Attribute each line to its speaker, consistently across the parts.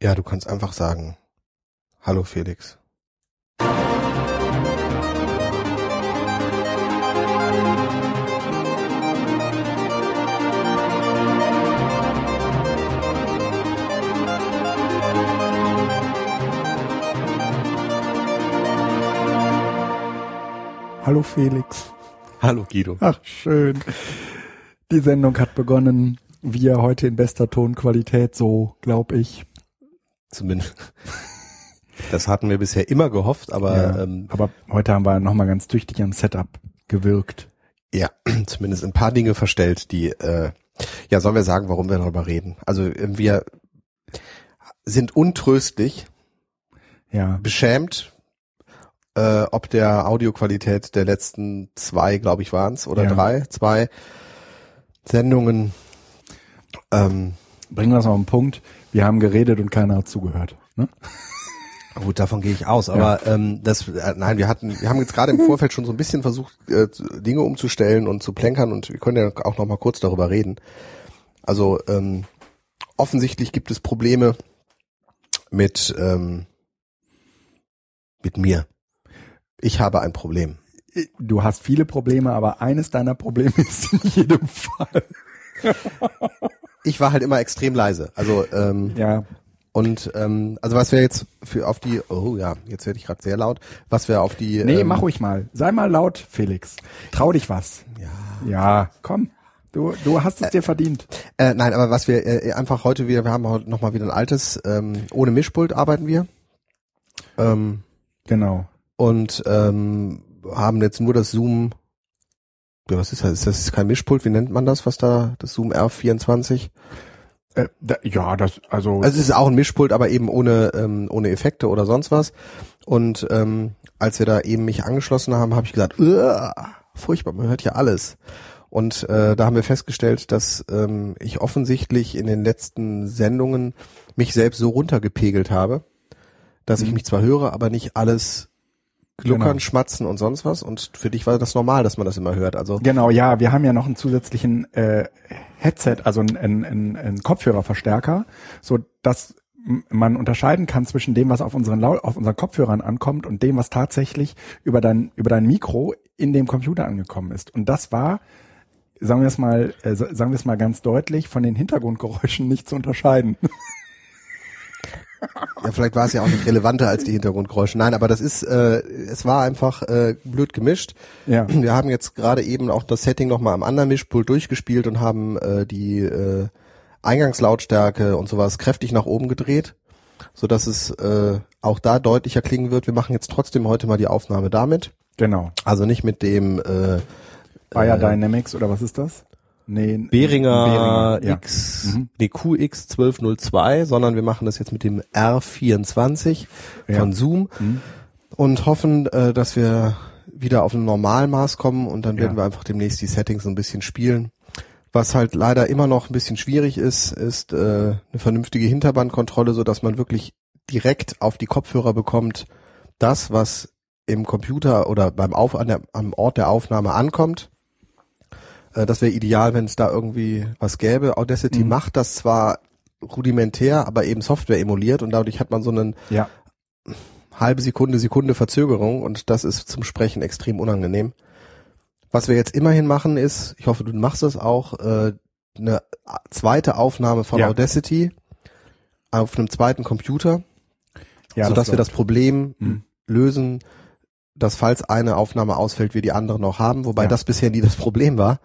Speaker 1: Ja, du kannst einfach sagen, hallo Felix.
Speaker 2: Hallo Felix.
Speaker 1: Hallo Guido.
Speaker 2: Ach, schön. Die Sendung hat begonnen. Wir heute in bester Tonqualität, so glaube ich.
Speaker 1: Zumindest. Das hatten wir bisher immer gehofft, aber
Speaker 2: Ja,
Speaker 1: ähm,
Speaker 2: aber heute haben wir nochmal ganz tüchtig am Setup gewirkt.
Speaker 1: ja, zumindest ein paar Dinge verstellt, die äh, ja, sollen wir sagen, warum wir darüber reden? Also äh, wir sind untröstlich,
Speaker 2: Ja,
Speaker 1: beschämt, äh, ob der Audioqualität der letzten zwei, glaube ich, waren es, oder
Speaker 2: Ja.
Speaker 1: drei, zwei Sendungen. Ähm,
Speaker 2: bringen wir es auf den Punkt. Wir haben geredet und keiner hat zugehört. Ne?
Speaker 1: Gut, davon gehe ich aus. Aber ähm, das, äh, nein, wir hatten, wir haben jetzt gerade im Vorfeld schon so ein bisschen versucht, äh, Dinge umzustellen und zu plänkern und wir können ja auch noch mal kurz darüber reden. Also ähm, offensichtlich gibt es Probleme mit ähm, mit mir. Ich habe ein Problem.
Speaker 2: Du hast viele Probleme, aber eines deiner Probleme ist in jedem Fall.
Speaker 1: Ich war halt immer extrem leise. Also ähm,
Speaker 2: Ja,
Speaker 1: und ähm, also was wir jetzt für auf die oh ja jetzt werde ich gerade sehr laut was wir auf die
Speaker 2: nee,
Speaker 1: ähm,
Speaker 2: mach ruhig mal. Sei mal laut, Felix. Trau dich was.
Speaker 1: ja
Speaker 2: Ja, komm. Du, du hast es dir verdient.
Speaker 1: Äh, nein, aber was wir äh, einfach heute wieder, wir haben heute nochmal wieder ein altes, ähm, ohne Mischpult arbeiten wir. Ähm,
Speaker 2: Genau.
Speaker 1: und ähm, haben jetzt nur das Zoom, was ist das? Ist das kein Mischpult? Wie nennt man das, was da, das Zoom R24?
Speaker 2: Äh, da, ja, das, also,
Speaker 1: Also es ist auch ein Mischpult, aber eben ohne, ähm, ohne Effekte oder sonst was. Und ähm, als wir da eben mich angeschlossen haben, habe ich gesagt, "Uah, furchtbar, man hört ja alles. Und äh, da haben wir festgestellt, dass ähm, ich offensichtlich in den letzten Sendungen mich selbst so runtergepegelt habe, dass ich
Speaker 2: Mhm.
Speaker 1: mich zwar höre, aber nicht alles gluckern,
Speaker 2: Genau.
Speaker 1: schmatzen und sonst was. Und für dich war das normal, dass man das immer hört. Also
Speaker 2: genau, ja, wir haben ja noch einen zusätzlichen äh, Headset, also einen, einen, einen, Kopfhörerverstärker, so dass man unterscheiden kann zwischen dem, was auf unseren Lau auf unseren Kopfhörern ankommt und dem, was tatsächlich über dein über dein Mikro in dem Computer angekommen ist. Und das war sagen wir es mal, äh, sa- sagen wir es mal ganz deutlich, von den Hintergrundgeräuschen nicht zu unterscheiden.
Speaker 1: Ja, vielleicht war es ja auch nicht relevanter als die Hintergrundgeräusche. Nein, aber das ist, äh, es war einfach äh, blöd gemischt.
Speaker 2: Ja.
Speaker 1: Wir haben jetzt gerade eben auch das Setting nochmal am anderen Mischpult durchgespielt und haben äh, die äh, Eingangslautstärke und sowas kräftig nach oben gedreht, so dass es äh, auch da deutlicher klingen wird. Wir machen jetzt trotzdem heute mal die Aufnahme damit.
Speaker 2: Genau.
Speaker 1: Also nicht mit dem äh,
Speaker 2: Bayer
Speaker 1: äh,
Speaker 2: Dynamics oder was ist das? Nee,
Speaker 1: Behringer
Speaker 2: Behringer, ja.
Speaker 1: X,
Speaker 2: Mhm.
Speaker 1: nee, QX1202, sondern wir machen das jetzt mit dem R24
Speaker 2: Ja.
Speaker 1: von Zoom
Speaker 2: Mhm.
Speaker 1: und hoffen, äh, dass wir wieder auf ein Normalmaß kommen und dann werden
Speaker 2: Ja.
Speaker 1: wir einfach demnächst die Settings so ein bisschen spielen. Was halt leider immer noch ein bisschen schwierig ist, ist äh, eine vernünftige Hinterbandkontrolle, so dass man wirklich direkt auf die Kopfhörer bekommt, das, was im Computer oder beim auf an der, am Ort der Aufnahme ankommt. Äh, das wäre ideal, wenn es da irgendwie was gäbe. Audacity
Speaker 2: Mhm.
Speaker 1: macht das zwar rudimentär, aber eben Software emuliert und dadurch hat man so einen
Speaker 2: Ja,
Speaker 1: halbe Sekunde, Sekunde Verzögerung und das ist zum Sprechen extrem unangenehm. Was wir jetzt immerhin machen ist, ich hoffe, du machst das auch, äh, eine zweite Aufnahme von
Speaker 2: Ja.
Speaker 1: Audacity auf einem zweiten Computer,
Speaker 2: ja
Speaker 1: sodass wir das. Problem
Speaker 2: Mhm.
Speaker 1: lösen, dass falls eine Aufnahme ausfällt, wir die andere noch haben, wobei
Speaker 2: Ja.
Speaker 1: das bisher nie das Problem war.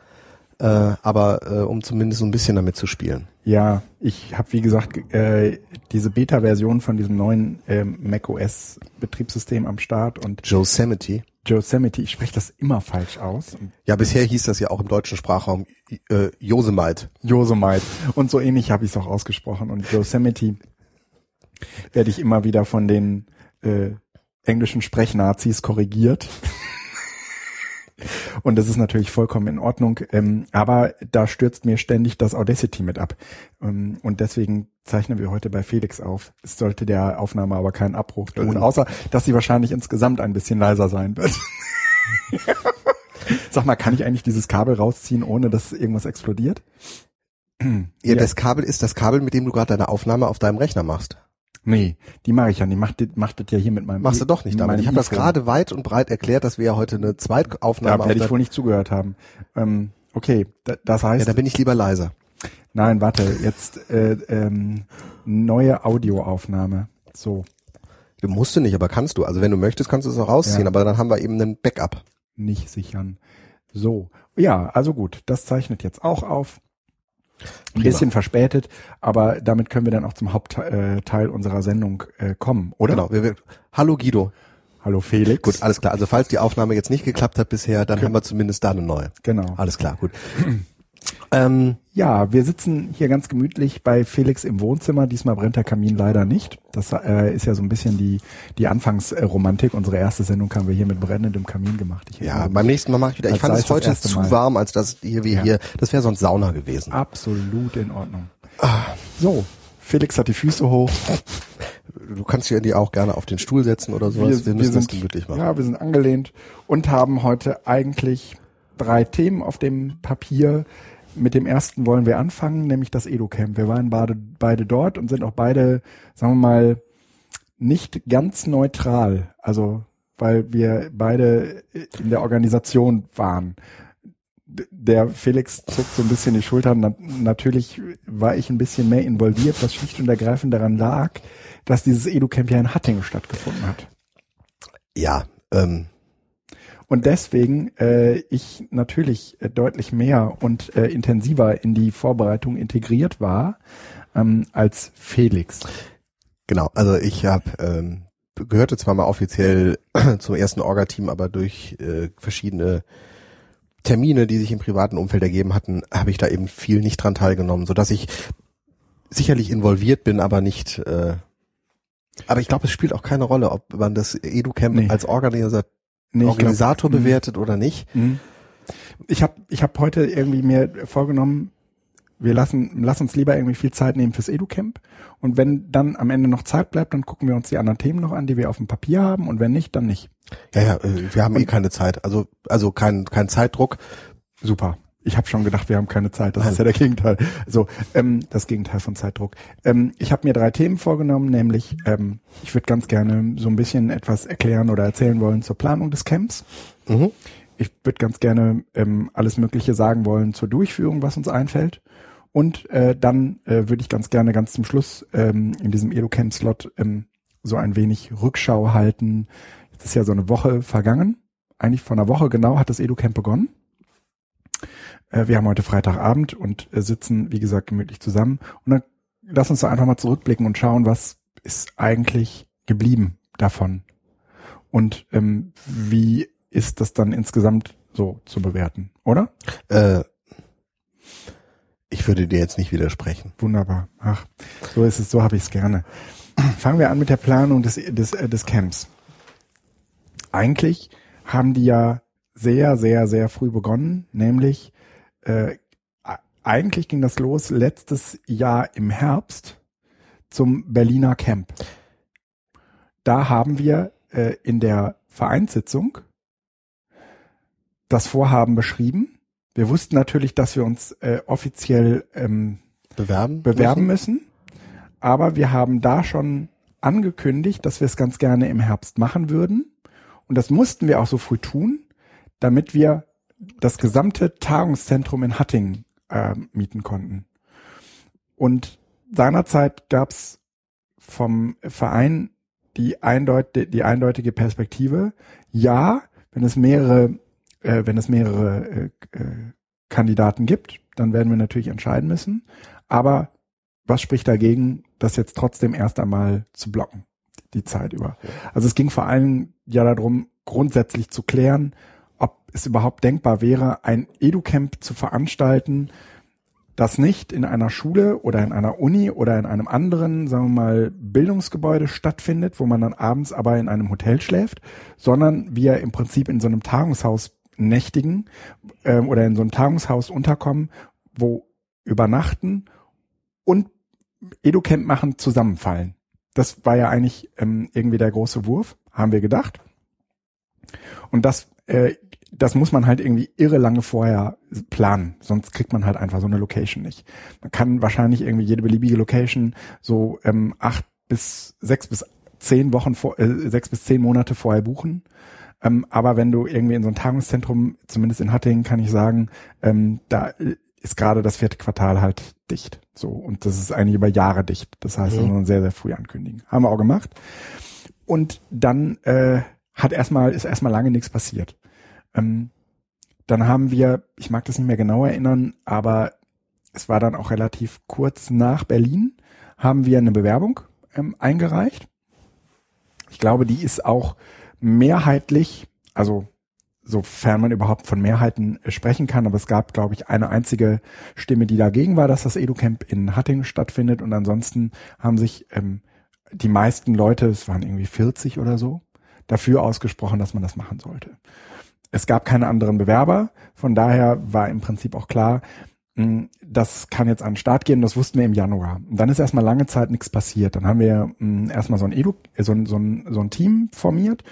Speaker 1: Äh, aber äh, um zumindest so ein bisschen damit zu spielen.
Speaker 2: Ja, ich habe wie gesagt äh, diese Beta-Version von diesem neuen ähm, macOS Betriebssystem am Start und
Speaker 1: Yosemite.
Speaker 2: Yosemite, ich spreche das immer falsch aus.
Speaker 1: Ja, bisher hieß das ja auch im deutschen Sprachraum äh, Yosemite.
Speaker 2: Yosemite. Und so ähnlich habe ich es auch ausgesprochen. Und Yosemite werde ich immer wieder von den äh, englischen Sprechnazis korrigiert. Und das ist natürlich vollkommen in Ordnung. Ähm, aber da stürzt mir ständig das Audacity mit ab. Ähm, und deswegen zeichnen wir heute bei Felix auf. Es sollte der Aufnahme aber keinen Abbruch tun, außer dass sie wahrscheinlich insgesamt ein bisschen leiser sein wird. Sag mal, kann ich eigentlich dieses Kabel rausziehen, ohne dass irgendwas explodiert?
Speaker 1: Ja, das Kabel ist das Kabel, mit dem du gerade deine Aufnahme auf deinem Rechner machst.
Speaker 2: Nee, die mache ich ja nicht. Macht, das- macht das ja hier mit meinem
Speaker 1: Machst du doch nicht
Speaker 2: mit
Speaker 1: damit. Ich habe das gerade weit und breit erklärt, dass wir ja heute eine Zweitaufnahme
Speaker 2: Da werde ich wohl nicht zugehört haben. Ähm, okay, da, das heißt,
Speaker 1: Ja, da bin ich lieber leiser.
Speaker 2: nein, warte, jetzt äh, ähm, neue Audioaufnahme. So,
Speaker 1: Du musst du nicht, aber kannst du. Also wenn du möchtest, kannst du es auch rausziehen,
Speaker 2: Ja.
Speaker 1: aber dann haben wir eben einen Backup.
Speaker 2: nicht sichern. So, ja, also gut, das zeichnet jetzt auch auf. Ein
Speaker 1: Prima.
Speaker 2: bisschen verspätet, aber damit können wir dann auch zum Hauptteil äh, unserer Sendung äh, kommen, oder?
Speaker 1: Genau. Wir, wir, Hallo Guido.
Speaker 2: Hallo Felix.
Speaker 1: Gut, alles klar. Also falls die Aufnahme jetzt nicht geklappt hat bisher, dann haben wir zumindest da eine neue.
Speaker 2: Genau.
Speaker 1: Alles klar, gut. Ähm,
Speaker 2: Ja, wir sitzen hier ganz gemütlich bei Felix im Wohnzimmer. Diesmal brennt der Kamin leider nicht. Das äh, ist ja so ein bisschen die, die Anfangsromantik. Unsere erste Sendung haben wir hier mit brennendem Kamin gemacht. Ich
Speaker 1: ja, beim nächsten Mal mache ich wieder. Ich fand es heute zu
Speaker 2: Mal.
Speaker 1: warm, als das hier wie
Speaker 2: Ja.
Speaker 1: hier. Das wäre sonst Sauna gewesen.
Speaker 2: Absolut in Ordnung.
Speaker 1: Ah.
Speaker 2: So, Felix hat die Füße hoch.
Speaker 1: Du kannst dir die auch gerne auf den Stuhl setzen oder sowas. Wir, müssen das gemütlich machen.
Speaker 2: Ja, wir sind angelehnt und haben heute eigentlich drei Themen auf dem Papier. Mit dem ersten wollen wir anfangen, nämlich das Edu-Camp. Wir waren beide, beide dort und sind auch beide, sagen wir mal, nicht ganz neutral. Also, weil wir beide in der Organisation waren. Der Felix zuckt so ein bisschen die Schultern. Na, natürlich war ich ein bisschen mehr involviert, was schlicht und ergreifend daran lag, dass dieses Edu-Camp ja in Hattingen stattgefunden hat.
Speaker 1: Ja, ähm,
Speaker 2: Und deswegen äh, ich natürlich äh, deutlich mehr und äh, intensiver in die Vorbereitung integriert war ähm, als Felix.
Speaker 1: genau. Also ich habe ähm, gehörte zwar mal offiziell zum ersten Orga-Team, aber durch äh, verschiedene Termine, die sich im privaten Umfeld ergeben hatten, habe ich da eben viel nicht dran teilgenommen, so dass ich sicherlich involviert bin, aber nicht. Äh, aber ich glaube, es spielt auch keine Rolle, ob man das EduCamp
Speaker 2: Nee.
Speaker 1: als Organisa
Speaker 2: Nee,
Speaker 1: Organisator
Speaker 2: glaub,
Speaker 1: bewertet oder nicht.
Speaker 2: Mhm. Ich habe ich hab heute irgendwie mir vorgenommen, wir lassen lass uns lieber irgendwie viel Zeit nehmen fürs EduCamp und wenn dann am Ende noch Zeit bleibt, dann gucken wir uns die anderen Themen noch an, die wir auf dem Papier haben und wenn nicht, dann nicht.
Speaker 1: Ja, ja, äh, wir haben eh keine Zeit. Also also kein kein Zeitdruck.
Speaker 2: Super. Ich habe schon gedacht, wir haben keine Zeit. Das ist ja der Gegenteil. So, ähm, das Gegenteil von Zeitdruck. Ähm, ich habe mir drei Themen vorgenommen, nämlich ähm, ich würde ganz gerne so ein bisschen etwas erklären oder erzählen wollen zur Planung des Camps.
Speaker 1: Mhm.
Speaker 2: Ich würde ganz gerne ähm, alles Mögliche sagen wollen zur Durchführung, was uns einfällt. Und äh, dann äh, würde ich ganz gerne ganz zum Schluss ähm, in diesem Edu-Camp-Slot ähm, so ein wenig Rückschau halten. Jetzt ist ja so eine Woche vergangen. Eigentlich vor einer Woche genau hat das Edu-Camp begonnen. Äh, wir haben heute Freitagabend und äh, sitzen, wie gesagt, gemütlich zusammen. Und dann lass uns doch einfach mal zurückblicken und schauen, was ist eigentlich geblieben davon. Und ähm, wie ist das dann insgesamt so zu bewerten, oder?
Speaker 1: Äh, ich würde dir jetzt nicht widersprechen.
Speaker 2: Wunderbar. Ach, so ist es, so habe ich es gerne. Fangen wir an mit der Planung des, des, äh, des Camps. Eigentlich haben die ja sehr, sehr, sehr früh begonnen, nämlich äh, eigentlich ging das los letztes Jahr im Herbst zum Berliner Camp. Da haben wir äh, in der Vereinssitzung das Vorhaben beschrieben. Wir wussten natürlich, dass wir uns äh, offiziell ähm,
Speaker 1: Bewerben?
Speaker 2: bewerben müssen. Aber wir haben da schon angekündigt, dass wir es ganz gerne im Herbst machen würden. Und das mussten wir auch so früh tun, damit wir das gesamte Tagungszentrum in Hattingen äh, mieten konnten. Und seinerzeit gab es vom Verein die, eindeut die eindeutige Perspektive, ja, wenn es mehrere, äh, wenn es mehrere äh, äh, Kandidaten gibt, dann werden wir natürlich entscheiden müssen. Aber was spricht dagegen, das jetzt trotzdem erst einmal zu blocken, die Zeit über? Also es ging vor allem ja darum, grundsätzlich zu klären, es überhaupt denkbar wäre, ein Educamp zu veranstalten, das nicht in einer Schule oder in einer Uni oder in einem anderen, sagen wir mal, Bildungsgebäude stattfindet, wo man dann abends aber in einem Hotel schläft, sondern wir im Prinzip in so einem Tagungshaus nächtigen ähm, oder in so einem Tagungshaus unterkommen, wo übernachten und Educamp machen zusammenfallen. Das war ja eigentlich ähm, irgendwie der große Wurf, haben wir gedacht. Und das, äh, das muss man halt irgendwie irre lange vorher planen, sonst kriegt man halt einfach so eine Location nicht. Man kann wahrscheinlich irgendwie jede beliebige Location so ähm, acht bis sechs bis zehn Wochen vor, äh, sechs bis zehn Monate vorher buchen. Ähm, aber wenn du irgendwie in so ein Tagungszentrum, zumindest in Hattingen, kann ich sagen, ähm, da ist gerade das vierte Quartal halt dicht. So. Und das ist eigentlich über Jahre dicht. Das heißt, mhm. wir sehr, sehr früh ankündigen. Haben wir auch gemacht. Und dann äh, hat erstmal, ist erstmal lange nichts passiert. Ähm, dann haben wir, ich mag das nicht mehr genau erinnern, aber es war dann auch relativ kurz nach Berlin, haben wir eine Bewerbung ähm, eingereicht. Ich glaube, die ist auch mehrheitlich, also sofern man überhaupt von Mehrheiten äh, sprechen kann, aber es gab, glaube ich, eine einzige Stimme, die dagegen war, dass das EduCamp in Hattingen stattfindet und ansonsten haben sich ähm, die meisten Leute, es waren irgendwie 40 oder so, dafür ausgesprochen, dass man das machen sollte. Es gab keine anderen Bewerber, von daher war im Prinzip auch klar, hm, das kann jetzt an den Start gehen, das wussten wir im Januar. Und dann ist erstmal lange Zeit nichts passiert. Dann haben wir mh, hm, erstmal so ein, Edu, äh, so, ein, so, ein, so ein Team formiert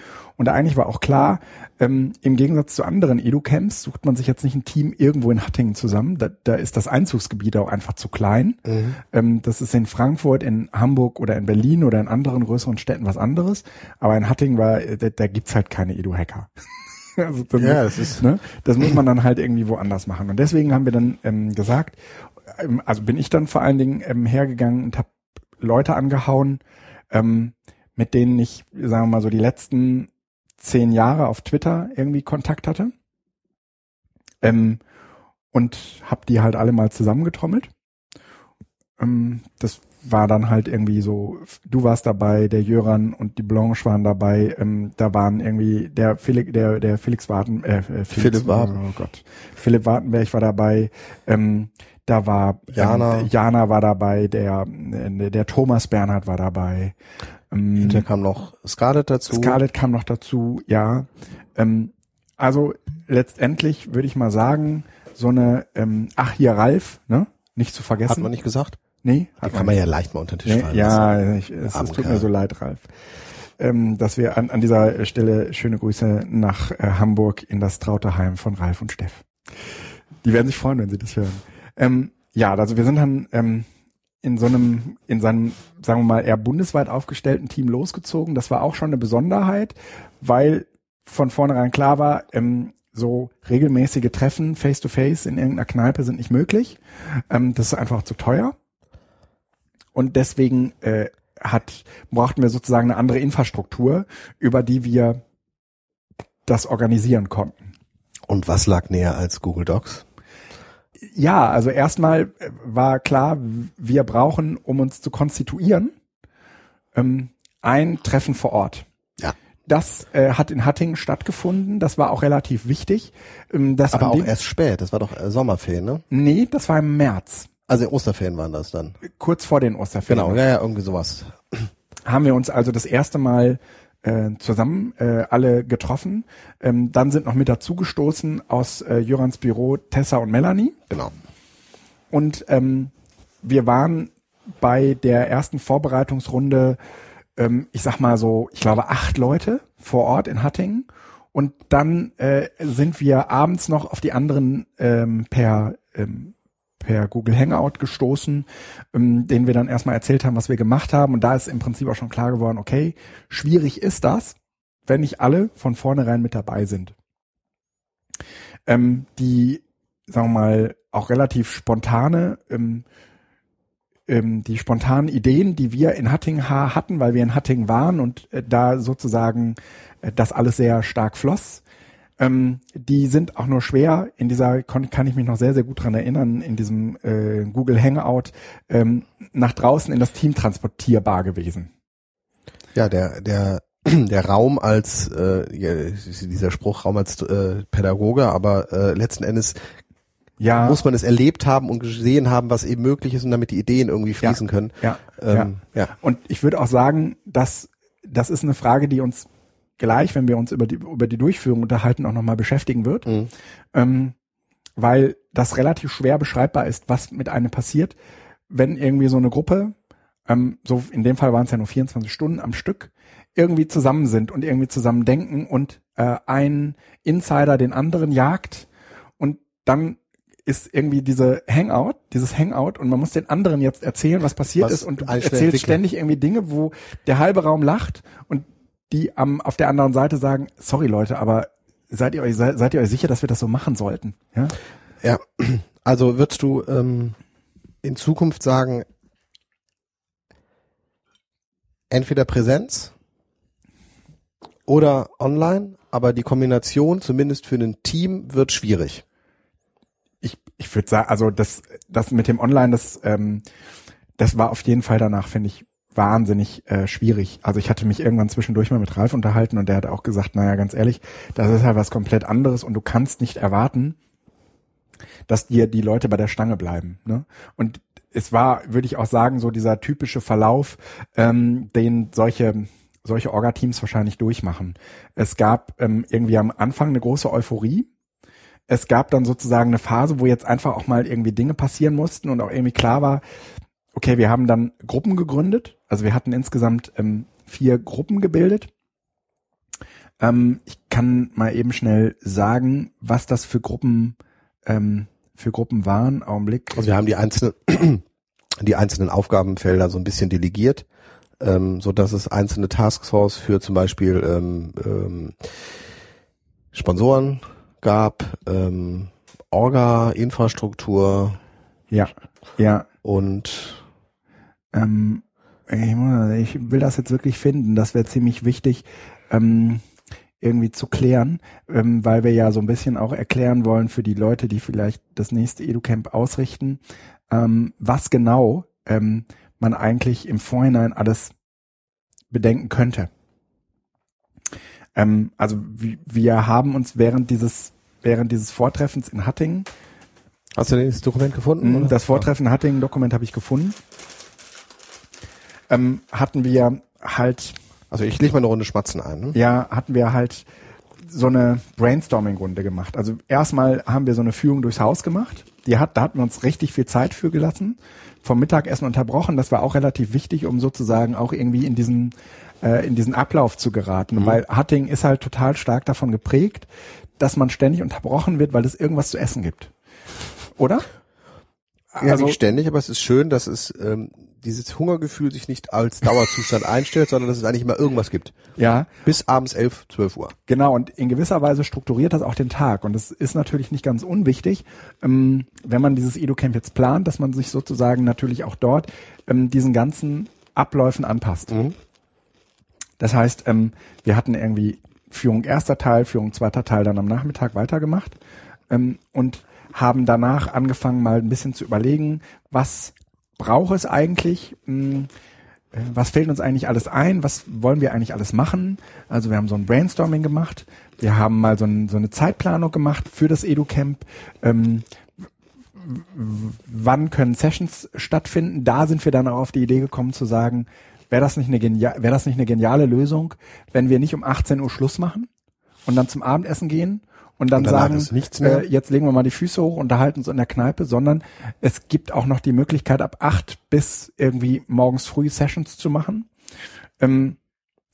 Speaker 2: und eigentlich war auch klar, ähm, im Gegensatz zu anderen Edu-Camps sucht man sich jetzt nicht ein Team irgendwo in Hattingen zusammen. Da, da ist das Einzugsgebiet auch einfach zu klein. Mhm. Ähm, das ist in Frankfurt, in Hamburg oder in Berlin oder in anderen größeren Städten was anderes. Aber in Hattingen war, äh, da, da gibt's halt keine Edu-Hacker. Also ja, das ist, ne, das muss man dann halt irgendwie woanders machen. Und deswegen haben wir dann ähm, gesagt, ähm, also bin ich dann vor allen Dingen ähm, hergegangen und habe Leute angehauen, ähm, mit denen ich, sagen wir mal so, die letzten zehn Jahre auf Twitter irgendwie Kontakt hatte. Ähm, und habe die halt alle mal zusammengetrommelt. Ähm, das war dann halt irgendwie so, du warst dabei, der Jöran und die Blanche waren dabei, ähm, da waren irgendwie der Felix, der, der Felix Warten, äh, Felix,
Speaker 1: Philipp Warten.
Speaker 2: Oh Gott. Philipp Wartenberg war dabei, ähm, da war
Speaker 1: Jana.
Speaker 2: Ähm, Jana war dabei, der, äh, der Thomas Bernhard war dabei.
Speaker 1: Ähm, Hinterher kam noch Scarlett dazu.
Speaker 2: Scarlett kam noch dazu, ja. Ähm, also letztendlich würde ich mal sagen, so eine, ähm, ach hier Ralf, ne? Nicht zu vergessen. Hat
Speaker 1: man nicht gesagt?
Speaker 2: Nee.
Speaker 1: Hat kann man ja leicht mal unter den Tisch
Speaker 2: nee, fallen Ja, ich, es, es tut mir so leid, Ralf. Ähm, dass wir an, an dieser Stelle schöne Grüße nach äh, Hamburg in das Trauterheim von Ralf und Steff. Die werden sich freuen, wenn sie das hören. Ähm, ja, also wir sind dann ähm, in so einem, in seinem, sagen wir mal, eher bundesweit aufgestellten Team losgezogen. Das war auch schon eine Besonderheit, weil von vornherein klar war, ähm, so regelmäßige Treffen face to face in irgendeiner Kneipe sind nicht möglich. Ähm, das ist einfach zu teuer. Und deswegen äh, hat, brauchten wir sozusagen eine andere Infrastruktur, über die wir das organisieren konnten.
Speaker 1: Und was lag näher als Google Docs?
Speaker 2: Ja, also erstmal war klar, wir brauchen, um uns zu konstituieren, ähm, ein Treffen vor Ort.
Speaker 1: Ja.
Speaker 2: Das äh, hat in Hattingen stattgefunden. Das war auch relativ wichtig.
Speaker 1: Ähm, das Aber auch erst spät. Das war doch äh, Sommerferien, ne?
Speaker 2: Nee, das war im März.
Speaker 1: Also Osterferien waren das dann.
Speaker 2: Kurz vor den Osterferien.
Speaker 1: Genau, ja, ja, irgendwie sowas.
Speaker 2: Haben wir uns also das erste Mal äh, zusammen äh, alle getroffen. Ähm, dann sind noch mit dazugestoßen aus äh, Jörans Büro Tessa und Melanie.
Speaker 1: Genau.
Speaker 2: Und ähm, wir waren bei der ersten Vorbereitungsrunde, ähm, ich sag mal so, ich glaube acht Leute vor Ort in Hattingen. Und dann äh, sind wir abends noch auf die anderen ähm, per ähm, per Google Hangout gestoßen, ähm, denen wir dann erstmal erzählt haben, was wir gemacht haben. Und da ist im Prinzip auch schon klar geworden, okay, schwierig ist das, wenn nicht alle von vornherein mit dabei sind. Ähm, die, sagen wir mal, auch relativ spontane, ähm, ähm, die spontanen Ideen, die wir in Hattingen hatten, weil wir in Hattingen waren und äh, da sozusagen äh, das alles sehr stark floss, ähm, die sind auch nur schwer in dieser, kann ich mich noch sehr, sehr gut dran erinnern, in diesem äh, Google Hangout ähm, nach draußen in das Team transportierbar gewesen.
Speaker 1: Ja, der, der, der Raum als, äh, dieser Spruch Raum als äh, Pädagoge, aber äh, letzten Endes ja. muss man es erlebt haben und gesehen haben, was eben möglich ist und damit die Ideen irgendwie fließen
Speaker 2: ja.
Speaker 1: können.
Speaker 2: Ja, ähm, ja. ja. Und ich würde auch sagen, dass das ist eine Frage, die uns gleich, wenn wir uns über die, über die Durchführung unterhalten, auch nochmal beschäftigen wird. Mhm. Ähm, weil das relativ schwer beschreibbar ist, was mit einem passiert, wenn irgendwie so eine Gruppe, ähm, so in dem Fall waren es ja nur 24 Stunden am Stück, irgendwie zusammen sind und irgendwie zusammen denken und äh, ein Insider den anderen jagt und dann ist irgendwie diese Hangout, dieses Hangout und man muss den anderen jetzt erzählen, was passiert
Speaker 1: Was
Speaker 2: ist und du erzählst ständig irgendwie Dinge, wo der halbe Raum lacht und die am auf der anderen Seite sagen, sorry Leute, aber seid ihr euch seid, seid ihr euch sicher, dass wir das so machen sollten? Ja?
Speaker 1: Ja, also würdest du ähm, in Zukunft sagen, entweder Präsenz oder online, aber die Kombination zumindest für ein Team wird schwierig.
Speaker 2: ich, ich würde sagen, also das, das mit dem Online, das, ähm, das war auf jeden Fall danach, finde ich, wahnsinnig äh, schwierig. Also ich hatte mich irgendwann zwischendurch mal mit Ralf unterhalten und der hat auch gesagt, naja, ganz ehrlich, das ist halt was komplett anderes und du kannst nicht erwarten, dass dir die Leute bei der Stange bleiben. Ne? Und es war, würde ich auch sagen, so dieser typische Verlauf, ähm, den solche solche Orga-Teams wahrscheinlich durchmachen. Es gab ähm, irgendwie am Anfang eine große Euphorie, es gab dann sozusagen eine Phase, wo jetzt einfach auch mal irgendwie Dinge passieren mussten und auch irgendwie klar war, okay, wir haben dann Gruppen gegründet. Also wir hatten insgesamt ähm, vier Gruppen gebildet. Ähm, ich kann mal eben schnell sagen, was das für Gruppen ähm, für Gruppen waren. Augenblick.
Speaker 1: Also wir haben die einzelnen, die einzelnen Aufgabenfelder so ein bisschen delegiert, ähm, so dass es einzelne Taskforce für zum Beispiel ähm, ähm, Sponsoren gab, ähm, Orga, Infrastruktur
Speaker 2: Ja, ja.
Speaker 1: und
Speaker 2: Ähm, ich, muss- ich will das jetzt wirklich finden. Das wäre ziemlich wichtig, ähm, irgendwie zu klären, ähm, weil wir ja so ein bisschen auch erklären wollen für die Leute, die vielleicht das nächste EduCamp ausrichten, ähm, was genau ähm, man eigentlich im Vorhinein alles bedenken könnte. Ähm, also wir, haben uns während dieses während dieses Vortreffens in Hattingen
Speaker 1: hast du das Dokument gefunden? oder?
Speaker 2: Mhm, das Vortreffen Hattingen-Dokument habe ich gefunden. Ähm, hatten wir halt,
Speaker 1: Also ich leg mal eine Runde Schmatzen ein. Ne?
Speaker 2: ja, hatten wir halt so eine Brainstorming-Runde gemacht. Also erstmal haben wir so eine Führung durchs Haus gemacht. Die hat, da hatten wir uns richtig viel Zeit für gelassen. Vom Mittagessen unterbrochen. Das war auch relativ wichtig, um sozusagen auch irgendwie in diesen äh, in diesen Ablauf zu geraten. Weil Hattingen ist halt total stark davon geprägt, dass man ständig unterbrochen wird, weil es irgendwas zu essen gibt. Oder?
Speaker 1: Ja,
Speaker 2: Also-
Speaker 1: nicht ständig, aber es ist schön, dass es ähm, dieses Hungergefühl sich nicht als Dauerzustand einstellt, sondern dass es eigentlich immer irgendwas gibt.
Speaker 2: Ja.
Speaker 1: Bis abends 11, 12 Uhr.
Speaker 2: Genau, und in gewisser Weise strukturiert das auch den Tag. Und das ist natürlich nicht ganz unwichtig, ähm, wenn man dieses EduCamp jetzt plant, dass man sich sozusagen natürlich auch dort ähm, diesen ganzen Abläufen anpasst.
Speaker 1: Mhm.
Speaker 2: Das heißt, ähm, wir hatten irgendwie Führung erster Teil, Führung zweiter Teil dann am Nachmittag weitergemacht ähm, und haben danach angefangen, mal ein bisschen zu überlegen, was braucht es eigentlich, mh, äh, was fällt uns eigentlich alles ein, was wollen wir eigentlich alles machen. Also wir haben so ein Brainstorming gemacht, wir haben mal so, ein, so eine Zeitplanung gemacht für das EduCamp. Ähm, wann können Sessions stattfinden? Da sind wir dann auch auf die Idee gekommen zu sagen, wäre das wäre das nicht eine geniale Lösung, wenn wir nicht um 18 Uhr Schluss machen und dann zum Abendessen gehen und dann
Speaker 1: Und
Speaker 2: sagen,
Speaker 1: ist nichts mehr?
Speaker 2: Äh, jetzt legen wir mal die Füße hoch, unterhalten uns in der Kneipe, sondern es gibt auch noch die Möglichkeit, ab acht bis irgendwie morgens früh Sessions zu machen. Ähm,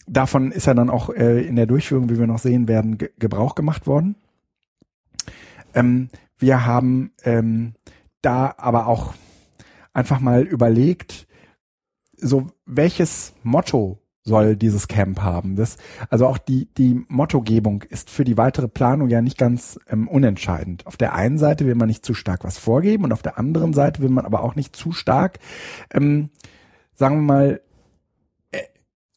Speaker 2: davon ist ja dann auch äh, in der Durchführung, wie wir noch sehen werden, ge Gebrauch gemacht worden. Ähm, wir haben ähm, da aber auch einfach mal überlegt, so welches Motto soll dieses Camp haben. Das, also auch die, die Mottogebung ist für die weitere Planung ja nicht ganz ähm, unentscheidend. Auf der einen Seite will man nicht zu stark was vorgeben und auf der anderen Seite will man aber auch nicht zu stark, ähm, sagen wir mal, äh,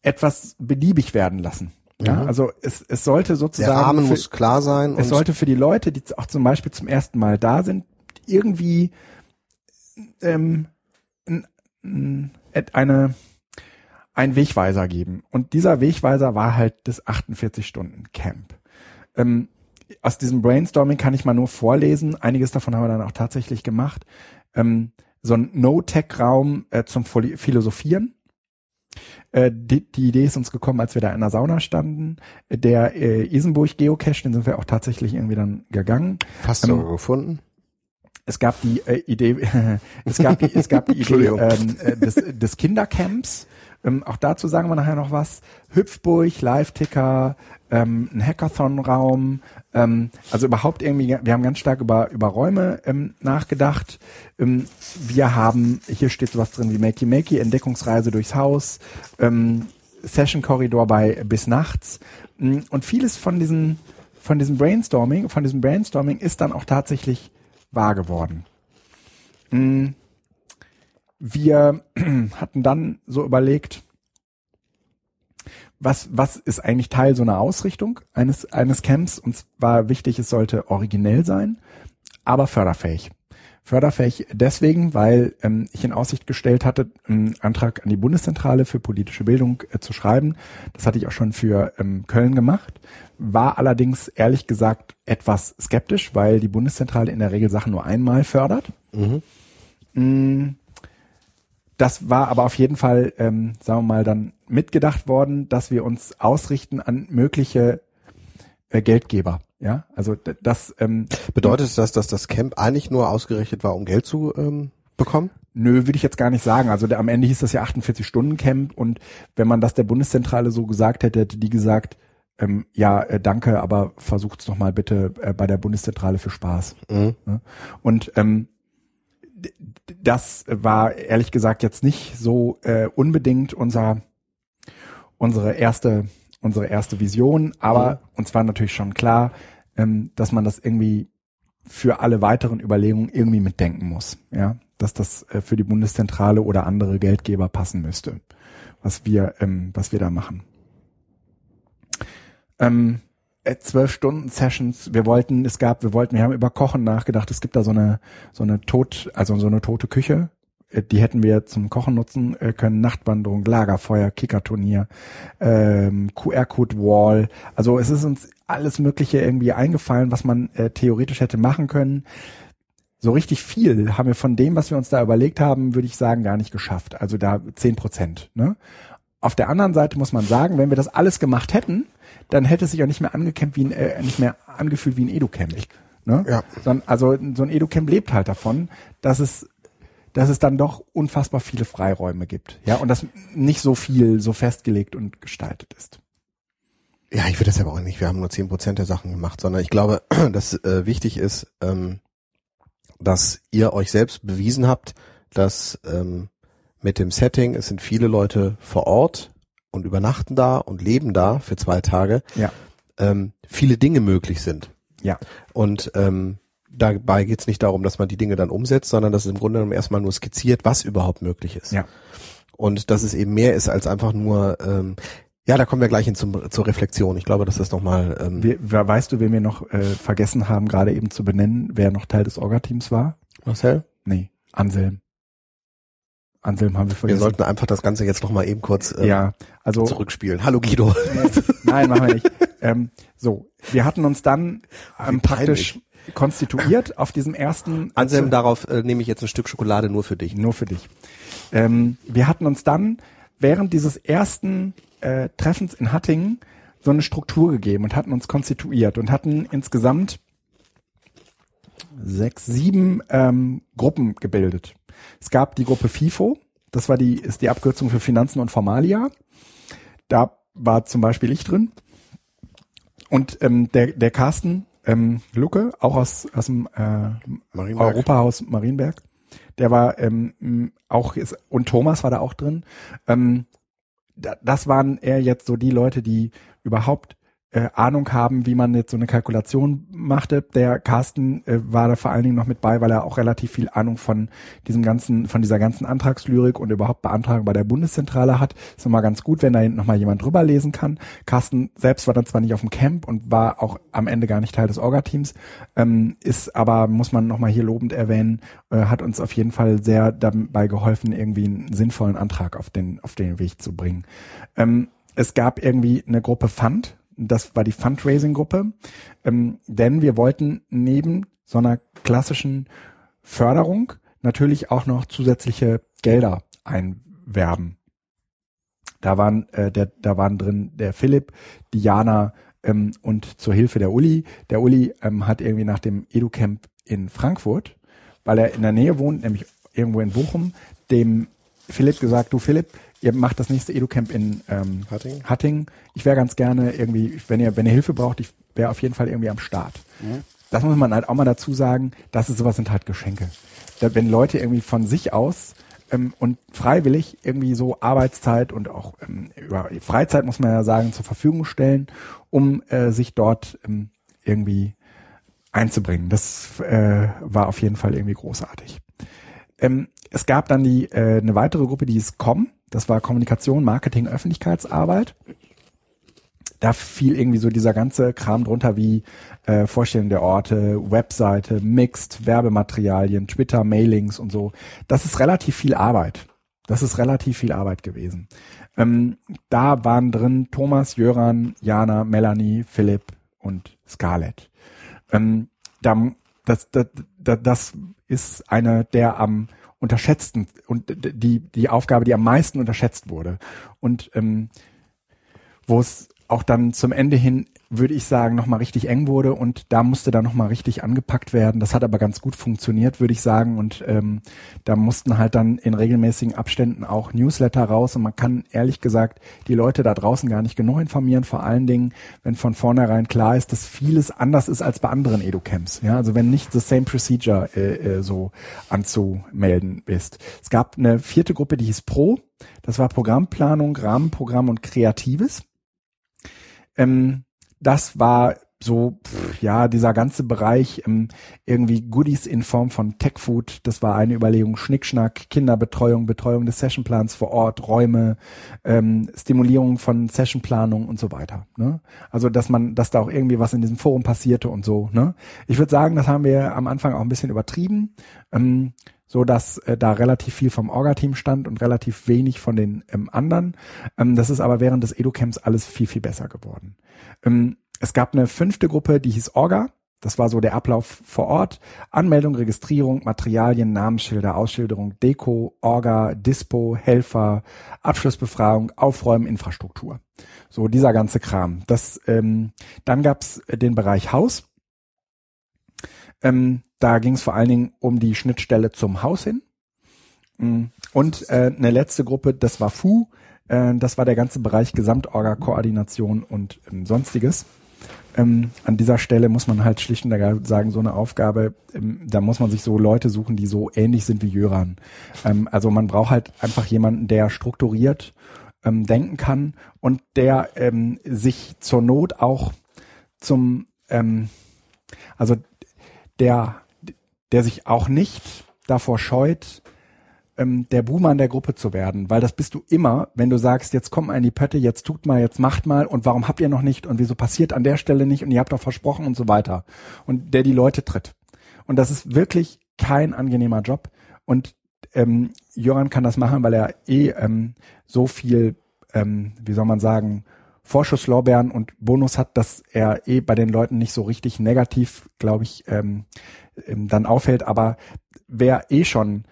Speaker 2: etwas beliebig werden lassen. Ja,
Speaker 1: Mhm.
Speaker 2: also es, es sollte
Speaker 1: Der
Speaker 2: sozusagen
Speaker 1: Rahmen
Speaker 2: für-
Speaker 1: muss klar sein.
Speaker 2: es sollte für die Leute, die auch zum Beispiel zum ersten Mal da sind, irgendwie ähm, eine einen Wegweiser geben. Und dieser Wegweiser war halt das 48-Stunden-Camp. Ähm, aus diesem Brainstorming kann ich mal nur vorlesen. Einiges davon haben wir dann auch tatsächlich gemacht. Ähm, so ein No-Tech-Raum äh, zum Philo- Philosophieren. Äh, die, die Idee ist uns gekommen, als wir da in der Sauna standen. Der äh, Isenburg Geocache, den sind wir auch tatsächlich irgendwie dann gegangen.
Speaker 1: fast
Speaker 2: ähm,
Speaker 1: sogar gefunden.
Speaker 2: es gab die äh, Idee, es gab die, es gab die Idee ähm, äh, des, des Kindercamps. Ähm, auch dazu sagen wir nachher noch was. Hüpfburg, Live-Ticker, ähm, ein Hackathon-Raum, ähm, also überhaupt irgendwie, wir haben ganz stark über, über Räume ähm, nachgedacht. Ähm, wir haben, hier steht sowas drin wie Makey Makey, Entdeckungsreise durchs Haus, ähm, Session-Korridor bei bis nachts. Mm, und vieles von diesen, von diesem Brainstorming, von diesem Brainstorming ist dann auch tatsächlich wahr geworden. Mm, wir hatten dann so überlegt, was, was ist eigentlich Teil so einer Ausrichtung eines, eines Camps? Uns war wichtig, es sollte originell sein, aber förderfähig. Förderfähig deswegen, weil ähm, ich in Aussicht gestellt hatte, einen Antrag an die Bundeszentrale für politische Bildung äh, zu schreiben. Das hatte ich auch schon für ähm, Köln gemacht, war allerdings ehrlich gesagt etwas skeptisch, weil die Bundeszentrale in der Regel Sachen nur einmal fördert. Mhm. Mm, das war aber auf jeden Fall, ähm, sagen wir mal, dann mitgedacht worden, dass wir uns ausrichten an mögliche äh, Geldgeber. Ja, also das ähm,
Speaker 1: bedeutet das, dass das Camp eigentlich nur ausgerichtet war, um Geld zu ähm, bekommen?
Speaker 2: Nö, würde ich jetzt gar nicht sagen. Also der, am Ende hieß das ja 48 Stunden Camp und wenn man das der Bundeszentrale so gesagt hätte, hätte die gesagt, ähm, ja, äh, danke, aber versucht's doch mal bitte äh, bei der Bundeszentrale für Spaß. Mhm. Und ähm, das war ehrlich gesagt jetzt nicht so äh, unbedingt unser unsere erste unsere erste Vision, aber mhm. uns war natürlich schon klar, ähm, dass man das irgendwie für alle weiteren Überlegungen irgendwie mitdenken muss, ja, dass das äh, für die Bundeszentrale oder andere Geldgeber passen müsste, was wir ähm, was wir da machen. Ähm, äh, zwölf Stunden Sessions. Wir wollten, es gab, wir wollten, wir haben über Kochen nachgedacht. Es gibt da so eine, so eine tot, also so eine tote Küche. Äh, die hätten wir zum Kochen nutzen äh, können. Nachtwanderung, Lagerfeuer, Kickerturnier, ähm, QR-Code-Wall. Also es ist uns alles Mögliche irgendwie eingefallen, was man äh, theoretisch hätte machen können. So richtig viel haben wir von dem, was wir uns da überlegt haben, würde ich sagen, gar nicht geschafft. Also da zehn Prozent. Ne? Auf der anderen Seite muss man sagen, wenn wir das alles gemacht hätten, dann hätte es sich auch nicht mehr angekämpft wie ein, äh, nicht mehr angefühlt wie ein Educamp. Ne? Ja. Sondern, also so ein Educamp lebt halt davon, dass es dass es dann doch unfassbar viele Freiräume gibt. Ja, und dass nicht so viel so festgelegt und gestaltet ist.
Speaker 1: Ja, ich würde das aber auch nicht. Wir haben nur zehn Prozent der Sachen gemacht, sondern ich glaube, dass äh, wichtig ist, ähm, dass ihr euch selbst bewiesen habt, dass ähm, mit dem Setting, es sind viele Leute vor Ort, und übernachten da und leben da für zwei Tage,
Speaker 2: ja.
Speaker 1: ähm, viele Dinge möglich sind.
Speaker 2: Ja.
Speaker 1: Und ähm, dabei geht es nicht darum, dass man die Dinge dann umsetzt, sondern dass es im Grunde genommen erstmal nur skizziert, was überhaupt möglich ist.
Speaker 2: Ja.
Speaker 1: Und dass es eben mehr ist als einfach nur, ähm, ja, da kommen wir gleich hin zum, zur Reflexion. Ich glaube, dass das nochmal. Ähm,
Speaker 2: We weißt du, wen wir noch äh, vergessen haben, gerade eben zu benennen, wer noch Teil des Orga-Teams war?
Speaker 1: Marcel?
Speaker 2: Nee, Anselm. Anselm haben wir
Speaker 1: vergessen. Wir sollten einfach das Ganze jetzt nochmal eben kurz
Speaker 2: ähm, ja, also,
Speaker 1: zurückspielen. Hallo Guido.
Speaker 2: Nein, machen wir nicht. ähm, so, wir hatten uns dann ähm, praktisch konstituiert auf diesem ersten.
Speaker 1: Anselm, äh, darauf äh, nehme ich jetzt ein Stück Schokolade nur für dich.
Speaker 2: Nur für dich. Ähm, wir hatten uns dann während dieses ersten äh, Treffens in Hattingen so eine Struktur gegeben und hatten uns konstituiert und hatten insgesamt sechs, sieben ähm, Gruppen gebildet. Es gab die Gruppe FIFO, das war die, ist die Abkürzung für Finanzen und Formalia. Da war zum Beispiel ich drin. Und ähm, der, der Carsten ähm, Lucke, auch aus, aus dem äh, Europahaus Marienberg, der war ähm, auch, ist, und Thomas war da auch drin. Ähm, das waren eher jetzt so die Leute, die überhaupt äh, Ahnung haben, wie man jetzt so eine Kalkulation machte. Der Carsten äh, war da vor allen Dingen noch mit bei, weil er auch relativ viel Ahnung von diesem ganzen, von dieser ganzen Antragslyrik und überhaupt Beantragung bei der Bundeszentrale hat. Ist immer ganz gut, wenn da nochmal jemand drüber lesen kann. Carsten selbst war dann zwar nicht auf dem Camp und war auch am Ende gar nicht Teil des Orga-Teams, ähm, ist aber, muss man nochmal hier lobend erwähnen, äh, hat uns auf jeden Fall sehr dabei geholfen, irgendwie einen sinnvollen Antrag auf den, auf den Weg zu bringen. Ähm, es gab irgendwie eine Gruppe Fund, das war die Fundraising-Gruppe, ähm, denn wir wollten neben so einer klassischen Förderung natürlich auch noch zusätzliche Gelder einwerben. Da waren, äh, der, da waren drin der Philipp, Diana ähm, und zur Hilfe der Uli. Der Uli ähm, hat irgendwie nach dem EduCamp in Frankfurt weil er in der Nähe wohnt, nämlich irgendwo in Bochum, dem Philipp gesagt, du Philipp, ihr macht das nächste Educamp in ähm, Hattingen. Hattingen. Ich wäre ganz gerne irgendwie, wenn ihr, wenn ihr Hilfe braucht, ich wäre auf jeden Fall irgendwie am Start. Mhm. Das muss man halt auch mal dazu sagen, das ist sowas sind halt Geschenke. Da, wenn Leute irgendwie von sich aus ähm, und freiwillig irgendwie so Arbeitszeit und auch ähm, über Freizeit muss man ja sagen zur Verfügung stellen, um äh, sich dort ähm, irgendwie einzubringen. Das äh, war auf jeden Fall irgendwie großartig. Ähm, es gab dann die äh, eine weitere Gruppe, die ist COM. Das war Kommunikation, Marketing, Öffentlichkeitsarbeit. Da fiel irgendwie so dieser ganze Kram drunter wie äh, Vorstellung der Orte, Webseite, Mixed, Werbematerialien, Twitter, Mailings und so. Das ist relativ viel Arbeit. Das ist relativ viel Arbeit gewesen. Ähm, da waren drin Thomas, Jöran, Jana, Melanie, Philipp und Scarlett. Ähm, da, das, das, das, das ist eine der am unterschätzten und die die Aufgabe, die am meisten unterschätzt wurde. Und ähm, wo es auch dann zum Ende hin würde ich sagen, nochmal richtig eng wurde und da musste dann nochmal richtig angepackt werden. Das hat aber ganz gut funktioniert, würde ich sagen. Und ähm, da mussten halt dann in regelmäßigen Abständen auch Newsletter raus und man kann ehrlich gesagt die Leute da draußen gar nicht genug informieren, vor allen Dingen, wenn von vornherein klar ist, dass vieles anders ist als bei anderen Educamps. Ja, also wenn nicht the same procedure äh, äh, so anzumelden ist. Es gab eine vierte Gruppe, die hieß Pro. Das war Programmplanung, Rahmenprogramm und Kreatives. Ähm, das war so, pff, ja, dieser ganze Bereich ähm, irgendwie Goodies in Form von Tech Food, das war eine Überlegung, Schnickschnack, Kinderbetreuung, Betreuung des Sessionplans vor Ort, Räume, ähm, Stimulierung von Sessionplanung und so weiter. Ne? Also, dass man, dass da auch irgendwie was in diesem Forum passierte und so. Ne? Ich würde sagen, das haben wir am Anfang auch ein bisschen übertrieben. Ähm, so dass äh, da relativ viel vom Orga-Team stand und relativ wenig von den ähm, anderen. Ähm, das ist aber während des Edu-Camps alles viel, viel besser geworden. Ähm, es gab eine fünfte Gruppe, die hieß Orga. Das war so der Ablauf vor Ort. Anmeldung, Registrierung, Materialien, Namensschilder, Ausschilderung, Deko, Orga, Dispo, Helfer, Abschlussbefragung, Aufräumen, Infrastruktur. So dieser ganze Kram. Das, ähm, dann gab's den Bereich Haus. Ähm, da ging es vor allen Dingen um die Schnittstelle zum Haus hin. Mm. Und äh, eine letzte Gruppe, das war FU. Äh, das war der ganze Bereich Gesamtorga-Koordination und ähm, sonstiges. Ähm, an dieser Stelle muss man halt schlicht und ergreifend sagen, so eine Aufgabe, ähm, da muss man sich so Leute suchen, die so ähnlich sind wie Jöran. Ähm, also man braucht halt einfach jemanden, der strukturiert ähm, denken kann und der ähm, sich zur Not auch zum, ähm, also der, der sich auch nicht davor scheut, ähm, der in der Gruppe zu werden, weil das bist du immer, wenn du sagst, jetzt komm in die Pötte, jetzt tut mal, jetzt macht mal und warum habt ihr noch nicht und wieso passiert an der Stelle nicht und ihr habt doch versprochen und so weiter. Und der die Leute tritt. Und das ist wirklich kein angenehmer Job. Und ähm, Joran kann das machen, weil er eh ähm, so viel, ähm, wie soll man sagen, Vorschusslorbeeren und Bonus hat, dass er eh bei den Leuten nicht so richtig negativ, glaube ich, ähm, ähm, dann auffällt. Aber wer eh schon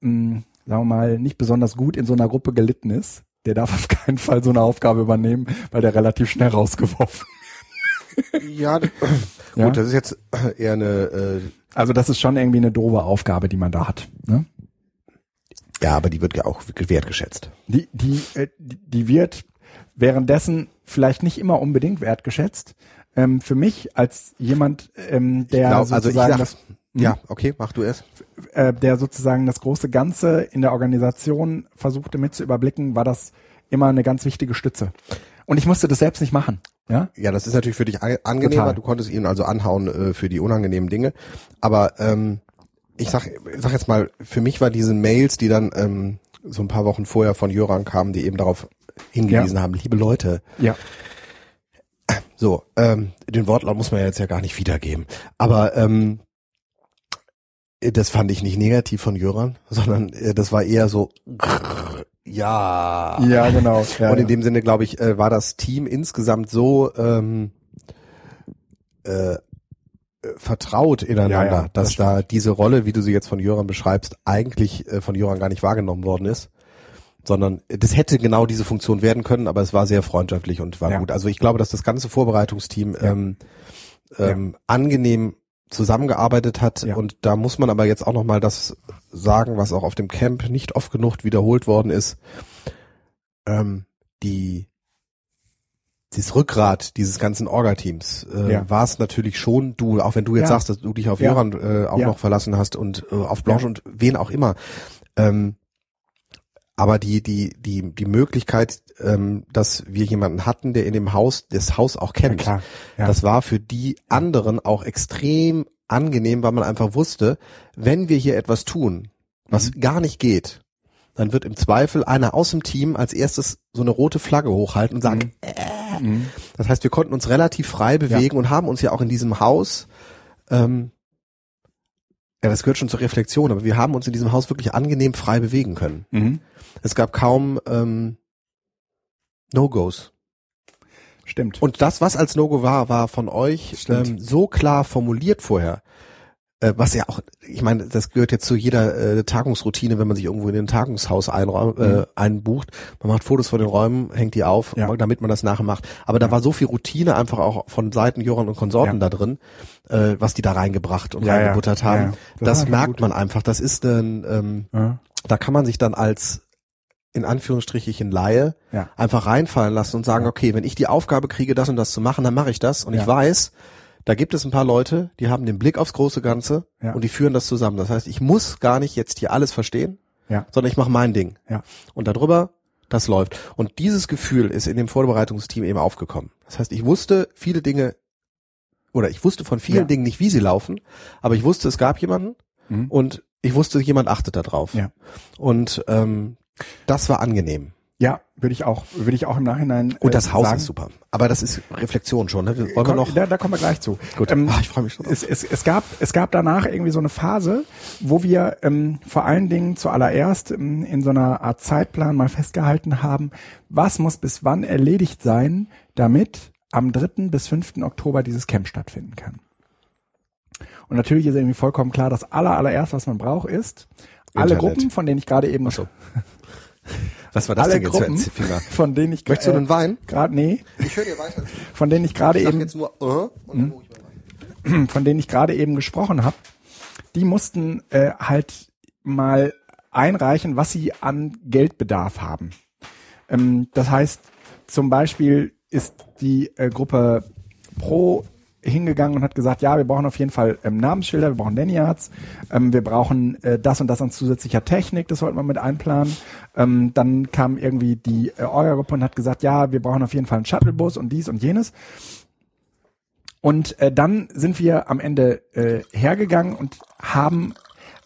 Speaker 2: mh, hm, sagen wir mal, nicht besonders gut in so einer Gruppe gelitten ist, der darf auf keinen Fall so eine Aufgabe übernehmen, weil der relativ schnell rausgeworfen
Speaker 1: ja, gut, ja? das ist jetzt eher eine. Äh,
Speaker 2: also das ist schon irgendwie eine doofe Aufgabe, die man da hat. Ne?
Speaker 1: Ja, aber die wird ja auch wertgeschätzt.
Speaker 2: Die, die, äh, die wird währenddessen vielleicht nicht immer unbedingt wertgeschätzt. Ähm, für mich als jemand, ähm, der glaub, sozusagen also sag,
Speaker 1: das ja, okay, mach du es.
Speaker 2: Äh, der sozusagen das große Ganze in der Organisation versuchte mit zu überblicken, war das immer eine ganz wichtige Stütze. Und ich musste das selbst nicht machen. Ja,
Speaker 1: ja das ist natürlich für dich angenehmer. Total. Du konntest ihn also anhauen äh, für die unangenehmen Dinge. Aber ähm, ich sag, sag jetzt mal, für mich war diese Mails, die dann ähm, so ein paar Wochen vorher von Jöran kamen, die eben darauf hingewiesen ja. haben, liebe Leute.
Speaker 2: Ja.
Speaker 1: So, ähm, den Wortlaut muss man ja jetzt ja gar nicht wiedergeben. Aber ähm, das fand ich nicht negativ von Jöran, sondern äh, das war eher so, ja.
Speaker 2: Ja, genau. Ja,
Speaker 1: und in dem Sinne, glaube ich, äh, war das Team insgesamt so ähm, äh, vertraut ineinander, ja, ja, dass das da diese Rolle, wie du sie jetzt von Jöran beschreibst, eigentlich äh, von Jöran gar nicht wahrgenommen worden ist. Sondern das hätte genau diese Funktion werden können, aber es war sehr freundschaftlich und war ja. gut. Also ich glaube, dass das ganze Vorbereitungsteam ähm, ähm, angenehm zusammengearbeitet hat.
Speaker 2: Ja.
Speaker 1: Und da muss man aber jetzt auch noch mal das sagen, was auch auf dem Camp nicht oft genug wiederholt worden ist. Ähm, die dieses Rückgrat dieses ganzen Orga-Teams äh,
Speaker 2: Ja.
Speaker 1: war es natürlich schon du, auch wenn du jetzt
Speaker 2: Ja.
Speaker 1: sagst, dass du dich auf
Speaker 2: Ja.
Speaker 1: Jöran äh, auch
Speaker 2: Ja.
Speaker 1: noch verlassen hast und äh, auf Blanche
Speaker 2: Ja.
Speaker 1: und wen auch immer. Ähm, aber die die die die Möglichkeit, ähm, dass wir jemanden hatten, der in dem Haus das Haus auch
Speaker 2: Ja,
Speaker 1: kennt,
Speaker 2: klar. Ja.
Speaker 1: das war für die anderen auch extrem angenehm, weil man einfach wusste, wenn wir hier etwas tun, was
Speaker 2: Mhm.
Speaker 1: gar nicht geht, dann wird im Zweifel einer aus dem Team als erstes so eine rote Flagge hochhalten und sagen,
Speaker 2: Mhm.
Speaker 1: das heißt, wir konnten uns relativ frei bewegen und haben uns ja auch in diesem Haus, ähm, ja, das gehört schon zur Reflexion, aber wir haben uns in diesem Haus wirklich angenehm frei bewegen können.
Speaker 2: Mhm.
Speaker 1: Es gab kaum ähm, No-Gos.
Speaker 2: Stimmt.
Speaker 1: Und das, was als No-Go war, war von euch ähm, so klar formuliert vorher. Äh, was ja auch, ich meine, das gehört jetzt zu jeder äh, Tagungsroutine, wenn man sich irgendwo in ein Tagungshaus einräum, äh,
Speaker 2: Mhm.
Speaker 1: einbucht. Man macht Fotos von den Räumen, hängt die auf,
Speaker 2: Ja.
Speaker 1: damit man das nachher macht. Aber da war so viel Routine einfach auch von Seiten Joran und Konsorten
Speaker 2: Ja.
Speaker 1: da drin, äh, was die da reingebracht und
Speaker 2: Ja, ja.
Speaker 1: reingebuttert
Speaker 2: Ja,
Speaker 1: haben.
Speaker 2: ja. Das
Speaker 1: Das, merkt man einfach. Das ist ein, ähm,
Speaker 2: ja.
Speaker 1: da kann man sich dann als in Anführungsstrichen Laie
Speaker 2: Ja.
Speaker 1: einfach reinfallen lassen und sagen, okay, wenn ich die Aufgabe kriege, das und das zu machen, dann mache ich das. Und
Speaker 2: Ja.
Speaker 1: ich weiß, da gibt es ein paar Leute, die haben den Blick aufs große Ganze
Speaker 2: Ja.
Speaker 1: und die führen das zusammen. Das heißt, ich muss gar nicht jetzt hier alles verstehen,
Speaker 2: Ja.
Speaker 1: sondern ich mache mein Ding.
Speaker 2: Ja.
Speaker 1: Und darüber, das läuft. Und dieses Gefühl ist in dem Vorbereitungsteam eben aufgekommen. Das heißt, ich wusste viele Dinge oder ich wusste von vielen
Speaker 2: Ja.
Speaker 1: Dingen nicht, wie sie laufen, aber ich wusste, es gab jemanden
Speaker 2: Mhm.
Speaker 1: und ich wusste, jemand achtet da drauf.
Speaker 2: Ja.
Speaker 1: Und ähm, das war angenehm.
Speaker 2: Ja, würde ich auch, würde ich auch im Nachhinein.
Speaker 1: Und
Speaker 2: äh,
Speaker 1: das Haus
Speaker 2: sagen.
Speaker 1: ist super. Aber das ist Reflexion schon. Ne? Wollen wir
Speaker 2: Komm,
Speaker 1: noch?
Speaker 2: Da, da kommen wir gleich zu.
Speaker 1: Gut.
Speaker 2: Ähm,
Speaker 1: Ah, ich freue mich schon.
Speaker 2: es, es, es gab es gab danach irgendwie so eine Phase, wo wir ähm, vor allen Dingen zuallererst ähm, in so einer Art Zeitplan mal festgehalten haben, was muss bis wann erledigt sein, damit am 3. bis 5. Oktober dieses Camp stattfinden kann. Und natürlich ist irgendwie vollkommen klar, das aller, allererst, was man braucht, ist alle
Speaker 1: Internet.
Speaker 2: Gruppen, von denen ich gerade eben,
Speaker 1: so. Was war das
Speaker 2: alle
Speaker 1: denn jetzt für
Speaker 2: Gruppen,
Speaker 1: ein Finger?
Speaker 2: von denen ich
Speaker 1: Möchtest du einen Wein?
Speaker 2: gerade, nee,
Speaker 1: Ich höre dir weiter.
Speaker 2: von denen ich gerade eben
Speaker 1: jetzt nur äh, und dann hol ich mal Wein.
Speaker 2: von denen ich gerade eben gesprochen habe, die mussten äh, halt mal einreichen, was sie an Geldbedarf haben. Ähm, das heißt, zum Beispiel ist die äh, Gruppe Pro hingegangen und hat gesagt, ja, wir brauchen auf jeden Fall ähm, Namensschilder, wir brauchen Lanyards, ähm, wir brauchen äh, das und das an zusätzlicher Technik, das sollten wir mit einplanen. Ähm, dann kam irgendwie die äh, Orga-Gruppe und hat gesagt, ja, wir brauchen auf jeden Fall einen Shuttlebus und dies und jenes. Und äh, dann sind wir am Ende äh, hergegangen und haben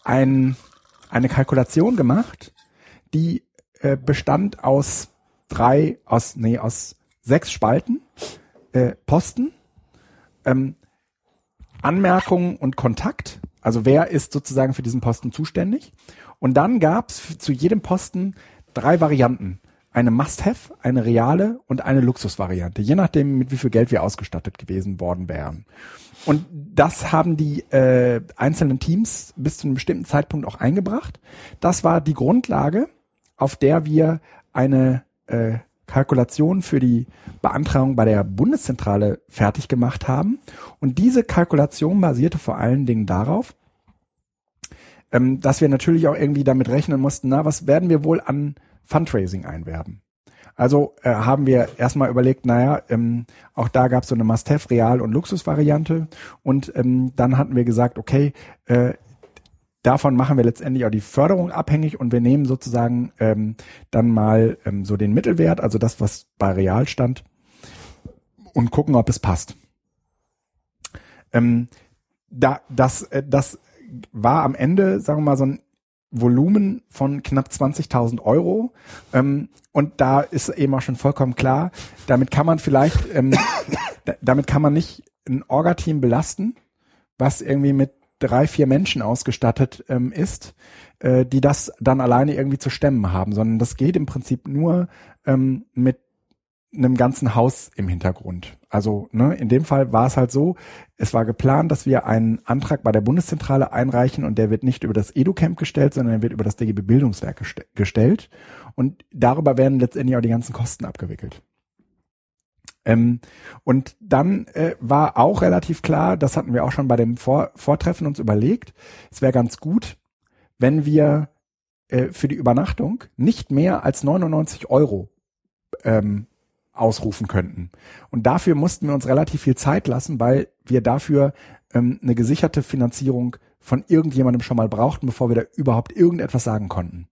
Speaker 2: ein, eine Kalkulation gemacht, die äh, bestand aus drei, aus, nee, aus sechs Spalten, äh, Posten, ähm, Anmerkungen und Kontakt. Also wer ist sozusagen für diesen Posten zuständig? Und dann gab es zu jedem Posten drei Varianten. Eine Must-Have, eine reale und eine Luxusvariante, je nachdem, mit wie viel Geld wir ausgestattet gewesen worden wären. Und das haben die äh, einzelnen Teams bis zu einem bestimmten Zeitpunkt auch eingebracht. Das war die Grundlage, auf der wir eine äh, Kalkulation für die Beantragung bei der Bundeszentrale fertig gemacht haben. Und diese Kalkulation basierte vor allen Dingen darauf, ähm, dass wir natürlich auch irgendwie damit rechnen mussten, na, was werden wir wohl an Fundraising einwerben? Also äh, haben wir erstmal überlegt, naja, ähm, auch da gab es so eine Must-Have, Real- und Luxusvariante. Und ähm, dann hatten wir gesagt, okay, äh, davon machen wir letztendlich auch die Förderung abhängig und wir nehmen sozusagen ähm, dann mal ähm, so den Mittelwert, also das, was bei Real stand, und gucken, ob es passt. Ähm, da, das, äh, das war am Ende, sagen wir mal, so ein Volumen von knapp 20.000 Euro. Ähm, und da ist eben auch schon vollkommen klar, damit kann man vielleicht, ähm, da, damit kann man nicht ein Orga-Team belasten, was irgendwie mit drei, vier Menschen ausgestattet ähm, ist, äh, die das dann alleine irgendwie zu stemmen haben, sondern das geht im Prinzip nur ähm, mit einem ganzen Haus im Hintergrund. Also ne, in dem Fall war es halt so, es war geplant, dass wir einen Antrag bei der Bundeszentrale einreichen und der wird nicht über das EduCamp gestellt, sondern er wird über das DGB Bildungswerk geste gestellt und darüber werden letztendlich auch die ganzen Kosten abgewickelt. Ähm, und dann äh, war auch relativ klar, das hatten wir auch schon bei dem Vor Vortreffen uns überlegt, es wäre ganz gut, wenn wir äh, für die Übernachtung nicht mehr als 99 Euro ähm, ausrufen könnten. Und dafür mussten wir uns relativ viel Zeit lassen, weil wir dafür ähm, eine gesicherte Finanzierung von irgendjemandem schon mal brauchten, bevor wir da überhaupt irgendetwas sagen konnten.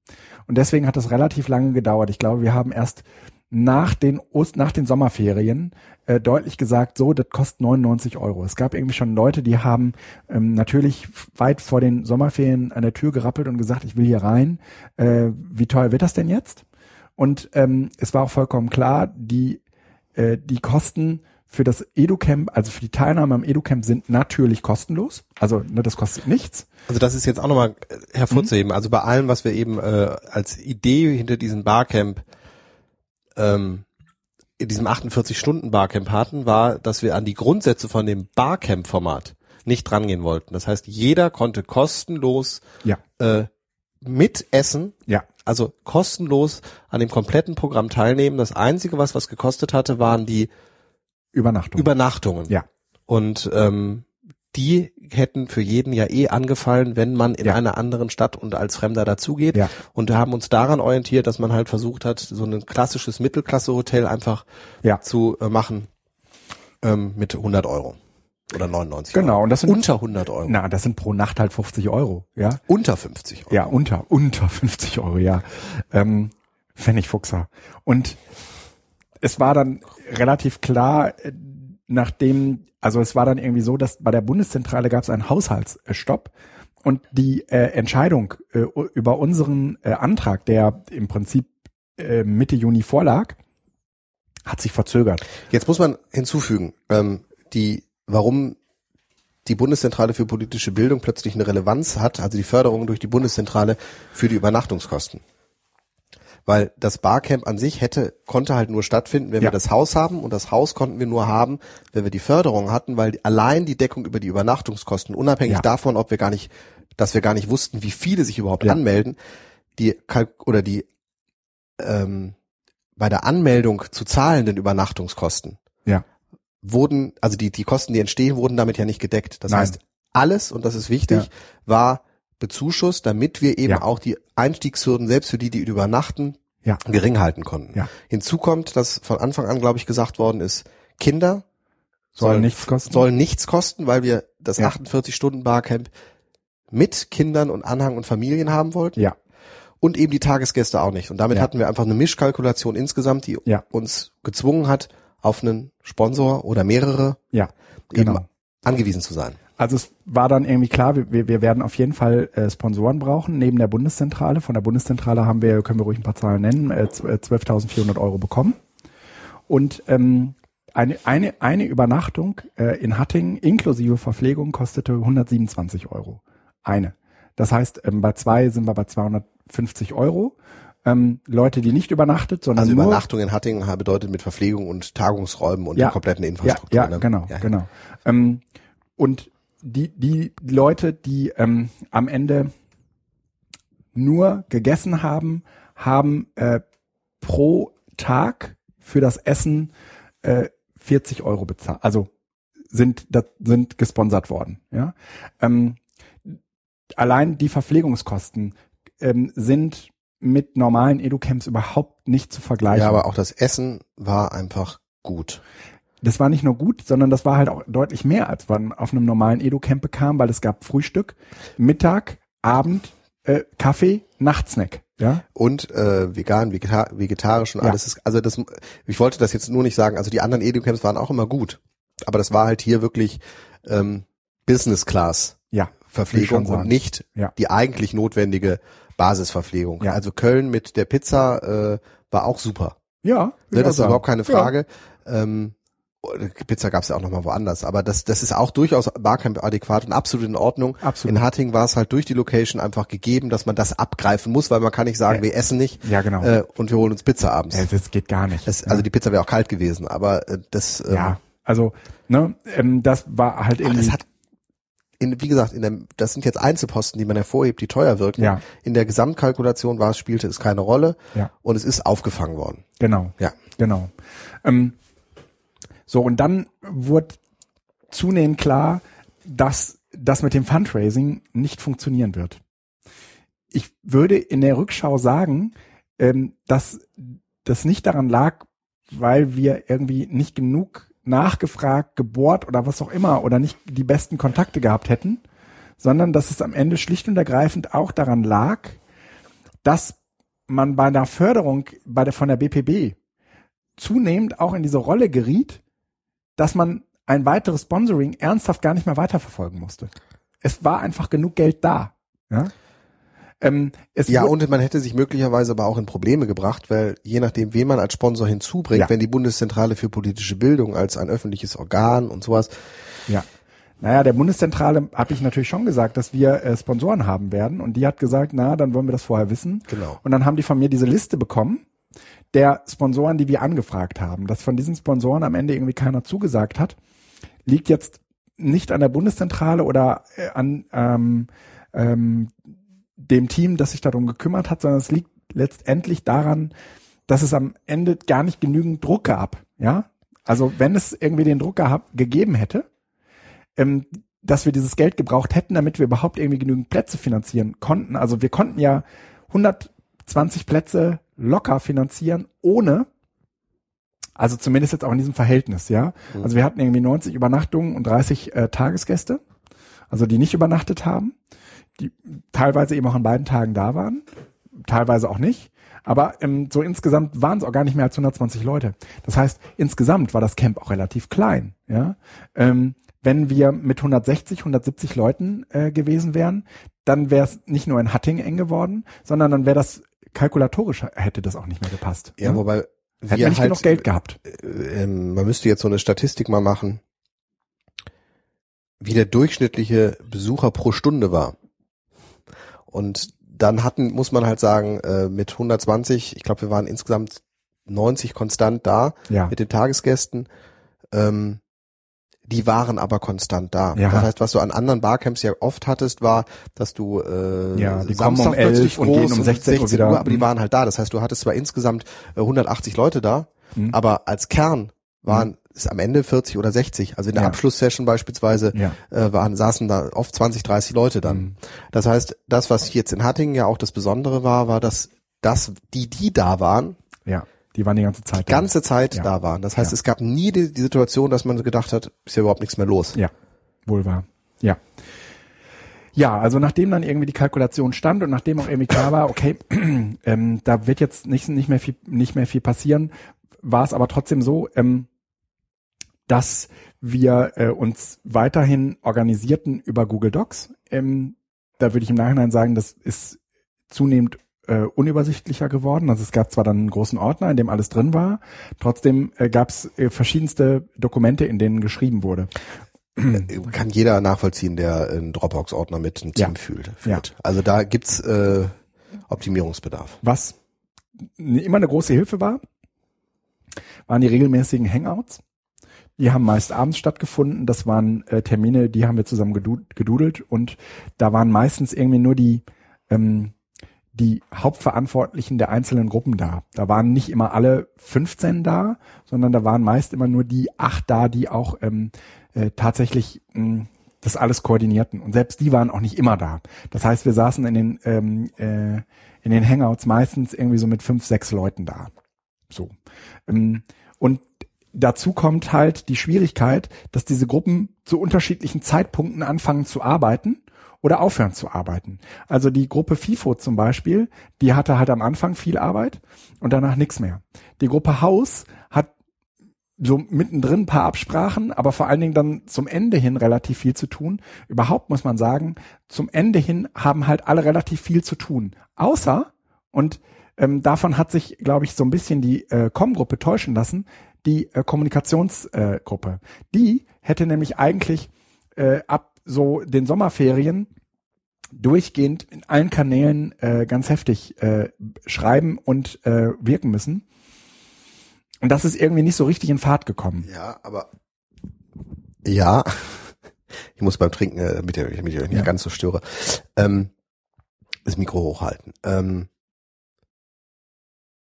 Speaker 2: Und deswegen hat das relativ lange gedauert. Ich glaube, wir haben erst nach den Ost nach den Sommerferien äh, deutlich gesagt, so, das kostet 99 Euro. Es gab irgendwie schon Leute, die haben ähm, natürlich weit vor den Sommerferien an der Tür gerappelt und gesagt, ich will hier rein. Äh, wie teuer wird das denn jetzt? Und ähm, es war auch vollkommen klar, die äh, die Kosten für das EduCamp, also für die Teilnahme am EduCamp sind natürlich kostenlos. Also ne, das kostet nichts.
Speaker 1: Also das ist jetzt auch nochmal hervorzuheben. Mhm. Also bei allem, was wir eben äh, als Idee hinter diesem Barcamp, ähm, in diesem 48-Stunden-Barcamp hatten, war, dass wir an die Grundsätze von dem Barcamp-Format nicht drangehen wollten. Das heißt, jeder konnte kostenlos
Speaker 2: ja.
Speaker 1: äh, mitessen,
Speaker 2: ja.
Speaker 1: also kostenlos an dem kompletten Programm teilnehmen. Das Einzige, was was gekostet hatte, waren die
Speaker 2: Übernachtung.
Speaker 1: Übernachtungen.
Speaker 2: Ja.
Speaker 1: Und ähm, die hätten für jeden ja eh angefallen, wenn man in ja. einer anderen Stadt und als Fremder dazugeht.
Speaker 2: Ja.
Speaker 1: Und wir haben uns daran orientiert, dass man halt versucht hat, so ein klassisches Mittelklasse-Hotel einfach
Speaker 2: ja.
Speaker 1: zu äh, machen ähm, mit 100 Euro oder 99
Speaker 2: genau,
Speaker 1: Euro.
Speaker 2: und das sind
Speaker 1: unter 100 Euro.
Speaker 2: Na, das sind pro Nacht halt 50 Euro, ja.
Speaker 1: Unter 50 Euro.
Speaker 2: Ja, unter unter 50 Euro, ja. Ähm, Pfennigfuchser. Und es war dann relativ klar, äh, nachdem, also es war dann irgendwie so, dass bei der Bundeszentrale gab es einen Haushaltsstopp und die äh, Entscheidung äh, über unseren äh, Antrag, der im Prinzip äh, Mitte Juni vorlag, hat sich verzögert.
Speaker 1: Jetzt muss man hinzufügen, ähm, die, warum die Bundeszentrale für politische Bildung plötzlich eine Relevanz hat, also die Förderung durch die Bundeszentrale für die Übernachtungskosten weil das Barcamp an sich hätte, konnte halt nur stattfinden, wenn
Speaker 2: Ja.
Speaker 1: wir das Haus haben und das Haus konnten wir nur haben, wenn wir die Förderung hatten, weil allein die Deckung über die Übernachtungskosten, unabhängig
Speaker 2: Ja.
Speaker 1: davon, ob wir gar nicht, dass wir gar nicht wussten, wie viele sich überhaupt
Speaker 2: Ja.
Speaker 1: anmelden, die oder die ähm, bei der Anmeldung zu zahlenden Übernachtungskosten
Speaker 2: Ja.
Speaker 1: wurden, also die, die Kosten, die entstehen, wurden damit ja nicht gedeckt. Das
Speaker 2: Nein.
Speaker 1: heißt, alles, und das ist wichtig, war bezuschusst, damit wir eben
Speaker 2: Ja.
Speaker 1: auch die Einstiegshürden selbst für die, die übernachten,
Speaker 2: Ja.
Speaker 1: gering halten konnten.
Speaker 2: Ja.
Speaker 1: Hinzu kommt, dass von Anfang an, glaube ich, gesagt worden ist, Kinder
Speaker 2: Soll
Speaker 1: sollen
Speaker 2: nichts kosten.
Speaker 1: sollen nichts kosten, weil wir das
Speaker 2: Ja.
Speaker 1: 48-Stunden-Barcamp mit Kindern und Anhang und Familien haben wollten
Speaker 2: Ja.
Speaker 1: und eben die Tagesgäste auch nicht. Und damit
Speaker 2: Ja.
Speaker 1: hatten wir einfach eine Mischkalkulation insgesamt, die
Speaker 2: Ja.
Speaker 1: uns gezwungen hat, auf einen Sponsor oder mehrere
Speaker 2: Ja.
Speaker 1: eben
Speaker 2: Genau.
Speaker 1: angewiesen zu sein.
Speaker 2: Also es war dann irgendwie klar, wir, wir werden auf jeden Fall äh, Sponsoren brauchen, neben der Bundeszentrale. Von der Bundeszentrale haben wir, können wir ruhig ein paar Zahlen nennen, äh, zw- äh, 12.400 Euro bekommen. Und ähm, eine, eine, eine Übernachtung äh, in Hattingen inklusive Verpflegung kostete 127 Euro. Eine. Das heißt, ähm, bei zwei sind wir bei 250 Euro. Ähm, Leute, die nicht übernachtet, sondern
Speaker 1: Also
Speaker 2: nur
Speaker 1: Übernachtung in Hattingen bedeutet mit Verpflegung und Tagungsräumen und
Speaker 2: Ja.
Speaker 1: der kompletten
Speaker 2: Ja,
Speaker 1: Infrastruktur.
Speaker 2: ja,
Speaker 1: ne?
Speaker 2: genau,
Speaker 1: Ja.
Speaker 2: genau. Ähm, und die, die Leute, die ähm, am Ende nur gegessen haben, haben äh, pro Tag für das Essen äh, 40 Euro bezahlt. Also sind das sind gesponsert worden. Ja. Ähm, allein die Verpflegungskosten ähm, sind mit normalen Educamps überhaupt nicht zu vergleichen.
Speaker 1: Ja, aber auch das Essen war einfach gut.
Speaker 2: Das war nicht nur gut, sondern das war halt auch deutlich mehr, als man auf einem normalen Edu-Camp bekam, weil es gab Frühstück, Mittag, Abend, äh, Kaffee, Nachtsnack. Ja,
Speaker 1: Und äh, vegan, vegeta vegetarisch und
Speaker 2: Ja.
Speaker 1: alles ist, also das, ich wollte das jetzt nur nicht sagen, also die anderen Educamps waren auch immer gut. Aber das war halt hier wirklich ähm, Business Class
Speaker 2: ja,
Speaker 1: Verpflegung und nicht
Speaker 2: Ja.
Speaker 1: die eigentlich notwendige Basisverpflegung.
Speaker 2: Ja.
Speaker 1: Also Köln mit der Pizza äh, war auch super.
Speaker 2: ja.
Speaker 1: Ne, das ist überhaupt keine. Frage. Ähm, Pizza gab es ja auch nochmal woanders, aber das, das ist auch durchaus Barcamp adäquat und absolut in Ordnung.
Speaker 2: Absolut.
Speaker 1: In Hattingen war es halt durch die Location einfach gegeben, dass man das abgreifen muss, weil man kann nicht sagen,
Speaker 2: Ja.
Speaker 1: wir essen nicht
Speaker 2: Ja, genau.
Speaker 1: äh, und wir holen uns Pizza abends.
Speaker 2: Ja, das geht gar nicht.
Speaker 1: Das, also die Pizza wäre auch kalt gewesen, aber äh, das, ähm,
Speaker 2: ja, also ne, ähm, das war halt
Speaker 1: aber
Speaker 2: irgendwie.
Speaker 1: das hat, in, wie gesagt, in der, das sind jetzt Einzelposten, die man hervorhebt, die teuer wirken.
Speaker 2: Ja.
Speaker 1: In der Gesamtkalkulation war es, spielte es keine Rolle
Speaker 2: Ja.
Speaker 1: und es ist aufgefangen worden.
Speaker 2: genau,
Speaker 1: Ja.
Speaker 2: genau. Ähm, So, und dann wurde zunehmend klar, dass das mit dem Fundraising nicht funktionieren wird. Ich würde in der Rückschau sagen, ähm, dass das nicht daran lag, weil wir irgendwie nicht genug nachgefragt, gebohrt oder was auch immer oder nicht die besten Kontakte gehabt hätten, sondern dass es am Ende schlicht und ergreifend auch daran lag, dass man bei einer Förderung bei der, von der BPB zunehmend auch in diese Rolle geriet, dass man ein weiteres Sponsoring ernsthaft gar nicht mehr weiterverfolgen musste. Es war einfach genug Geld da. Ja,
Speaker 1: ähm, ja und man hätte sich möglicherweise aber auch in Probleme gebracht, weil je nachdem, wen man als Sponsor hinzubringt, ja. wenn die Bundeszentrale für politische Bildung als ein öffentliches Organ und sowas.
Speaker 2: Ja. Naja, der Bundeszentrale habe ich natürlich schon gesagt, dass wir äh, Sponsoren haben werden. Und die hat gesagt, na, dann wollen wir das vorher wissen.
Speaker 1: Genau.
Speaker 2: Und dann haben die von mir diese Liste bekommen der Sponsoren, die wir angefragt haben. Dass von diesen Sponsoren am Ende irgendwie keiner zugesagt hat, liegt jetzt nicht an der Bundeszentrale oder äh, an ähm, ähm, dem Team, das sich darum gekümmert hat, sondern es liegt letztendlich daran, dass es am Ende gar nicht genügend Druck gab. Ja, also wenn es irgendwie den Druck gehabt, gegeben hätte, ähm, dass wir dieses Geld gebraucht hätten, damit wir überhaupt irgendwie genügend Plätze finanzieren konnten. Also wir konnten ja 120 Plätze locker finanzieren, ohne, also zumindest jetzt auch in diesem Verhältnis, ja. Mhm. Also wir hatten irgendwie 90 Übernachtungen und 30 äh, Tagesgäste, also die nicht übernachtet haben, die teilweise eben auch an beiden Tagen da waren, teilweise auch nicht. Aber ähm, so insgesamt waren es auch gar nicht mehr als 120 Leute. Das heißt, insgesamt war das Camp auch relativ klein. Ja, ähm, wenn wir mit 160, 170 Leuten äh, gewesen wären, dann wäre es nicht nur in Hatting eng geworden, sondern dann wäre das kalkulatorisch hätte das auch nicht mehr gepasst.
Speaker 1: Ja, ne? wobei
Speaker 2: wir Hätten wir nicht halt, genug Geld gehabt.
Speaker 1: Äh, äh, man müsste jetzt so eine Statistik mal machen, wie der durchschnittliche Besucher pro Stunde war. Und dann hatten, muss man halt sagen, äh, mit 120, ich glaube, wir waren insgesamt 90 konstant da
Speaker 2: ja.
Speaker 1: mit den Tagesgästen. Ähm, die waren aber konstant da.
Speaker 2: Ja.
Speaker 1: Das heißt, was du an anderen Barcamps ja oft hattest, war, dass du
Speaker 2: äh, ja, die Samstag kommen um 11 und gehen um 16, 16 Uhr wieder. Uhr,
Speaker 1: aber die mhm. waren halt da. Das heißt, du hattest zwar insgesamt äh, 180 Leute da, mhm. aber als Kern waren mhm. es am Ende 40 oder 60. Also in der ja. Abschlusssession beispielsweise
Speaker 2: ja.
Speaker 1: äh, waren saßen da oft 20, 30 Leute dann. Mhm. Das heißt, das, was jetzt in Hattingen ja auch das Besondere war, war, dass dass die, die da waren,
Speaker 2: ja die waren die ganze Zeit
Speaker 1: die da. ganze Zeit ja. da waren. Das heißt, ja. es gab nie die, die, Situation, dass man gedacht hat, ist ja überhaupt nichts mehr los.
Speaker 2: Ja, wohl wahr. Ja. Ja, also nachdem dann irgendwie die Kalkulation stand und nachdem auch irgendwie klar war, okay, ähm, da wird jetzt nicht, nicht mehr viel, nicht mehr viel passieren, war es aber trotzdem so, ähm, dass wir äh, uns weiterhin organisierten über Google Docs. Ähm, da würde ich im Nachhinein sagen, das ist zunehmend äh, unübersichtlicher geworden. Also es gab zwar dann einen großen Ordner, in dem alles drin war, trotzdem äh, gab es äh, verschiedenste Dokumente, in denen geschrieben wurde.
Speaker 1: Äh, kann jeder nachvollziehen, der einen Dropbox-Ordner mit einem Team ja. fühlt, führt. Ja. Also da gibt's äh, Optimierungsbedarf.
Speaker 2: Was immer eine große Hilfe war, waren die regelmäßigen Hangouts. Die haben meist abends stattgefunden. Das waren äh, Termine, die haben wir zusammen gedudelt und da waren meistens irgendwie nur die ähm, die Hauptverantwortlichen der einzelnen Gruppen da. Da waren nicht immer alle 15 da, sondern da waren meist immer nur die acht da, die auch ähm, äh, tatsächlich mh, hm, das alles koordinierten. Und selbst die waren auch nicht immer da. Das heißt, wir saßen in den ähm, äh, in den Hangouts meistens irgendwie so mit fünf, sechs Leuten da. So. Ähm, und dazu kommt halt die Schwierigkeit, dass diese Gruppen zu unterschiedlichen Zeitpunkten anfangen zu arbeiten oder aufhören zu arbeiten. Also die Gruppe FIFO zum Beispiel, die hatte halt am Anfang viel Arbeit und danach nichts mehr. Die Gruppe Haus hat so mittendrin ein paar Absprachen, aber vor allen Dingen dann zum Ende hin relativ viel zu tun. Überhaupt muss man sagen, zum Ende hin haben halt alle relativ viel zu tun. Außer, und ähm, davon hat sich, glaube ich, so ein bisschen die äh, Com-Gruppe täuschen lassen, die äh, Kommunikationsgruppe. Äh, die hätte nämlich eigentlich äh, ab so den Sommerferien durchgehend in allen Kanälen äh, ganz heftig äh, schreiben und äh, wirken müssen. Und das ist irgendwie nicht so richtig in Fahrt gekommen.
Speaker 1: Ja, aber ja, ich muss beim Trinken, äh, damit ich mich nicht ja. ganz so störe, ähm, das Mikro hochhalten. Ähm,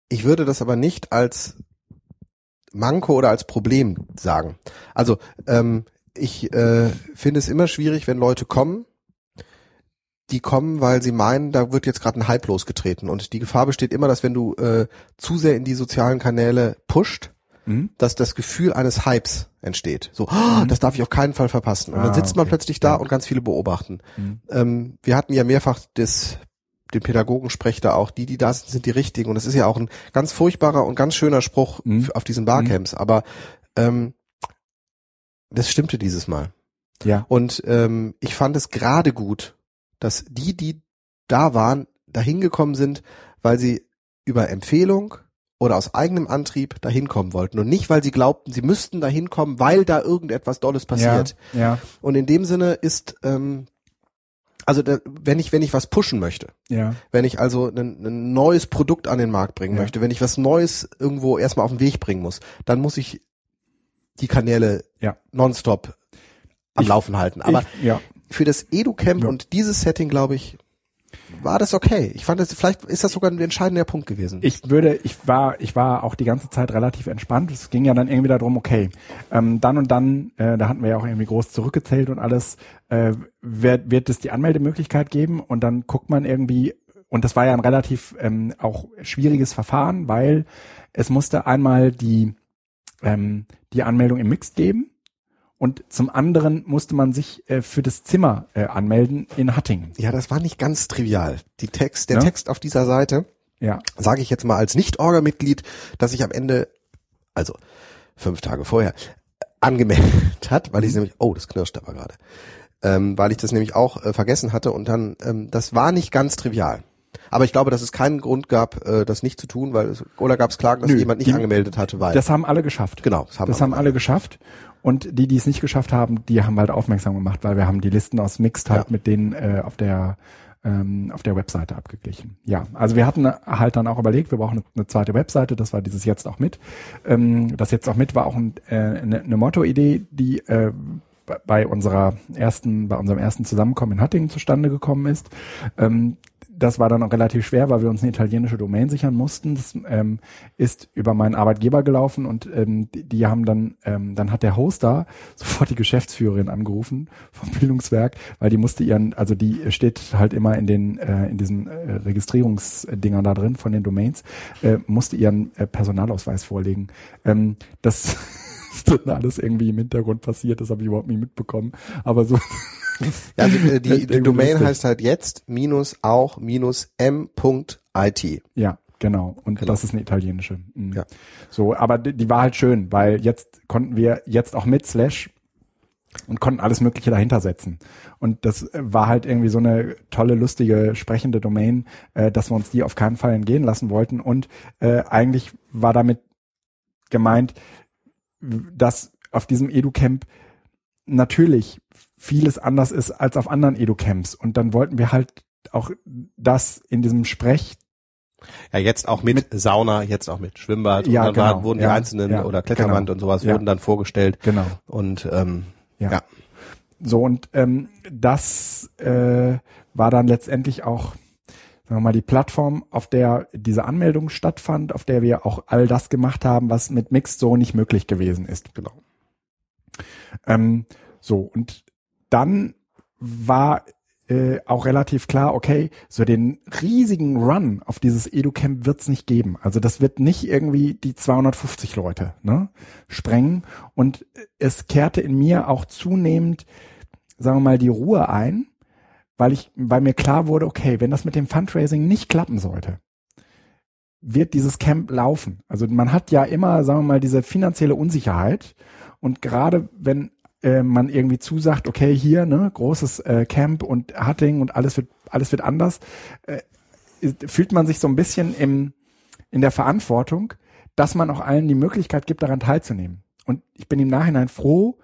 Speaker 1: ich würde das aber nicht als Manko oder als Problem sagen. Also ähm, ich äh, finde es immer schwierig, wenn Leute kommen, die kommen, weil sie meinen, da wird jetzt gerade ein Hype losgetreten. Und die Gefahr besteht immer, dass wenn du äh, zu sehr in die sozialen Kanäle pusht, mhm. dass das Gefühl eines Hypes entsteht. So, oh, das darf ich auf keinen Fall verpassen. Und ah, dann sitzt okay. man plötzlich da ja. und ganz viele beobachten. Mhm. Ähm, wir hatten ja mehrfach das den Pädagogen spreche da auch, die, die da sind, sind die richtigen. Und das ist ja auch ein ganz furchtbarer und ganz schöner Spruch mhm. auf diesen Barcamps. Mhm. Aber ähm, das stimmte dieses Mal.
Speaker 2: Ja.
Speaker 1: Und ähm, ich fand es gerade gut, dass die, die da waren, dahin gekommen sind, weil sie über Empfehlung oder aus eigenem Antrieb dahin kommen wollten und nicht, weil sie glaubten, sie müssten dahin kommen, weil da irgendetwas Dolles passiert.
Speaker 2: Ja, ja.
Speaker 1: Und in dem Sinne ist ähm, also da, wenn ich wenn ich was pushen möchte,
Speaker 2: ja.
Speaker 1: wenn ich also ein, ein neues Produkt an den Markt bringen ja. möchte, wenn ich was Neues irgendwo erstmal auf den Weg bringen muss, dann muss ich die Kanäle
Speaker 2: ja.
Speaker 1: nonstop am ich, Laufen halten. Aber
Speaker 2: ich, ja.
Speaker 1: für das EduCamp ja. und dieses Setting, glaube ich, war das okay. Ich fand das, vielleicht ist das sogar ein entscheidender Punkt gewesen.
Speaker 2: Ich würde, ich war, ich war auch die ganze Zeit relativ entspannt. Es ging ja dann irgendwie darum, okay, ähm, dann und dann, äh, da hatten wir ja auch irgendwie groß zurückgezählt und alles, äh, wird, wird es die Anmeldemöglichkeit geben und dann guckt man irgendwie, und das war ja ein relativ ähm, auch schwieriges Verfahren, weil es musste einmal die, ähm, die Anmeldung im Mixed geben und zum anderen musste man sich äh, für das Zimmer äh, anmelden in Hattingen.
Speaker 1: Ja, das war nicht ganz trivial. Die Text, der ja? Text auf dieser Seite,
Speaker 2: ja.
Speaker 1: sage ich jetzt mal als Nicht-Orga-Mitglied, dass ich am Ende, also fünf Tage vorher, angemeldet hat, weil ich mhm. nämlich, oh, das knirscht aber gerade, ähm, weil ich das nämlich auch äh, vergessen hatte und dann, ähm, das war nicht ganz trivial. Aber ich glaube, dass es keinen Grund gab, äh, das nicht zu tun, weil es, oder gab es Klagen, dass Nö, jemand nicht die, angemeldet hatte, weil.
Speaker 2: Das haben alle geschafft.
Speaker 1: Genau,
Speaker 2: das haben, das haben alle geschafft. Und die, die es nicht geschafft haben, die haben halt aufmerksam gemacht, weil wir haben die Listen aus Mixed halt ja. mit denen äh, auf der ähm, auf der Webseite abgeglichen. Ja, also wir hatten halt dann auch überlegt, wir brauchen eine, eine zweite Webseite, das war dieses Jetzt auch mit. Ähm, das Jetzt auch mit war auch ein, äh, eine, eine Motto-Idee, die äh, bei unserer ersten, bei unserem ersten Zusammenkommen in Hattingen zustande gekommen ist. Ähm, das war dann auch relativ schwer, weil wir uns eine italienische Domain sichern mussten. Das ähm, ist über meinen Arbeitgeber gelaufen und ähm, die, die haben dann, ähm, dann hat der Hoster sofort die Geschäftsführerin angerufen vom Bildungswerk, weil die musste ihren, also die steht halt immer in den, äh, in diesen äh, Registrierungsdingern da drin von den Domains, äh, musste ihren äh, Personalausweis vorlegen. Ähm, das ist dann alles irgendwie im Hintergrund passiert, das habe ich überhaupt nicht mitbekommen. Aber so
Speaker 1: ja, also äh, die, die Domain lustig. heißt halt jetzt minus auch minus m.it.
Speaker 2: Ja, genau. Und genau. das ist eine italienische.
Speaker 1: Mhm. Ja.
Speaker 2: So, aber die, die war halt schön, weil jetzt konnten wir jetzt auch mit Slash und konnten alles Mögliche dahinter setzen. Und das äh, war halt irgendwie so eine tolle, lustige, sprechende Domain, äh, dass wir uns die auf keinen Fall entgehen lassen wollten. Und äh, eigentlich war damit gemeint, dass auf diesem EduCamp natürlich vieles anders ist als auf anderen Educamps. Und dann wollten wir halt auch das in diesem Sprech
Speaker 1: ja, jetzt auch mit, mit, Sauna, jetzt auch mit Schwimmbad.
Speaker 2: Ja,
Speaker 1: und dann
Speaker 2: genau,
Speaker 1: wurden die
Speaker 2: ja,
Speaker 1: einzelnen
Speaker 2: ja,
Speaker 1: oder Kletterwand
Speaker 2: genau,
Speaker 1: und sowas wurden dann vorgestellt.
Speaker 2: Genau.
Speaker 1: Und ähm, ja. ja.
Speaker 2: So, und ähm, das äh, war dann letztendlich auch, sagen wir mal, die Plattform, auf der diese Anmeldung stattfand, auf der wir auch all das gemacht haben, was mit Mixed so nicht möglich gewesen ist.
Speaker 1: Genau.
Speaker 2: Ähm, so, und dann war äh, auch relativ klar, okay, so den riesigen Run auf dieses EduCamp wird's nicht geben. Also das wird nicht irgendwie die 250 Leute ne, sprengen. Und es kehrte in mir auch zunehmend, sagen wir mal, die Ruhe ein, weil ich, weil mir klar wurde, okay, wenn das mit dem Fundraising nicht klappen sollte, wird dieses Camp laufen. Also man hat ja immer, sagen wir mal, diese finanzielle Unsicherheit. Und gerade wenn äh, man irgendwie zusagt, okay, hier, ne, großes äh, Camp und Hutting und alles wird, alles wird anders, äh, fühlt man sich so ein bisschen im, in der Verantwortung, dass man auch allen die Möglichkeit gibt, daran teilzunehmen. Und ich bin im Nachhinein froh,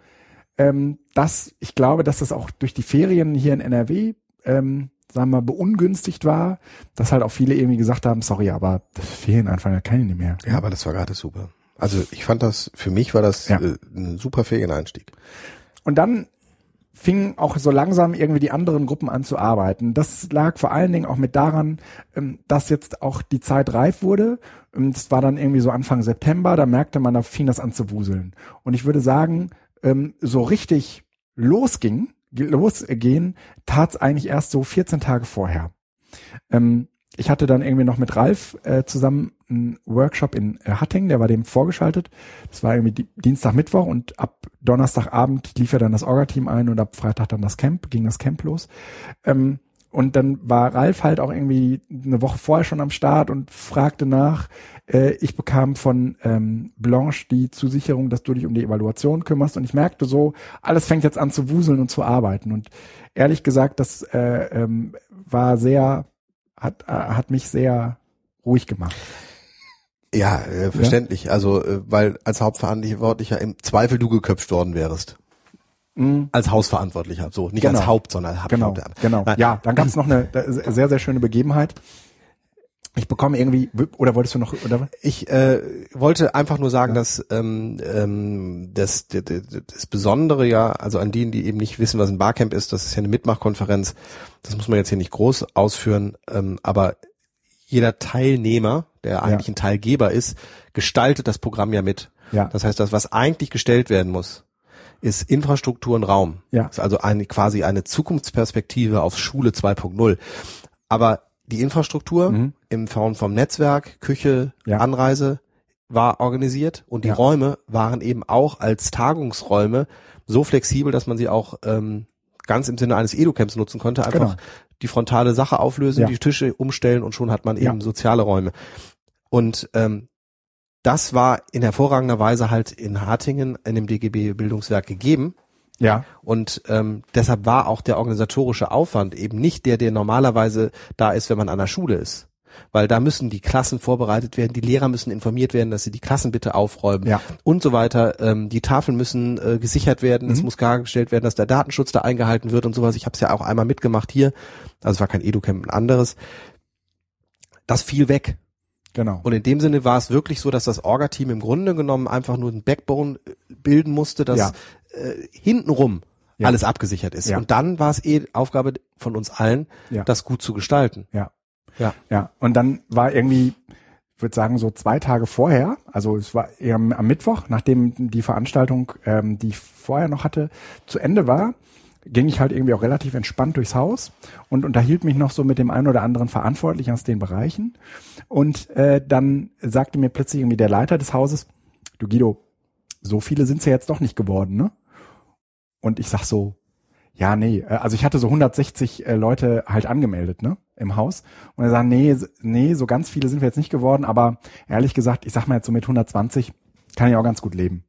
Speaker 2: ähm, dass ich glaube, dass das auch durch die Ferien hier in NRW, ähm, sagen wir mal, beungünstigt war, dass halt auch viele irgendwie gesagt haben, sorry, aber das Ferien einfach keine mehr.
Speaker 1: Ja, aber das war gerade super. Also ich fand das, für mich war das ja. äh, ein super Ferieneinstieg.
Speaker 2: Und dann fingen auch so langsam irgendwie die anderen Gruppen an zu arbeiten. Das lag vor allen Dingen auch mit daran, ähm, dass jetzt auch die Zeit reif wurde. Es war dann irgendwie so Anfang September, da merkte man, da fing das an zu wuseln. Und ich würde sagen, ähm, so richtig losging, losgehen, tat's eigentlich erst so 14 Tage vorher. Ähm, ich hatte dann irgendwie noch mit Ralf äh, zusammen einen Workshop in äh, Hattingen, der war dem vorgeschaltet. Das war irgendwie Dienstag, Mittwoch und ab Donnerstagabend lief er dann das Orga-Team ein und ab Freitag dann das Camp, ging das Camp los. Ähm, und dann war Ralf halt auch irgendwie eine Woche vorher schon am Start und fragte nach. Äh, ich bekam von ähm, Blanche die Zusicherung, dass du dich um die Evaluation kümmerst. Und ich merkte so, alles fängt jetzt an zu wuseln und zu arbeiten. Und ehrlich gesagt, das äh, ähm, war sehr hat, äh, hat mich sehr ruhig gemacht.
Speaker 1: Ja, äh, verständlich. Ja? Also, äh, weil als Hauptverantwortlicher im Zweifel du geköpft worden wärst. Mhm. Als Hausverantwortlicher, so nicht genau. als Haupt, sondern Haupt.
Speaker 2: Genau, genau. Ja, dann gab es noch eine sehr, sehr schöne Begebenheit. Ich bekomme irgendwie, oder wolltest du noch, oder?
Speaker 1: Ich äh, wollte einfach nur sagen, ja. dass ähm, ähm, das, das, das Besondere ja, also an denen, die eben nicht wissen, was ein Barcamp ist, das ist ja eine Mitmachkonferenz, das muss man jetzt hier nicht groß ausführen, ähm, aber jeder Teilnehmer, der eigentlich ja. ein Teilgeber ist, gestaltet das Programm ja mit. Ja. Das heißt, das, was eigentlich gestellt werden muss, ist Infrastruktur und Raum. Ja. Das ist also eine, quasi eine Zukunftsperspektive auf Schule 2.0. Aber die Infrastruktur mhm. im Form vom Netzwerk, Küche, ja. Anreise war organisiert und die ja. Räume waren eben auch als Tagungsräume so flexibel, dass man sie auch ähm, ganz im Sinne eines Educamps nutzen konnte. Einfach genau. die frontale Sache auflösen, ja. die Tische umstellen und schon hat man eben soziale Räume. Und ähm, das war in hervorragender Weise halt in Hartingen in dem DGB Bildungswerk gegeben. Ja. Und ähm, deshalb war auch der organisatorische Aufwand eben nicht der, der normalerweise da ist, wenn man an der Schule ist. Weil da müssen die Klassen vorbereitet werden, die Lehrer müssen informiert werden, dass sie die Klassen bitte aufräumen ja. und so weiter. Ähm, die Tafeln müssen äh, gesichert werden, mhm. es muss klargestellt werden, dass der Datenschutz da eingehalten wird und sowas. Ich habe es ja auch einmal mitgemacht hier. Also es war kein Educamp, ein anderes. Das fiel weg. Genau. Und in dem Sinne war es wirklich so, dass das Orga-Team im Grunde genommen einfach nur ein Backbone bilden musste, dass ja äh, hintenrum ja. alles abgesichert ist. Ja. Und dann war es eh Aufgabe von uns allen, ja. das gut zu gestalten.
Speaker 2: Ja. Ja. Ja. Und dann war irgendwie, ich würde sagen, so zwei Tage vorher, also es war eher am, Mittwoch, nachdem die Veranstaltung, ähm, die ich vorher noch hatte, zu Ende war, ging ich halt irgendwie auch relativ entspannt durchs Haus und unterhielt mich noch so mit dem einen oder anderen Verantwortlichen aus den Bereichen. Und äh, dann sagte mir plötzlich irgendwie der Leiter des Hauses, du Guido, so viele sind's ja jetzt doch nicht geworden, ne? Und ich sag so, ja, nee, äh, also ich hatte so 160 äh, Leute halt angemeldet, ne, im Haus. Und er sagt, nee, nee, so ganz viele sind wir jetzt nicht geworden, aber ehrlich gesagt, ich sag mal jetzt so mit 120 kann ich auch ganz gut leben.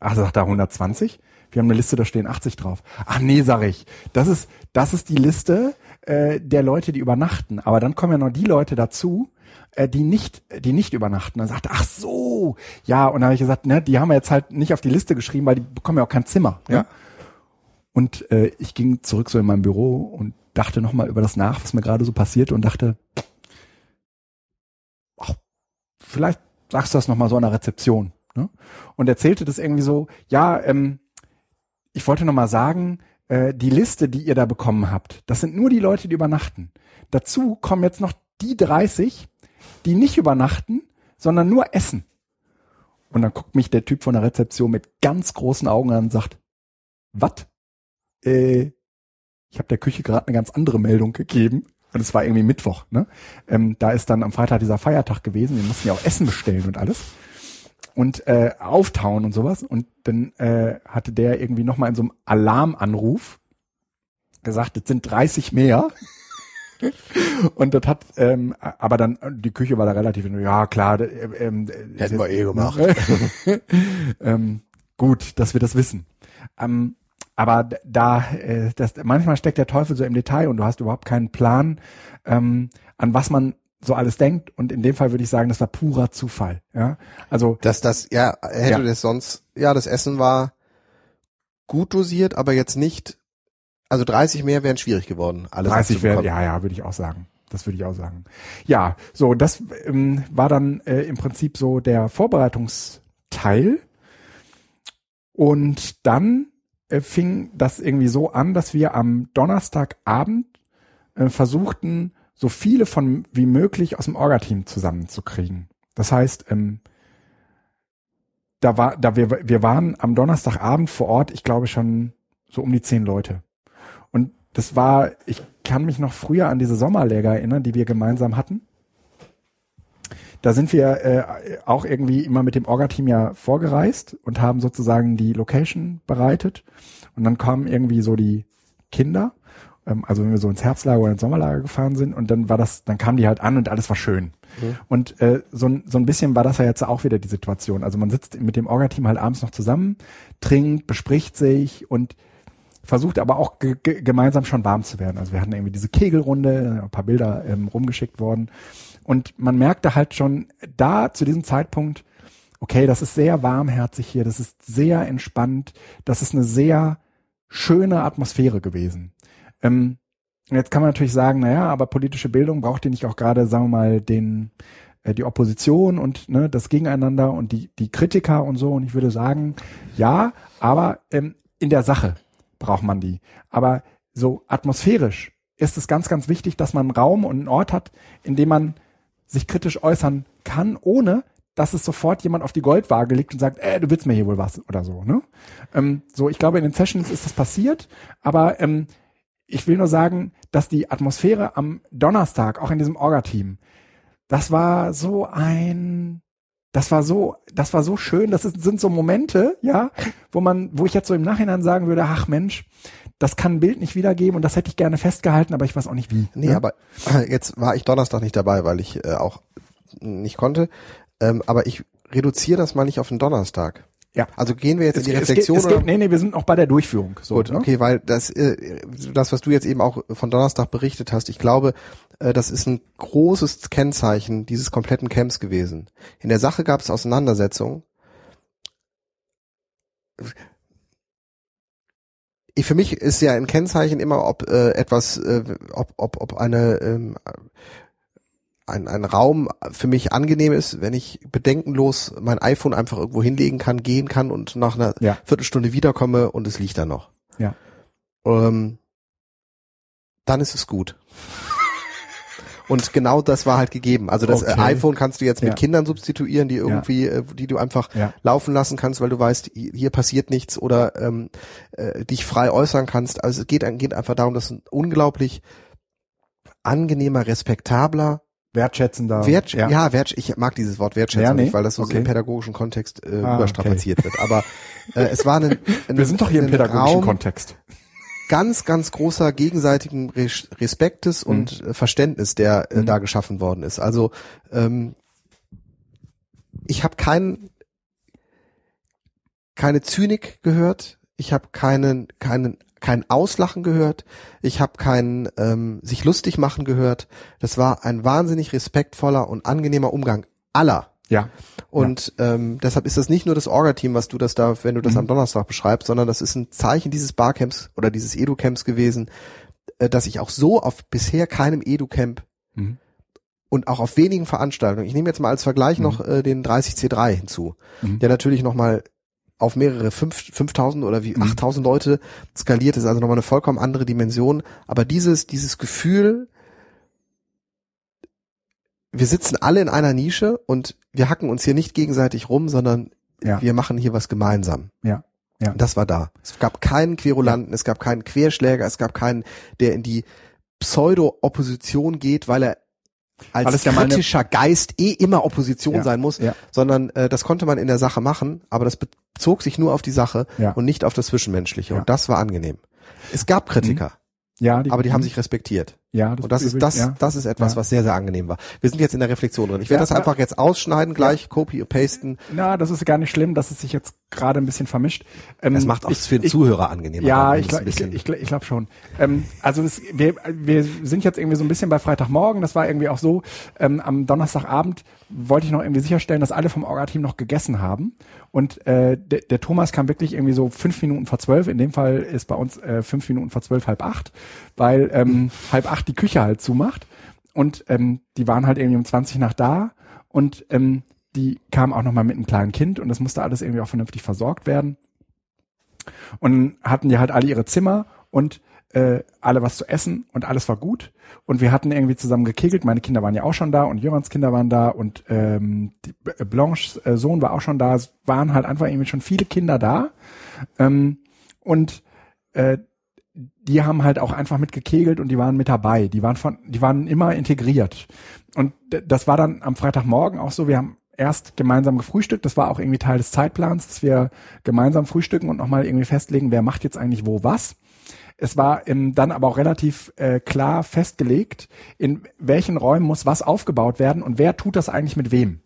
Speaker 2: Ach, sagt er 120? Wir haben eine Liste, da stehen 80 drauf. Ach nee, sag ich. Das ist, das ist die Liste äh, der Leute, die übernachten. Aber dann kommen ja noch die Leute dazu, äh, die nicht, die nicht übernachten. Dann sagte, ach so, ja. Und dann habe ich gesagt, ne, die haben wir jetzt halt nicht auf die Liste geschrieben, weil die bekommen ja auch kein Zimmer. Ne? Ja. Und äh, ich ging zurück so in mein Büro und dachte nochmal über das nach, was mir gerade so passierte und dachte, ach, vielleicht sagst du das nochmal so an der Rezeption. Ne? Und erzählte das irgendwie so, ja, ähm, ich wollte nochmal sagen, äh, die Liste, die ihr da bekommen habt, das sind nur die Leute, die übernachten. Dazu kommen jetzt noch die 30, die nicht übernachten, sondern nur essen. Und dann guckt mich der Typ von der Rezeption mit ganz großen Augen an und sagt, was? Äh, ich habe der Küche gerade eine ganz andere Meldung gegeben. Und es war irgendwie Mittwoch. Ne? Ähm, da ist dann am Freitag dieser Feiertag gewesen. Wir mussten ja auch Essen bestellen und alles. Und äh, auftauen und sowas. Und dann äh, hatte der irgendwie nochmal in so einem Alarmanruf gesagt, es sind 30 mehr. und das hat, ähm, aber dann, die Küche war da relativ, ja klar. Äh, ähm,
Speaker 1: Hätten wir eh gemacht.
Speaker 2: ähm, gut, dass wir das wissen. Ähm, aber da, äh, das, manchmal steckt der Teufel so im Detail und du hast überhaupt keinen Plan, ähm, an was man so alles denkt. Und in dem Fall würde ich sagen, das war purer Zufall. Ja, also
Speaker 1: dass das, ja, hätte ja. das sonst, ja, das Essen war gut dosiert, aber jetzt nicht also 30 mehr wären schwierig geworden.
Speaker 2: Alles 30 wäre, ja, ja, würde ich auch sagen. Das würde ich auch sagen. Ja, so, das ähm, war dann äh, im Prinzip so der Vorbereitungsteil. Und dann äh, fing das irgendwie so an, dass wir am Donnerstagabend äh, versuchten, so viele von wie möglich aus dem Orga-Team zusammenzukriegen. Das heißt, ähm, da war, da wir, wir waren am Donnerstagabend vor Ort, ich glaube schon so um die zehn Leute. Das war, ich kann mich noch früher an diese Sommerläger erinnern, die wir gemeinsam hatten. Da sind wir äh, auch irgendwie immer mit dem Orga-Team ja vorgereist und haben sozusagen die Location bereitet. Und dann kamen irgendwie so die Kinder, ähm, also wenn wir so ins Herbstlager oder ins Sommerlager gefahren sind, und dann war das, dann kamen die halt an und alles war schön. Mhm. Und äh, so, so ein bisschen war das ja jetzt auch wieder die Situation. Also man sitzt mit dem Orga-Team halt abends noch zusammen, trinkt, bespricht sich und versucht aber auch gemeinsam schon warm zu werden. Also wir hatten irgendwie diese Kegelrunde, ein paar Bilder ähm, rumgeschickt worden. Und man merkte halt schon da zu diesem Zeitpunkt, okay, das ist sehr warmherzig hier, das ist sehr entspannt, das ist eine sehr schöne Atmosphäre gewesen. Ähm, jetzt kann man natürlich sagen, naja, aber politische Bildung braucht ihr nicht auch gerade, sagen wir mal, den äh, die Opposition und ne, das Gegeneinander und die die Kritiker und so. Und ich würde sagen, ja, aber ähm, in der Sache braucht man die. Aber so atmosphärisch ist es ganz, ganz wichtig, dass man einen Raum und einen Ort hat, in dem man sich kritisch äußern kann, ohne dass es sofort jemand auf die Goldwaage legt und sagt, äh, du willst mir hier wohl was oder so. Ne? Ähm, so, ich glaube, in den Sessions ist das passiert, aber ähm, ich will nur sagen, dass die Atmosphäre am Donnerstag, auch in diesem Orga-Team, das war so ein, das war so, das war so schön. Das ist, sind so Momente, ja, wo man, wo ich jetzt so im Nachhinein sagen würde, ach Mensch, das kann ein Bild nicht wiedergeben und das hätte ich gerne festgehalten, aber ich weiß auch nicht wie.
Speaker 1: Nee, ne? aber äh, jetzt war ich Donnerstag nicht dabei, weil ich äh, auch nicht konnte. Ähm, aber ich reduziere das mal nicht auf den Donnerstag.
Speaker 2: Ja.
Speaker 1: Also gehen wir jetzt es, in die Reflexion.
Speaker 2: Es geht, es geht, nee, nee, wir sind noch bei der Durchführung.
Speaker 1: So, Gut, ne? okay, weil das, äh, das, was du jetzt eben auch von Donnerstag berichtet hast, ich glaube, äh, das ist ein großes Kennzeichen dieses kompletten Camps gewesen. In der Sache gab es Auseinandersetzungen. Ich, für mich ist ja ein Kennzeichen immer, ob äh, etwas, äh, ob, ob, ob eine ähm, ein, ein Raum für mich angenehm ist, wenn ich bedenkenlos mein iPhone einfach irgendwo hinlegen kann, gehen kann und nach einer ja. Viertelstunde wiederkomme und es liegt da noch.
Speaker 2: Ja.
Speaker 1: Ähm, dann ist es gut. Und genau das war halt gegeben. Also das äh, okay. iPhone kannst du jetzt mit ja. Kindern substituieren, die irgendwie, ja. Äh, die du einfach ja. laufen lassen kannst, weil du weißt, hier passiert nichts oder ähm, äh, dich frei äußern kannst. Also es geht, geht einfach darum, dass ein unglaublich angenehmer, respektabler
Speaker 2: wertschätzender.
Speaker 1: Wert, ja. ja, wert, ich mag dieses Wort wertschätzen ja, nee. nicht, weil das so okay. im pädagogischen Kontext äh, ah, überstrapaziert okay. wird. Aber äh, es war ein,
Speaker 2: ein Wir sind doch hier im pädagogischen Raum Kontext.
Speaker 1: Ganz, ganz großer gegenseitigen Respektes mhm. und äh, Verständnis, der äh, mhm. da geschaffen worden ist. Also ähm, ich habe keinen keine Zynik gehört. Ich habe keinen keinen kein Auslachen gehört, ich habe kein ähm, sich lustig machen gehört. Das war ein wahnsinnig respektvoller und angenehmer Umgang aller.
Speaker 2: Ja.
Speaker 1: Und ja. Ähm, deshalb ist das nicht nur das Orga-Team, was du das da, wenn du das mhm. am Donnerstag beschreibst, sondern das ist ein Zeichen dieses Barcamps oder dieses Edu-Camps gewesen, äh, dass ich auch so auf bisher keinem Edu-Camp mhm. und auch auf wenigen Veranstaltungen, ich nehme jetzt mal als Vergleich mhm. noch äh, den 30C3 hinzu, mhm. der natürlich nochmal auf mehrere fünf, 5000 oder wie 8000 mhm. Leute skaliert ist, also nochmal eine vollkommen andere Dimension. Aber dieses, dieses Gefühl, wir sitzen alle in einer Nische und wir hacken uns hier nicht gegenseitig rum, sondern ja. wir machen hier was gemeinsam.
Speaker 2: Ja. Ja.
Speaker 1: das war da. Es gab keinen Querulanten, ja. es gab keinen Querschläger, es gab keinen, der in die Pseudo-Opposition geht, weil er als kritischer ja Geist eh immer Opposition ja, sein muss, ja. sondern äh, das konnte man in der Sache machen, aber das bezog sich nur auf die Sache und nicht auf das Zwischenmenschliche und das war angenehm. Es gab Kritiker, mhm. Ja, die, aber die haben sich respektiert.
Speaker 2: Ja,
Speaker 1: das und das ist das, ja. das ist etwas, ja. was sehr sehr angenehm war. Wir sind jetzt in der Reflexion drin. Ich werde ja, das einfach jetzt ausschneiden, gleich copy pasten.
Speaker 2: Na, das ist gar nicht schlimm, dass es sich jetzt gerade ein bisschen vermischt.
Speaker 1: Ähm, das macht auch ich, für den ich, Zuhörer angenehmer.
Speaker 2: Ja, ich glaube ich, ich, ich glaube schon. Ähm, also es, wir, wir sind jetzt irgendwie so ein bisschen bei Freitagmorgen. Das war irgendwie auch so. Ähm, am Donnerstagabend wollte ich noch irgendwie sicherstellen, dass alle vom Orga-Team noch gegessen haben. Und äh, der, der Thomas kam wirklich irgendwie so fünf Minuten vor zwölf. In dem Fall ist bei uns äh, fünf Minuten vor zwölf, halb acht, weil ähm, halb acht die Küche halt zumacht. Und ähm, die waren halt irgendwie um 20 nach da und ähm, die kam auch noch mal mit einem kleinen Kind und das musste alles irgendwie auch vernünftig versorgt werden. Und hatten die halt alle ihre Zimmer und äh, alle was zu essen und alles war gut. Und wir hatten irgendwie zusammen gekegelt. Meine Kinder waren ja auch schon da und Jörans Kinder waren da und ähm, die Blanches äh, Sohn war auch schon da. Es waren halt einfach irgendwie schon viele Kinder da. Ähm, und äh, die haben halt auch einfach mit gekegelt und die waren mit dabei. Die waren von, die waren immer integriert. Und das war dann am Freitagmorgen auch so. Wir haben erst gemeinsam gefrühstückt. Das war auch irgendwie Teil des Zeitplans, dass wir gemeinsam frühstücken und nochmal irgendwie festlegen, wer macht jetzt eigentlich wo was. Es war ähm, dann aber auch relativ äh, klar festgelegt, in welchen Räumen muss was aufgebaut werden und wer tut das eigentlich mit wem.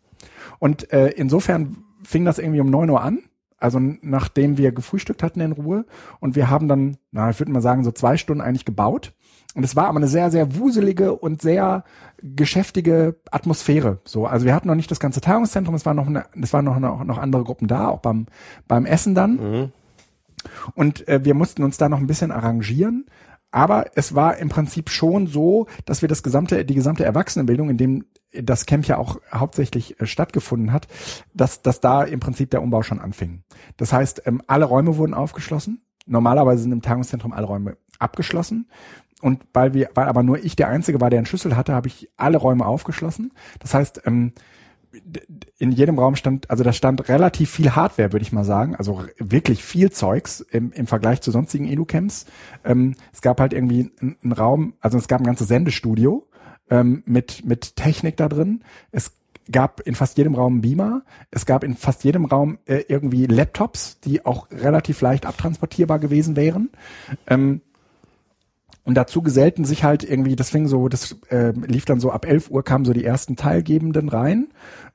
Speaker 2: Und äh, insofern fing das irgendwie um neun Uhr an also nachdem wir gefrühstückt hatten in Ruhe und wir haben dann, na, ich würde mal sagen, so zwei Stunden eigentlich gebaut. Und es war aber eine sehr, sehr wuselige und sehr geschäftige Atmosphäre. So, also wir hatten noch nicht das ganze Tagungszentrum, es waren noch, eine, es waren noch, noch, noch andere Gruppen da, auch beim, beim Essen dann. Mhm. Und äh, wir mussten uns da noch ein bisschen arrangieren. Aber es war im Prinzip schon so, dass wir das gesamte, die gesamte Erwachsenenbildung, in dem das Camp ja auch hauptsächlich äh, stattgefunden hat, dass, dass da im Prinzip der Umbau schon anfing. Das heißt, ähm, alle Räume wurden aufgeschlossen. Normalerweise sind im Tagungszentrum alle Räume abgeschlossen. Und weil wir, weil aber nur ich der Einzige war, der einen Schlüssel hatte, habe ich alle Räume aufgeschlossen. Das heißt, ähm, in jedem Raum stand, also da stand relativ viel Hardware, würde ich mal sagen, also wirklich viel Zeugs im, im Vergleich zu sonstigen Edu-Camps. Ähm, es gab halt irgendwie einen Raum, also es gab ein ganzes Sendestudio, ähm, mit, mit Technik da drin. Es gab in fast jedem Raum Beamer. Es gab in fast jedem Raum äh, irgendwie Laptops, die auch relativ leicht abtransportierbar gewesen wären. Ähm, und dazu gesellten sich halt irgendwie, das fing so, das äh, lief dann so ab 11 Uhr kamen so die ersten Teilgebenden rein.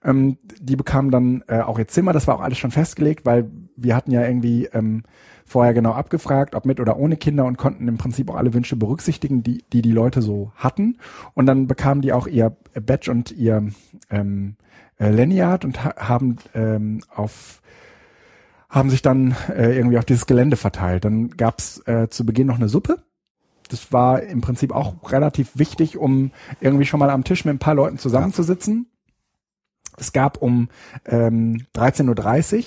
Speaker 2: Ähm, die bekamen dann äh, auch ihr Zimmer, das war auch alles schon festgelegt, weil wir hatten ja irgendwie ähm, vorher genau abgefragt, ob mit oder ohne Kinder und konnten im Prinzip auch alle Wünsche berücksichtigen, die die, die Leute so hatten. Und dann bekamen die auch ihr Badge und ihr ähm, äh, Lanyard und ha haben ähm, auf haben sich dann äh, irgendwie auf dieses Gelände verteilt. Dann gab's äh, zu Beginn noch eine Suppe. Das war im Prinzip auch relativ wichtig, um irgendwie schon mal am Tisch mit ein paar Leuten zusammenzusitzen. Es gab um ähm, 13.30 Uhr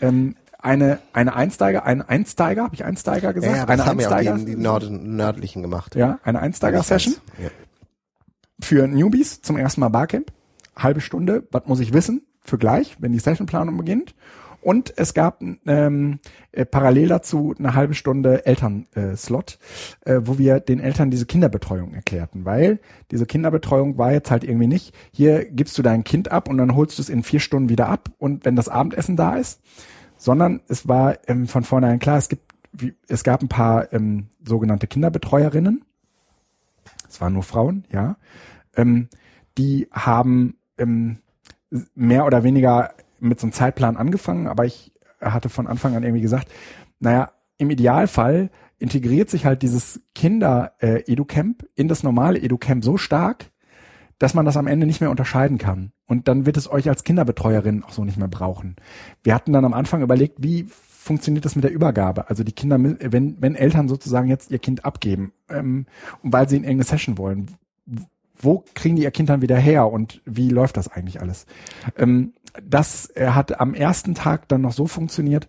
Speaker 2: ähm, eine, eine Einsteiger, ein Einsteiger, habe ich Einsteiger gesagt? Ja,
Speaker 1: ja das
Speaker 2: eine
Speaker 1: haben Einsteiger, die, die Nord nördlichen gemacht.
Speaker 2: Ja, eine Einsteiger-Session ja. für Newbies zum ersten Mal Barcamp. Halbe Stunde, was muss ich wissen? Für gleich, wenn die Sessionplanung beginnt. Und es gab ähm, äh, parallel dazu eine halbe Stunde Elternslot, äh, äh, wo wir den Eltern diese Kinderbetreuung erklärten, weil diese Kinderbetreuung war jetzt halt irgendwie nicht, hier gibst du dein Kind ab und dann holst du es in vier Stunden wieder ab und wenn das Abendessen da ist, sondern es war ähm, von vornherein klar, es gibt, wie, es gab ein paar ähm, sogenannte Kinderbetreuerinnen. Es waren nur Frauen, ja. Ähm, die haben ähm, mehr oder weniger mit so einem Zeitplan angefangen, aber ich hatte von Anfang an irgendwie gesagt, naja, im Idealfall integriert sich halt dieses Kinder-Edu-Camp in das normale Edu-Camp so stark, dass man das am Ende nicht mehr unterscheiden kann. Und dann wird es euch als Kinderbetreuerin auch so nicht mehr brauchen. Wir hatten dann am Anfang überlegt, wie funktioniert das mit der Übergabe? Also die Kinder, wenn, wenn Eltern sozusagen jetzt ihr Kind abgeben, ähm, weil sie in irgendeine Session wollen, wo kriegen die ihr Kind dann wieder her und wie läuft das eigentlich alles? Ähm, das hat am ersten Tag dann noch so funktioniert,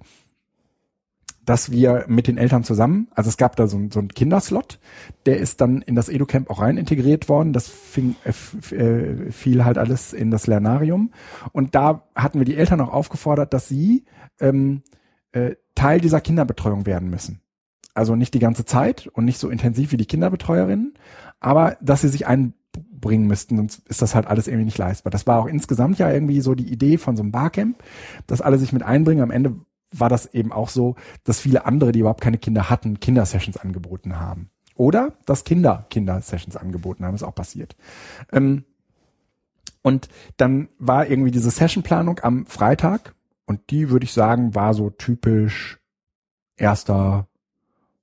Speaker 2: dass wir mit den Eltern zusammen, also es gab da so, so einen Kinderslot, der ist dann in das EduCamp auch rein integriert worden. Das fing, äh, äh, fiel halt alles in das Lernarium. Und da hatten wir die Eltern auch aufgefordert, dass sie ähm, äh, Teil dieser Kinderbetreuung werden müssen. Also nicht die ganze Zeit und nicht so intensiv wie die Kinderbetreuerinnen, aber dass sie sich einbringen müssten, sonst ist das halt alles irgendwie nicht leistbar. Das war auch insgesamt ja irgendwie so die Idee von so einem Barcamp, dass alle sich mit einbringen. Am Ende war das eben auch so, dass viele andere, die überhaupt keine Kinder hatten, Kindersessions angeboten haben. Oder dass Kinder Kindersessions angeboten haben, ist auch passiert. Ähm, und dann war irgendwie diese Sessionplanung am Freitag und die würde ich sagen, war so typisch erster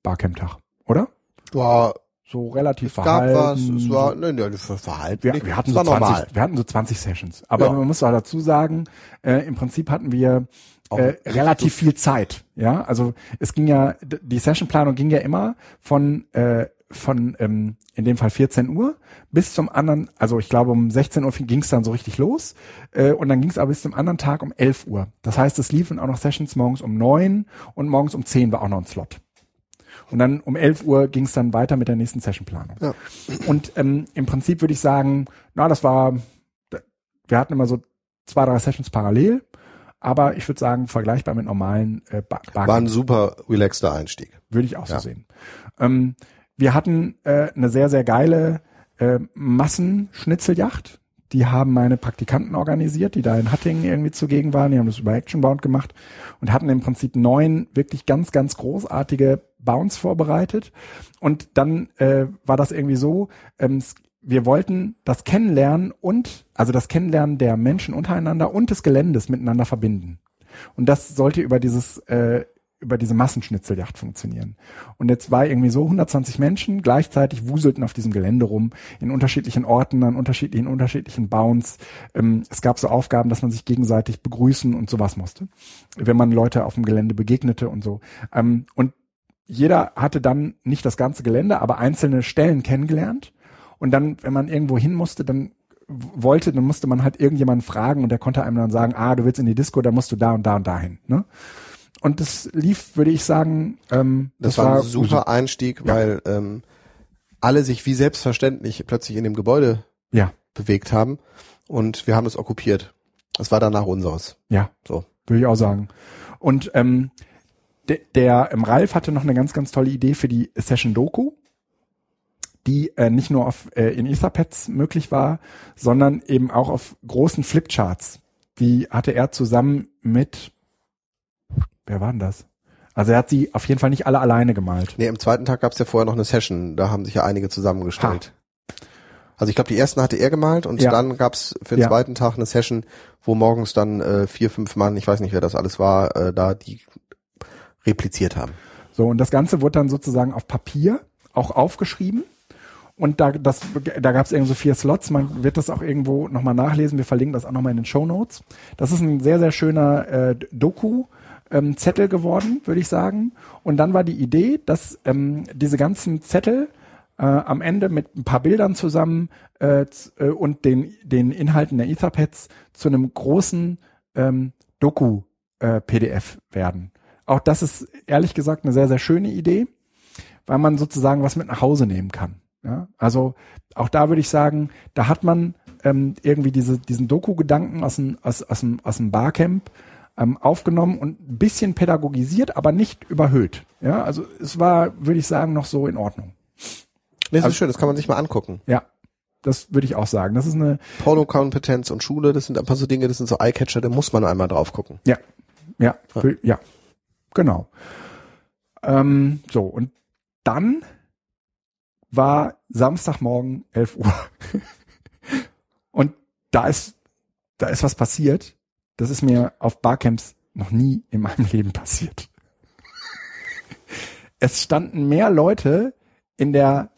Speaker 2: Barcamp-Tag, oder?
Speaker 1: War
Speaker 2: so relativ
Speaker 1: es verhalten. Gab was, es war, ne, ne, verhalten.
Speaker 2: Wir, wir hatten so 20, wir hatten so 20 Sessions. Aber ja. man muss auch dazu sagen, äh, im Prinzip hatten wir äh, relativ viel Zeit. Ja, also es ging ja, die Sessionplanung ging ja immer von äh, von ähm, in dem Fall 14 Uhr bis zum anderen, also ich glaube um 16 Uhr ging es dann so richtig los äh, und dann ging es aber bis zum anderen Tag um 11 Uhr. Das heißt, es liefen auch noch Sessions morgens um 9 und morgens um 10 war auch noch ein Slot. Und dann um 11 Uhr ging es dann weiter mit der nächsten Sessionplanung. Ja. Und ähm, im Prinzip würde ich sagen, na, das war, wir hatten immer so zwei, drei Sessions parallel, aber ich würde sagen, vergleichbar mit normalen äh, Bar
Speaker 1: War ein super relaxter Einstieg.
Speaker 2: Würde ich auch ja. so sehen. Ähm, wir hatten äh, eine sehr, sehr geile äh, Massenschnitzeljacht. Die haben meine Praktikanten organisiert, die da in Hattingen irgendwie zugegen waren. Die haben das über Actionbound gemacht und hatten im Prinzip neun wirklich ganz, ganz großartige Bounce vorbereitet. Und dann äh, war das irgendwie so, ähm, wir wollten das Kennenlernen und, also das Kennenlernen der Menschen untereinander und des Geländes miteinander verbinden. Und das sollte über dieses, äh, über diese Massenschnitzeljacht funktionieren. Und jetzt war irgendwie so 120 Menschen gleichzeitig wuselten auf diesem Gelände rum, in unterschiedlichen Orten, an unterschiedlichen, unterschiedlichen Bounds. Ähm, es gab so Aufgaben, dass man sich gegenseitig begrüßen und sowas musste, wenn man Leute auf dem Gelände begegnete und so. Ähm, und jeder hatte dann nicht das ganze Gelände, aber einzelne Stellen kennengelernt. Und dann, wenn man irgendwo hin musste, dann wollte, dann musste man halt irgendjemanden fragen und der konnte einem dann sagen, ah, du willst in die Disco, dann musst du da und da und dahin. Ne? Und das lief, würde ich sagen, ähm,
Speaker 1: das, das war ein super Einstieg, ja. weil ähm, alle sich wie selbstverständlich plötzlich in dem Gebäude
Speaker 2: ja.
Speaker 1: bewegt haben und wir haben es okkupiert. Das war danach unseres.
Speaker 2: Ja, so würde ich auch sagen. Und ähm, der, der ähm, Ralf hatte noch eine ganz, ganz tolle Idee für die Session Doku, die äh, nicht nur auf äh, in Etherpads möglich war, sondern eben auch auf großen Flipcharts. Die hatte er zusammen mit, wer war denn das? Also er hat sie auf jeden Fall nicht alle alleine gemalt.
Speaker 1: Nee, im zweiten Tag gab es ja vorher noch eine Session, da haben sich ja einige zusammengestellt. Ha. Also ich glaube, die ersten hatte er gemalt und ja. dann gab es für den ja. zweiten Tag eine Session, wo morgens dann äh, vier, fünf Mann, ich weiß nicht, wer das alles war, äh, da die repliziert haben.
Speaker 2: So, und das Ganze wurde dann sozusagen auf Papier auch aufgeschrieben. Und da, das, da gab es irgendwie so vier Slots. Man wird das auch irgendwo nochmal nachlesen. Wir verlinken das auch nochmal in den Show Notes. Das ist ein sehr, sehr schöner äh, Doku. Ähm, Zettel geworden, würde ich sagen. Und dann war die Idee, dass ähm, diese ganzen Zettel äh, am Ende mit ein paar Bildern zusammen äh, äh und den, den Inhalten der Etherpads zu einem großen ähm, Doku-PDF äh, werden. Auch das ist ehrlich gesagt eine sehr, sehr schöne Idee, weil man sozusagen was mit nach Hause nehmen kann. Ja? Also auch da würde ich sagen, da hat man ähm, irgendwie diese, diesen Doku-Gedanken aus dem, aus, aus, dem, aus dem Barcamp ähm, aufgenommen und ein bisschen pädagogisiert, aber nicht überhöht. Ja, also es war, würde ich sagen, noch so in Ordnung.
Speaker 1: Das also, ist schön, das kann man sich mal angucken.
Speaker 2: Ja, das würde ich auch sagen. Das ist eine
Speaker 1: Pornokompetenz und Schule, das sind ein paar so Dinge, das sind so Eyecatcher, da muss man einmal drauf gucken.
Speaker 2: Ja, ja, ja. ja. Genau. Ähm, so, und dann war Samstagmorgen 11 Uhr. und da ist, da ist was passiert. Das ist mir auf Barcamps noch nie in meinem Leben passiert. es standen mehr Leute in der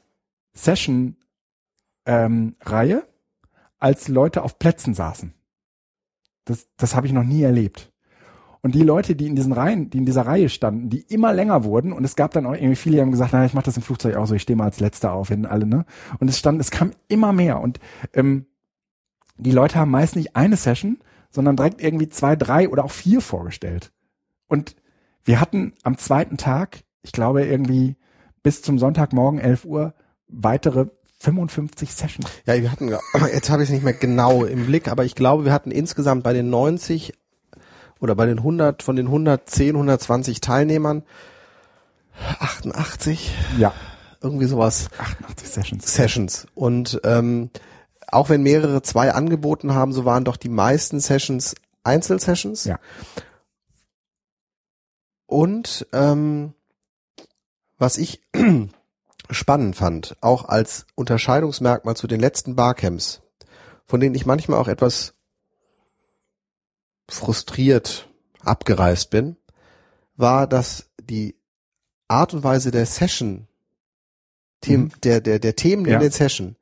Speaker 2: Session ähm, Reihe, als Leute auf Plätzen saßen. Das, das habe ich noch nie erlebt. Und die Leute, die in diesen Reihen, die in dieser Reihe standen, die immer länger wurden, und es gab dann auch irgendwie viele, die haben gesagt, na, ich mache das im Flugzeug auch so, ich stehe mal als Letzter auf, wenn alle, ne? Und es stand, es kam immer mehr. Und ähm, die Leute haben meist nicht eine Session, sondern direkt irgendwie zwei, drei oder auch vier vorgestellt. Und wir hatten am zweiten Tag, ich glaube irgendwie bis zum Sonntagmorgen 11 Uhr, weitere 55 Sessions.
Speaker 1: Ja, wir hatten, jetzt habe ich es nicht mehr genau im Blick, aber ich glaube, wir hatten insgesamt bei den 90 oder bei den 100, von den 110, 120 Teilnehmern 88.
Speaker 2: Ja.
Speaker 1: Irgendwie sowas.
Speaker 2: 88 Sessions.
Speaker 1: Sessions. Und ähm, auch wenn mehrere zwei angeboten haben, so waren doch die meisten Sessions Einzelsessions.
Speaker 2: Ja.
Speaker 1: Und ähm, was ich spannend fand, auch als Unterscheidungsmerkmal zu den letzten Barcamps, von denen ich manchmal auch etwas frustriert abgereist bin, war, dass die Art und Weise der Session, mhm. der, der, der Themen ja. in den Session,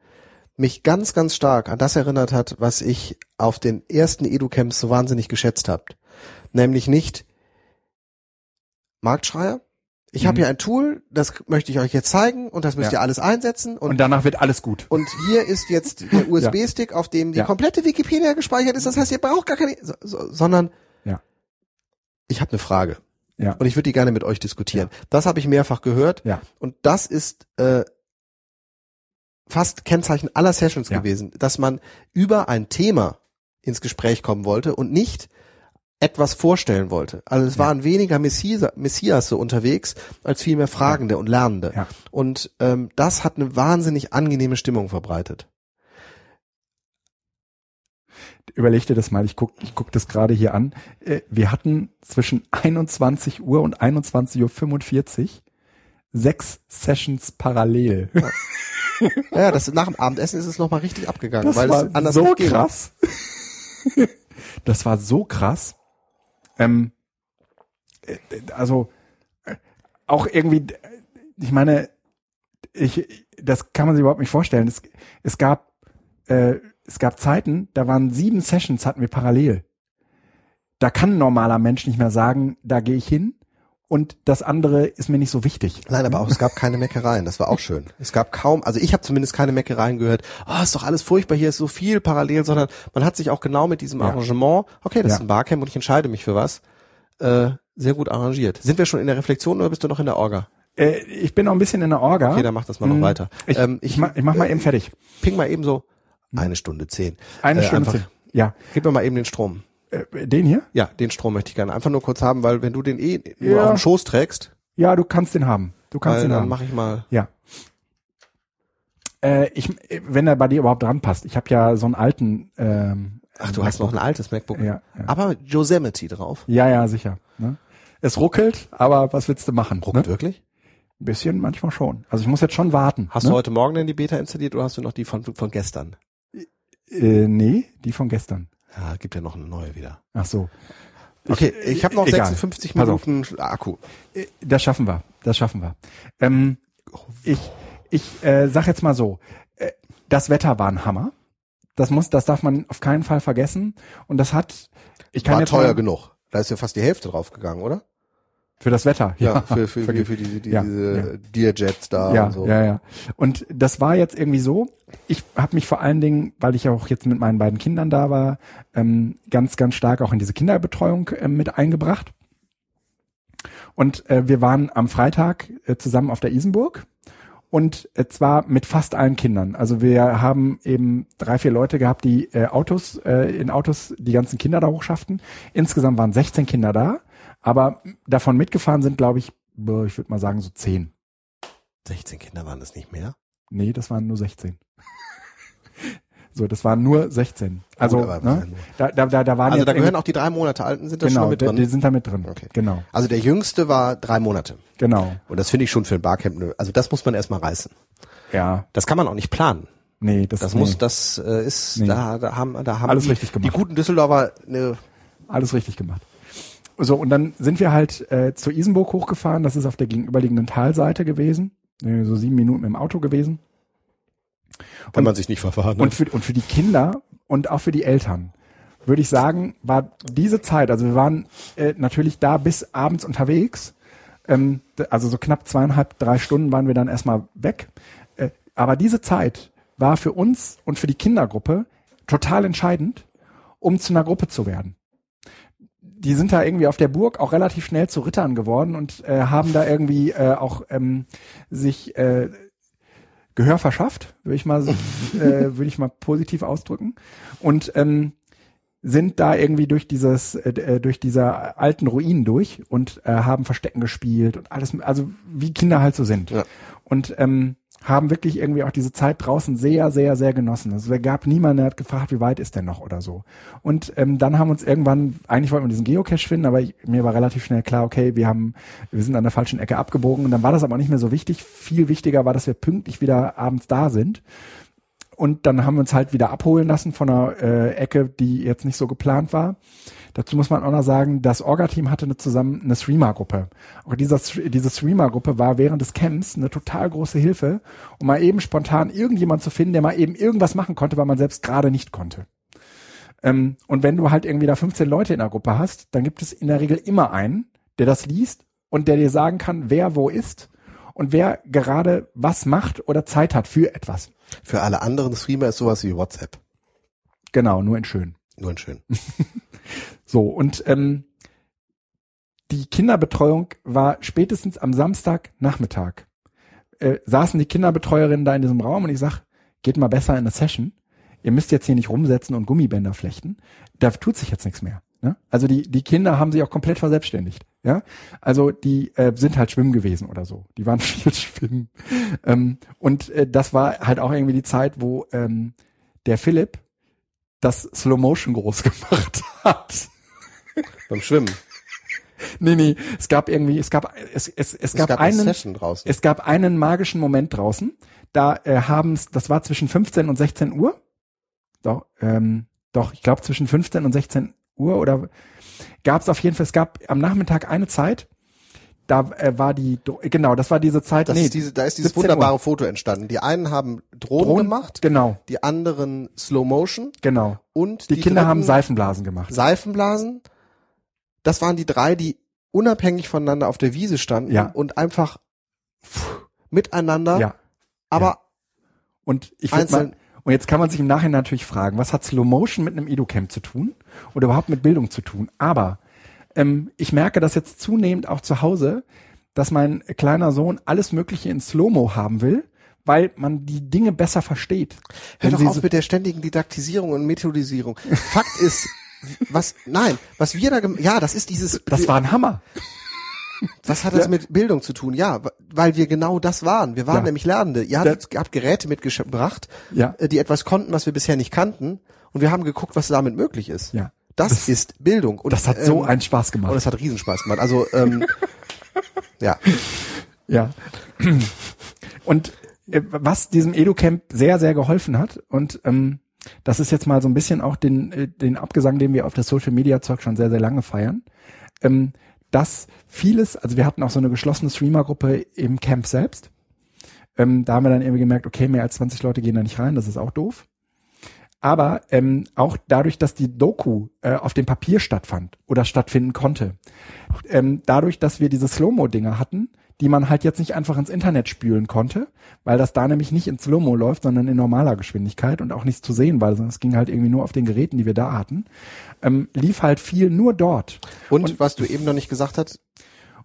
Speaker 1: mich ganz, ganz stark an das erinnert hat, was ich auf den ersten Edu-Camps so wahnsinnig geschätzt habt. Nämlich nicht Marktschreier, Ich habe hier ein Tool, das möchte ich euch jetzt zeigen und das müsst
Speaker 2: Ja.
Speaker 1: ihr alles einsetzen und
Speaker 2: Und danach wird alles gut.
Speaker 1: und hier ist jetzt der USB-Stick, auf dem die
Speaker 2: Ja.
Speaker 1: komplette Wikipedia gespeichert ist. Das heißt, ihr braucht gar keine, so, so, sondern
Speaker 2: Ja.
Speaker 1: ich habe eine Frage
Speaker 2: Ja.
Speaker 1: und ich würde die gerne mit euch diskutieren. Das habe ich mehrfach gehört
Speaker 2: Ja.
Speaker 1: und das ist äh, fast Kennzeichen aller Sessions
Speaker 2: Ja.
Speaker 1: gewesen, dass man über ein Thema ins Gespräch kommen wollte und nicht etwas vorstellen wollte. Also es
Speaker 2: Ja.
Speaker 1: waren weniger Messias, Messias so unterwegs, als vielmehr Fragende und Lernende.
Speaker 2: Ja.
Speaker 1: Und ähm, das hat eine wahnsinnig angenehme Stimmung verbreitet.
Speaker 2: Überleg dir das mal, ich guck, ich guck das gerade hier an. Äh, Wir hatten zwischen 21 Uhr und 21.45 Uhr sechs Sessions parallel.
Speaker 1: Ja, das nach dem Abendessen ist es nochmal richtig abgegangen,
Speaker 2: Das
Speaker 1: weil
Speaker 2: war
Speaker 1: es anders
Speaker 2: so krass. das war so krass. Ähm, äh, also äh, auch irgendwie, äh, ich meine, ich, das kann man sich überhaupt nicht vorstellen. Es, es gab, äh, es gab Zeiten, da waren sieben Sessions hatten wir parallel. Da kann ein normaler Mensch nicht mehr sagen, da gehe ich hin und das andere ist mir nicht so wichtig.
Speaker 1: Nein, aber auch es gab keine Meckereien, das war auch schön. Es gab kaum, also ich habe zumindest keine Meckereien gehört, oh, ist doch alles furchtbar, hier ist so viel parallel, sondern man hat sich auch genau mit diesem
Speaker 2: Ja.
Speaker 1: Arrangement, okay, das
Speaker 2: Ja.
Speaker 1: ist ein Barcamp und ich entscheide mich für was, äh, sehr gut arrangiert. Sind wir schon in der Reflexion oder bist du noch in der Orga?
Speaker 2: Äh, ich bin noch ein bisschen in der Orga.
Speaker 1: Okay, dann mach das mal noch
Speaker 2: Mhm.
Speaker 1: weiter.
Speaker 2: Ich,
Speaker 1: Ähm,
Speaker 2: ich, mach, ich mach mal eben fertig.
Speaker 1: Ping mal eben so eine Stunde zehn.
Speaker 2: Eine
Speaker 1: Äh,
Speaker 2: Stunde.
Speaker 1: einfach-
Speaker 2: zehn. Ja.
Speaker 1: Gib mir mal eben den Strom.
Speaker 2: Äh, den hier?
Speaker 1: Ja, den Strom möchte ich gerne einfach nur kurz haben, weil wenn du den eh nur
Speaker 2: Ja.
Speaker 1: auf dem Schoß trägst,
Speaker 2: Ja, du kannst den haben. Du kannst den
Speaker 1: dann
Speaker 2: haben.
Speaker 1: mache ich mal.
Speaker 2: Ja. Äh, ich, wenn er bei dir überhaupt dran passt. Ich habe ja so einen alten. Ähm,
Speaker 1: Ach, du hast noch ein altes MacBook.
Speaker 2: Ja, ja.
Speaker 1: Aber Yosemite drauf.
Speaker 2: ja, ja, sicher. Ne? Es ruckelt, aber was willst du machen?
Speaker 1: Ruckt
Speaker 2: Ne?
Speaker 1: wirklich?
Speaker 2: Ein bisschen, manchmal schon. Also ich muss jetzt schon warten.
Speaker 1: Hast
Speaker 2: ne?
Speaker 1: du heute Morgen denn die Beta installiert oder hast du noch die von, von gestern?
Speaker 2: Äh, nee, die von gestern.
Speaker 1: Ja, gibt ja noch eine neue wieder.
Speaker 2: Ach so.
Speaker 1: Okay, ich, habe noch
Speaker 2: egal.
Speaker 1: 56
Speaker 2: Pass auf.
Speaker 1: Minuten Akku.
Speaker 2: Äh, Das schaffen wir. Das schaffen wir. Ähm, ich ich äh, sag jetzt mal so, äh, das Wetter war ein Hammer. Das muss, das darf man auf keinen Fall vergessen. Und das hat, ich kann
Speaker 1: War
Speaker 2: jetzt
Speaker 1: teuer
Speaker 2: mal,
Speaker 1: genug. Da ist ja fast die Hälfte drauf gegangen, oder?
Speaker 2: Für das Wetter.
Speaker 1: Ja, für, für, für,
Speaker 2: verge-
Speaker 1: für diese, diese
Speaker 2: Ja,
Speaker 1: Dearjets da
Speaker 2: ja,
Speaker 1: und so.
Speaker 2: ja, ja. Und das war jetzt irgendwie so. Ich habe mich vor allen Dingen, weil ich auch jetzt mit meinen beiden Kindern da war, ähm, ganz, ganz stark auch in diese Kinderbetreuung ähm, mit eingebracht. Und äh, wir waren am Freitag äh, zusammen auf der Isenburg und äh, zwar mit fast allen Kindern. Also wir haben eben drei, vier Leute gehabt, die äh, Autos, äh, in Autos die ganzen Kinder da hochschafften. Insgesamt waren 16 Kinder da, aber davon mitgefahren sind, glaube ich, ich würde mal sagen so 10.
Speaker 1: 16 Kinder waren das nicht mehr.
Speaker 2: Nee, das waren nur 16. so, das waren nur 16. Also,
Speaker 1: Gut,
Speaker 2: ne, da, da, da, da waren
Speaker 1: Also da gehören auch die drei Monate alten, sind da schon
Speaker 2: genau,
Speaker 1: mal mit drin.
Speaker 2: die sind da mit drin.
Speaker 1: Okay.
Speaker 2: Genau,
Speaker 1: Also der jüngste war drei Monate.
Speaker 2: genau.
Speaker 1: Und das finde ich schon für ein Barcamp, ne- also das muss man erstmal reißen.
Speaker 2: Ja,
Speaker 1: Das kann man auch nicht planen.
Speaker 2: nee, das,
Speaker 1: Das
Speaker 2: nee,
Speaker 1: muss, das äh, ist,
Speaker 2: Nee.
Speaker 1: da, da haben, da haben
Speaker 2: Alles
Speaker 1: die,
Speaker 2: richtig gemacht.
Speaker 1: die guten Düsseldorfer eine
Speaker 2: alles richtig gemacht. So, und dann sind wir halt äh, zur Isenburg hochgefahren. Das ist auf der gegenüberliegenden Talseite gewesen. Äh, So sieben Minuten im Auto gewesen.
Speaker 1: wenn man sich nicht verfahren
Speaker 2: Und für, und für die Kinder und auch für die Eltern würde ich sagen, war diese Zeit, also wir waren äh, natürlich da bis abends unterwegs, ähm, also so knapp zweieinhalb, drei Stunden waren wir dann erstmal weg. Äh, aber diese Zeit war für uns und für die Kindergruppe total entscheidend, um zu einer Gruppe zu werden. Die sind da irgendwie auf der Burg auch relativ schnell zu Rittern geworden und äh, haben da irgendwie äh, auch ähm, sich äh, Gehör verschafft, würde ich mal, äh, würde ich mal positiv ausdrücken. Und ähm, sind da irgendwie durch dieses, äh, äh, durch diese alten Ruinen durch und äh, haben Verstecken gespielt und alles, also wie Kinder halt so sind.
Speaker 1: Ja.
Speaker 2: Und ähm, haben wirklich irgendwie auch diese Zeit draußen sehr, sehr, sehr genossen. Also es gab niemanden, der hat gefragt, wie weit ist denn noch oder so. Und ähm, dann haben uns irgendwann, eigentlich wollten wir diesen Geocache finden, aber ich, mir war relativ schnell klar, okay, wir haben, wir sind an der falschen Ecke abgebogen und dann war das aber nicht mehr so wichtig. Viel wichtiger war, dass wir pünktlich wieder abends da sind. Und dann haben wir uns halt wieder abholen lassen von einer äh, Ecke, die jetzt nicht so geplant war. Dazu muss man auch noch sagen, das Orga-Team hatte eine zusammen eine Streamer-Gruppe. Auch dieser, diese Streamer-Gruppe war während des Camps eine total große Hilfe, um mal eben spontan irgendjemand zu finden, der mal eben irgendwas machen konnte, weil man selbst gerade nicht konnte. Ähm, und wenn du halt irgendwie da 15 Leute in der Gruppe hast, dann gibt es in der Regel immer einen, der das liest und der dir sagen kann, wer wo ist und wer gerade was macht oder Zeit hat für etwas.
Speaker 1: Für alle anderen Streamer ist sowas wie WhatsApp.
Speaker 2: Genau, nur in schön.
Speaker 1: Nur schön.
Speaker 2: So, und ähm, die Kinderbetreuung war spätestens am Samstagnachmittag. Äh, saßen die Kinderbetreuerinnen da in diesem Raum und ich sag, geht mal besser in eine Session. Ihr müsst jetzt hier nicht rumsetzen und Gummibänder flechten. Da tut sich jetzt nichts mehr. Ne? Also die, die Kinder haben sich auch komplett verselbstständigt. Ja, also die äh, sind halt schwimmen gewesen oder so. Die waren viel schwimmen. Ähm, und äh, das war halt auch irgendwie die Zeit, wo ähm, der Philipp das Slow Motion groß gemacht hat.
Speaker 1: Beim Schwimmen.
Speaker 2: Nee, nee, es gab irgendwie, es gab, es, es, es, gab,
Speaker 1: gab eine
Speaker 2: einen, es gab einen magischen Moment draußen. Da äh, haben's, das war zwischen 15 und 16 Uhr. Doch, ähm, doch, ich glaube zwischen 15 und 16 Uhr oder gab es auf jeden Fall, es gab am Nachmittag eine Zeit, da äh, war die, genau, das war diese Zeit,
Speaker 1: Das
Speaker 2: nee,
Speaker 1: ist diese, da ist dieses
Speaker 2: 17 Uhr.
Speaker 1: wunderbare Foto entstanden. Die einen haben Drohnen,
Speaker 2: Drohnen-
Speaker 1: gemacht,
Speaker 2: Genau,
Speaker 1: die anderen Slow Motion
Speaker 2: genau.
Speaker 1: und
Speaker 2: Die, Kinder haben Seifenblasen gemacht.
Speaker 1: Seifenblasen. Das waren die drei, die unabhängig voneinander auf der Wiese standen
Speaker 2: Ja.
Speaker 1: und einfach pff, miteinander,
Speaker 2: Ja.
Speaker 1: aber
Speaker 2: Und ich
Speaker 1: Einzeln-
Speaker 2: mal, und jetzt kann man sich im Nachhinein natürlich fragen, was hat Slow Motion mit einem Educamp zu tun oder überhaupt mit Bildung zu tun? Aber ähm, ich merke das jetzt zunehmend auch zu Hause, dass mein kleiner Sohn alles Mögliche in Slow-Mo haben will, weil man die Dinge besser versteht.
Speaker 1: Hör doch
Speaker 2: sie
Speaker 1: auf
Speaker 2: so-
Speaker 1: mit der ständigen Didaktisierung und Methodisierung. Fakt ist, was, nein, was wir da, ja, das ist dieses,
Speaker 2: das war ein Hammer.
Speaker 1: was hat das
Speaker 2: Ja.
Speaker 1: mit Bildung zu tun? Ja, weil wir genau das waren. Wir waren
Speaker 2: Ja.
Speaker 1: nämlich Lernende. Ihr habt, habt Geräte mitgebracht,
Speaker 2: Ja.
Speaker 1: äh, die etwas konnten, was wir bisher nicht kannten. Und wir haben geguckt, was damit möglich ist.
Speaker 2: Ja.
Speaker 1: Das,
Speaker 2: Das-
Speaker 1: ist Bildung. Und,
Speaker 2: Das hat so
Speaker 1: ähm,
Speaker 2: einen Spaß
Speaker 1: Und
Speaker 2: gemacht.
Speaker 1: es hat Riesenspaß gemacht. Also, ähm, ja.
Speaker 2: Ja. Und äh, was diesem Educamp sehr, sehr geholfen hat, und ähm, das ist jetzt mal so ein bisschen auch den, äh, den Abgesang, den wir auf der Social Media Zeug schon sehr, sehr lange feiern, ähm, dass vieles, also wir hatten auch so eine geschlossene Streamer-Gruppe im Camp selbst. Ähm, da haben wir dann irgendwie gemerkt, okay, mehr als 20 Leute gehen da nicht rein, das ist auch doof. Aber ähm, auch dadurch, dass die Doku äh, auf dem Papier stattfand oder stattfinden konnte, ähm, dadurch, dass wir diese Slow-Mo-Dinger hatten, die man halt jetzt nicht einfach ins Internet spülen konnte, weil das da nämlich nicht in Slow-Mo läuft, sondern in normaler Geschwindigkeit und auch nichts zu sehen war, sondern es ging halt irgendwie nur auf den Geräten, die wir da hatten, ähm, lief halt viel nur dort.
Speaker 1: Und, was du eben noch nicht gesagt hast,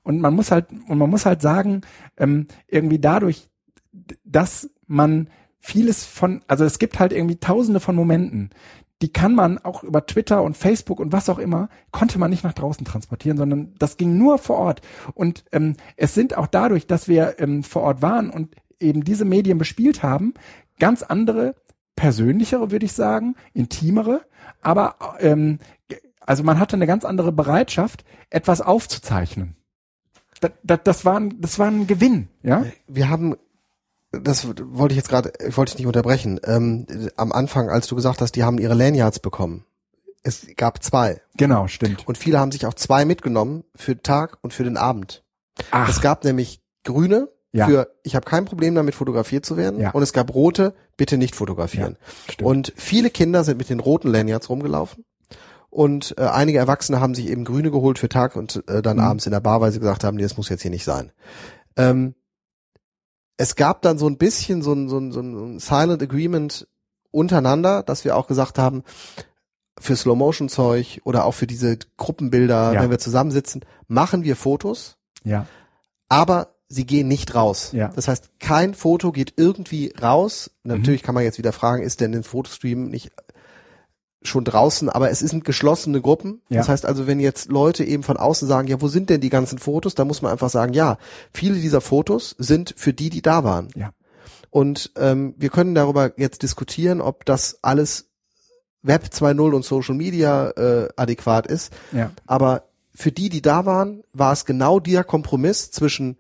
Speaker 2: Und man muss halt, und man muss halt sagen, ähm, irgendwie dadurch, dass man vieles von, also es gibt halt irgendwie tausende von Momenten, die kann man auch über Twitter und Facebook und was auch immer, konnte man nicht nach draußen transportieren, sondern das ging nur vor Ort. Und ähm, es sind auch dadurch, dass wir ähm, vor Ort waren und eben diese Medien bespielt haben, ganz andere, persönlichere, würde ich sagen, intimere, aber ähm, also man hatte eine ganz andere Bereitschaft, etwas aufzuzeichnen. Das, das, das, war, ein, das war ein Gewinn, ja?
Speaker 1: wir haben, das wollte ich jetzt gerade, ich wollte dich nicht unterbrechen, ähm, am Anfang, als du gesagt hast, die haben ihre Lanyards bekommen. Es gab zwei.
Speaker 2: Genau, stimmt.
Speaker 1: Und viele haben sich auch zwei mitgenommen für den Tag und für den Abend.
Speaker 2: Ach,
Speaker 1: Es gab nämlich grüne
Speaker 2: Ja.
Speaker 1: für, ich habe kein Problem damit fotografiert zu werden.
Speaker 2: Ja.
Speaker 1: Und es gab rote, bitte nicht fotografieren.
Speaker 2: stimmt.
Speaker 1: Und viele Kinder sind mit den roten Lanyards rumgelaufen. Und äh, einige Erwachsene haben sich eben grüne geholt für Tag und äh, dann
Speaker 2: Mhm.
Speaker 1: abends in der Bar, weil sie gesagt haben, nee, das muss jetzt hier nicht sein. Ähm, es gab dann so ein bisschen so ein, so ein, so ein Silent Agreement untereinander, dass wir auch gesagt haben, für Slow-Motion-Zeug oder auch für diese Gruppenbilder,
Speaker 2: Ja.
Speaker 1: wenn wir zusammensitzen, machen wir Fotos,
Speaker 2: ja,
Speaker 1: aber sie gehen nicht raus.
Speaker 2: Ja.
Speaker 1: Das heißt, kein Foto geht irgendwie raus.
Speaker 2: Mhm.
Speaker 1: Natürlich kann man jetzt wieder fragen, ist denn ein Fotostream nicht schon draußen, aber es sind geschlossene Gruppen.
Speaker 2: Ja.
Speaker 1: Das heißt also, wenn jetzt Leute eben von außen sagen, ja, wo sind denn die ganzen Fotos, dann muss man einfach sagen, ja, viele dieser Fotos sind für die, die da waren.
Speaker 2: ja,
Speaker 1: Und ähm, wir können darüber jetzt diskutieren, ob das alles Web 2.0 und Social Media äh, adäquat ist.
Speaker 2: ja,
Speaker 1: Aber für die, die da waren, war es genau der Kompromiss zwischen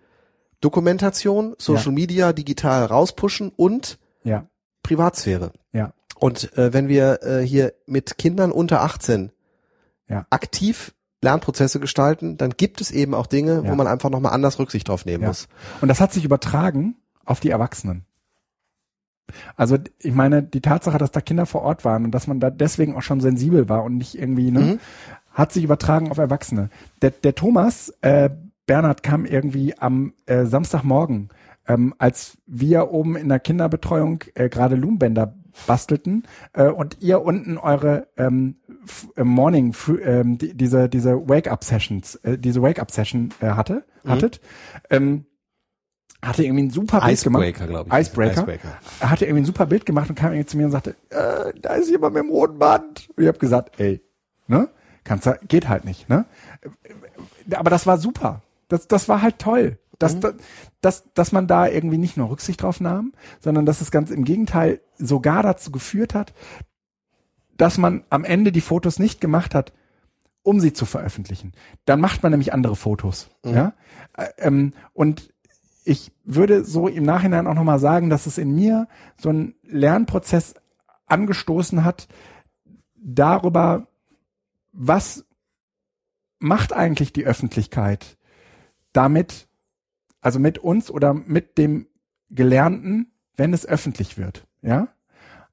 Speaker 1: Dokumentation, Social Media, digital rauspushen und
Speaker 2: ja,
Speaker 1: Privatsphäre.
Speaker 2: ja,
Speaker 1: Und äh, wenn wir äh, hier mit Kindern unter 18
Speaker 2: Ja.
Speaker 1: aktiv Lernprozesse gestalten, dann gibt es eben auch Dinge,
Speaker 2: Ja.
Speaker 1: wo man einfach nochmal anders Rücksicht drauf nehmen
Speaker 2: Ja.
Speaker 1: muss.
Speaker 2: Und das hat sich übertragen auf die Erwachsenen. Also ich meine, die Tatsache, dass da Kinder vor Ort waren und dass man da deswegen auch schon sensibel war und nicht irgendwie, ne,
Speaker 1: Mhm.
Speaker 2: hat sich übertragen auf Erwachsene. Der, der Thomas, äh, Bernhard kam irgendwie am äh, Samstagmorgen, ähm, als wir oben in der Kinderbetreuung äh, gerade Loombänder bastelten äh, und ihr unten eure ähm, äh, Morning ähm, die, diese diese Wake Up Sessions äh, diese Wake Up Session äh, hatte mhm. hattet ähm, hatte irgendwie ein super Bild
Speaker 1: Icebreaker,
Speaker 2: gemacht.
Speaker 1: ich.
Speaker 2: Icebreaker. Icebreaker. Hatte irgendwie ein super Bild gemacht und kam irgendwie zu mir und sagte, äh, da ist jemand mit dem roten Band. Und ich habe gesagt, ey, ne? Kannst du, geht halt nicht, ne? Aber das war super. Das, das war halt toll. Dass, mhm. Dass, dass man da irgendwie nicht nur Rücksicht drauf nahm, sondern dass es ganz im Gegenteil sogar dazu geführt hat, dass man am Ende die Fotos nicht gemacht hat, um sie zu veröffentlichen. Dann macht man nämlich andere Fotos. Mhm. Ja? Ähm, und ich würde so im Nachhinein auch nochmal sagen, dass es in mir so einen Lernprozess angestoßen hat darüber, was macht eigentlich die Öffentlichkeit damit, also mit uns oder mit dem Gelernten, wenn es öffentlich wird, ja?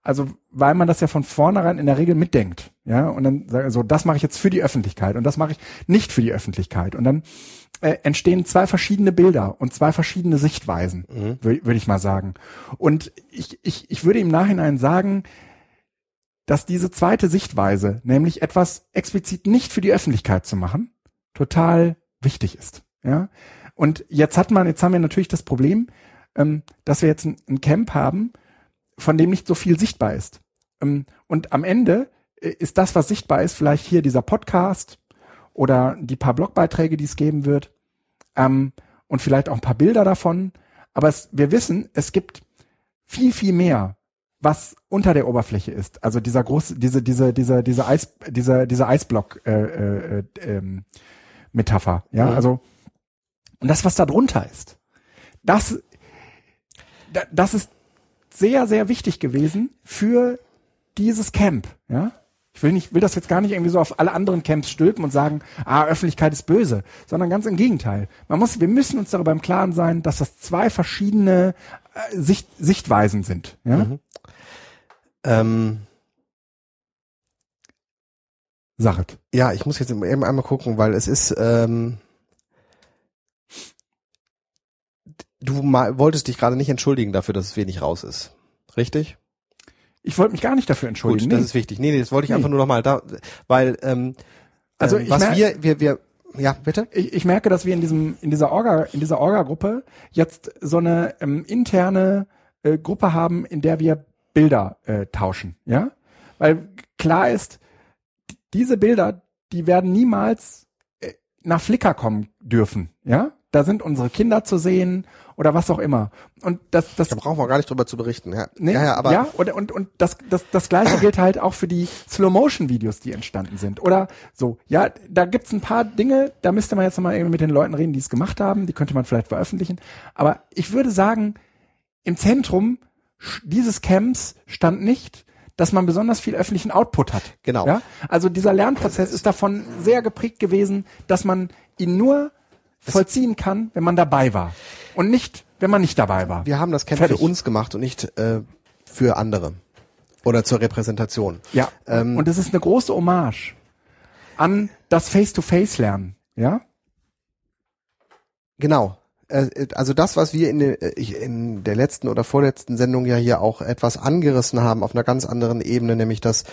Speaker 2: Also, weil man das ja von vornherein in der Regel mitdenkt, ja? Und dann sagen so, das mache ich jetzt für die Öffentlichkeit und das mache ich nicht für die Öffentlichkeit. Und dann äh, entstehen zwei verschiedene Bilder und zwei verschiedene Sichtweisen, mhm. würde würd ich mal sagen. Und ich, ich, ich würde im Nachhinein sagen, dass diese zweite Sichtweise, nämlich etwas explizit nicht für die Öffentlichkeit zu machen, total wichtig ist. Ja. Und jetzt hat man, jetzt haben wir natürlich das Problem, ähm, dass wir jetzt ein, ein, Camp haben, von dem nicht so viel sichtbar ist. Ähm, und am Ende äh, ist das, was sichtbar ist, vielleicht hier dieser Podcast oder die paar Blogbeiträge, die es geben wird, ähm, und vielleicht auch ein paar Bilder davon. Aber es, wir wissen, es gibt viel, viel mehr, was unter der Oberfläche ist. Also dieser große, diese, diese, diese, diese Eis, dieser, dieser Eisblock äh, äh, ähm, Metapher. Ja, mhm. also und das, was da drunter ist, das, das ist sehr, sehr wichtig gewesen für dieses Camp. Ja, ich will nicht, will das jetzt gar nicht irgendwie so auf alle anderen Camps stülpen und sagen, ah, Öffentlichkeit ist böse, sondern ganz im Gegenteil. Man muss, wir müssen uns darüber im Klaren sein, dass das zwei verschiedene äh, Sicht, Sichtweisen sind. Ja. Mhm. Ähm,
Speaker 1: Sachet. Ja, ich muss jetzt eben einmal gucken, weil es ist, ähm, du mal, wolltest dich gerade nicht entschuldigen dafür, dass es wenig raus ist. Richtig?
Speaker 2: Ich wollte mich gar nicht dafür entschuldigen.
Speaker 1: Gut, das ist wichtig. Nee, nee, das wollte ich nee. einfach nur nochmal da, weil, ähm, also ähm, was wir, wir, wir, ja, bitte?
Speaker 2: Ich, ich merke, dass wir in diesem, in dieser Orga, in dieser Orga-Gruppe jetzt so eine ähm, interne äh, Gruppe haben, in der wir Bilder äh, tauschen, ja? Weil klar ist, diese Bilder, die werden niemals äh, nach Flickr kommen dürfen, ja? Da sind unsere Kinder zu sehen oder was auch immer. Und das, das
Speaker 1: da brauchen wir gar nicht drüber zu berichten. Ja,
Speaker 2: nee, ja, ja, aber ja und, und, und das, das, das gleiche gilt halt auch für die Slow-Motion-Videos, die entstanden sind. Oder so, ja, da gibt's ein paar Dinge, da müsste man jetzt nochmal irgendwie mit den Leuten reden, die es gemacht haben, die könnte man vielleicht veröffentlichen. Aber ich würde sagen, im Zentrum dieses Camps stand nicht, dass man besonders viel öffentlichen Output hat.
Speaker 1: Genau.
Speaker 2: Ja? Also dieser Lernprozess ist davon sehr geprägt gewesen, dass man ihn nur vollziehen kann, wenn man dabei war. Und nicht, wenn man nicht dabei war.
Speaker 1: Wir haben das Camp Fertig. für uns gemacht und nicht äh, für andere. Oder zur Repräsentation.
Speaker 2: Ja. Ähm, und es ist eine große Hommage an das Face-to-Face-Lernen. Ja?
Speaker 1: Genau. Äh, also das, was wir in, äh, in der letzten oder vorletzten Sendung ja hier auch etwas angerissen haben auf einer ganz anderen Ebene, nämlich dass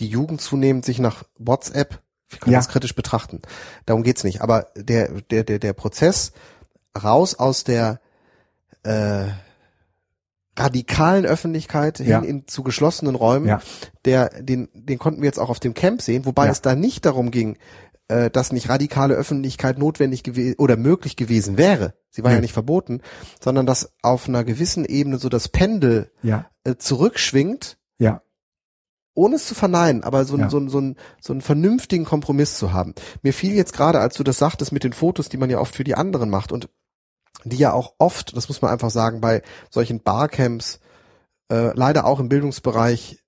Speaker 1: die Jugend zunehmend sich nach WhatsApp, wir können ja. das kritisch betrachten, darum geht's nicht, aber der, der, der, der Prozess raus aus der äh, radikalen Öffentlichkeit hin ja. in, zu geschlossenen Räumen, ja. der, den, den konnten wir jetzt auch auf dem Camp sehen, wobei es da nicht darum ging, äh, dass nicht radikale Öffentlichkeit notwendig gewesen oder möglich gewesen wäre. Sie war ja. ja nicht verboten, sondern dass auf einer gewissen Ebene so das Pendel
Speaker 2: ja.
Speaker 1: äh, zurückschwingt. Ohne es zu verneinen, aber so, ja. so, so, so, so einen vernünftigen Kompromiss zu haben. Mir fiel jetzt gerade, als du das sagtest mit den Fotos, die man ja oft für die anderen macht und die ja auch oft, das muss man einfach sagen, bei solchen Barcamps äh, leider auch im Bildungsbereich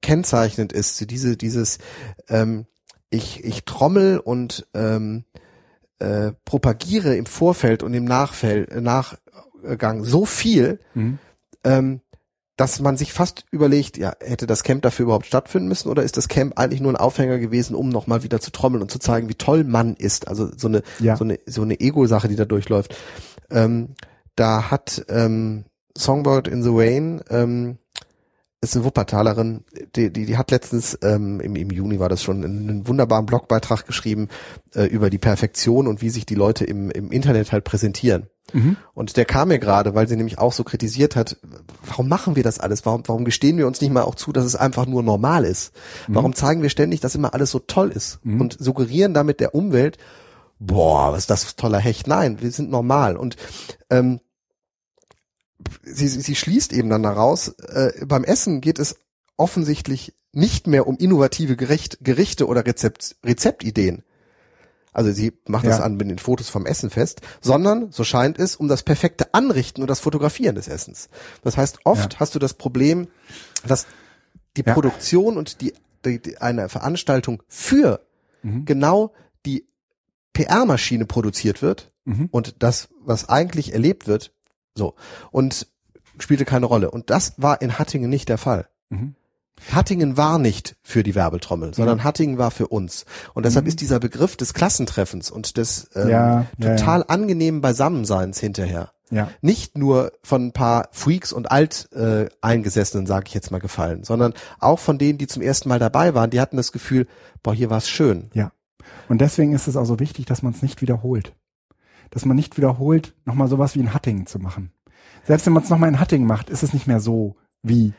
Speaker 1: kennzeichnend ist, diese, dieses ähm, ich, ich trommel und ähm, äh, propagiere im Vorfeld und im Nachfeld, Nachgang so viel, mhm. ähm, dass man sich fast überlegt, ja, hätte das Camp dafür überhaupt stattfinden müssen oder ist das Camp eigentlich nur ein Aufhänger gewesen, um nochmal wieder zu trommeln und zu zeigen, wie toll man ist? Also so eine,
Speaker 2: Ja.
Speaker 1: so eine, so eine Ego-Sache, die da durchläuft. Ähm, da hat ähm, Songbird in the Rain, ähm, ist eine Wuppertalerin, die, die, die hat letztens, ähm, im, im Juni war das schon, einen wunderbaren Blogbeitrag geschrieben äh, über die Perfektion und wie sich die Leute im, im Internet halt präsentieren. Und der kam mir gerade, weil sie nämlich auch so kritisiert hat, warum machen wir das alles? Warum, warum gestehen wir uns nicht mal auch zu, dass es einfach nur normal ist? Warum zeigen wir ständig, dass immer alles so toll ist und suggerieren damit der Umwelt, boah, was ist das für toller Hecht? Nein, wir sind normal. Und ähm, sie, sie sie schließt eben dann daraus, äh, beim Essen geht es offensichtlich nicht mehr um innovative Gericht, Gerichte oder Rezept, Rezeptideen. Also sie macht das
Speaker 2: Ja.
Speaker 1: an mit den Fotos vom Essen fest, sondern, so scheint es, um das perfekte Anrichten und das Fotografieren des Essens. Das heißt, oft
Speaker 2: Ja.
Speaker 1: hast du das Problem, dass die
Speaker 2: Ja.
Speaker 1: Produktion und die, die, die eine Veranstaltung für
Speaker 2: Mhm.
Speaker 1: genau die PR-Maschine produziert wird
Speaker 2: Mhm.
Speaker 1: und das, was eigentlich erlebt wird, so. Und spielte keine Rolle. Und das war in Hattingen nicht der Fall.
Speaker 2: Mhm.
Speaker 1: Hattingen war nicht für die Werbetrommel, sondern Hattingen war für uns. Und deshalb
Speaker 2: Mhm.
Speaker 1: ist dieser Begriff des Klassentreffens und des ähm,
Speaker 2: Ja, ja,
Speaker 1: total angenehmen Beisammenseins hinterher
Speaker 2: Ja.
Speaker 1: nicht nur von ein paar Freaks und Alteingesessenen, äh, sage ich jetzt mal, gefallen, sondern auch von denen, die zum ersten Mal dabei waren, die hatten das Gefühl, boah, hier war's schön.
Speaker 2: Ja. Und deswegen ist es auch so wichtig, dass man es nicht wiederholt. Dass man nicht wiederholt, nochmal sowas wie in Hattingen zu machen. Selbst wenn man es nochmal in Hattingen macht, ist es nicht mehr so, wie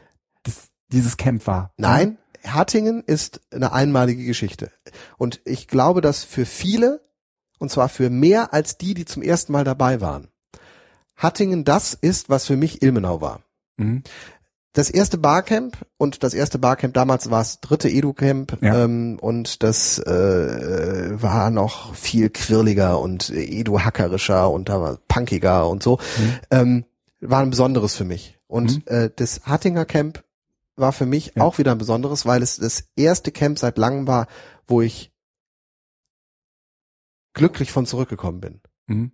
Speaker 2: dieses Camp war.
Speaker 1: Nein, Hattingen ist eine einmalige Geschichte. Und ich glaube, dass für viele, und zwar für mehr als die, die zum ersten Mal dabei waren, Hattingen das ist, was für mich Ilmenau war.
Speaker 2: Mhm.
Speaker 1: das erste Barcamp und das erste Barcamp damals war es dritte Edu-Camp
Speaker 2: Ja.
Speaker 1: ähm, und das äh, war noch viel quirliger und Edu-hackerischer und da war punkiger und so.
Speaker 2: Mhm.
Speaker 1: Ähm, war ein besonderes für mich. Und
Speaker 2: Mhm.
Speaker 1: äh, das Hattinger Camp war für mich
Speaker 2: Ja.
Speaker 1: auch wieder ein besonderes, weil es das erste Camp seit langem war, wo ich glücklich von zurückgekommen bin.
Speaker 2: Mhm.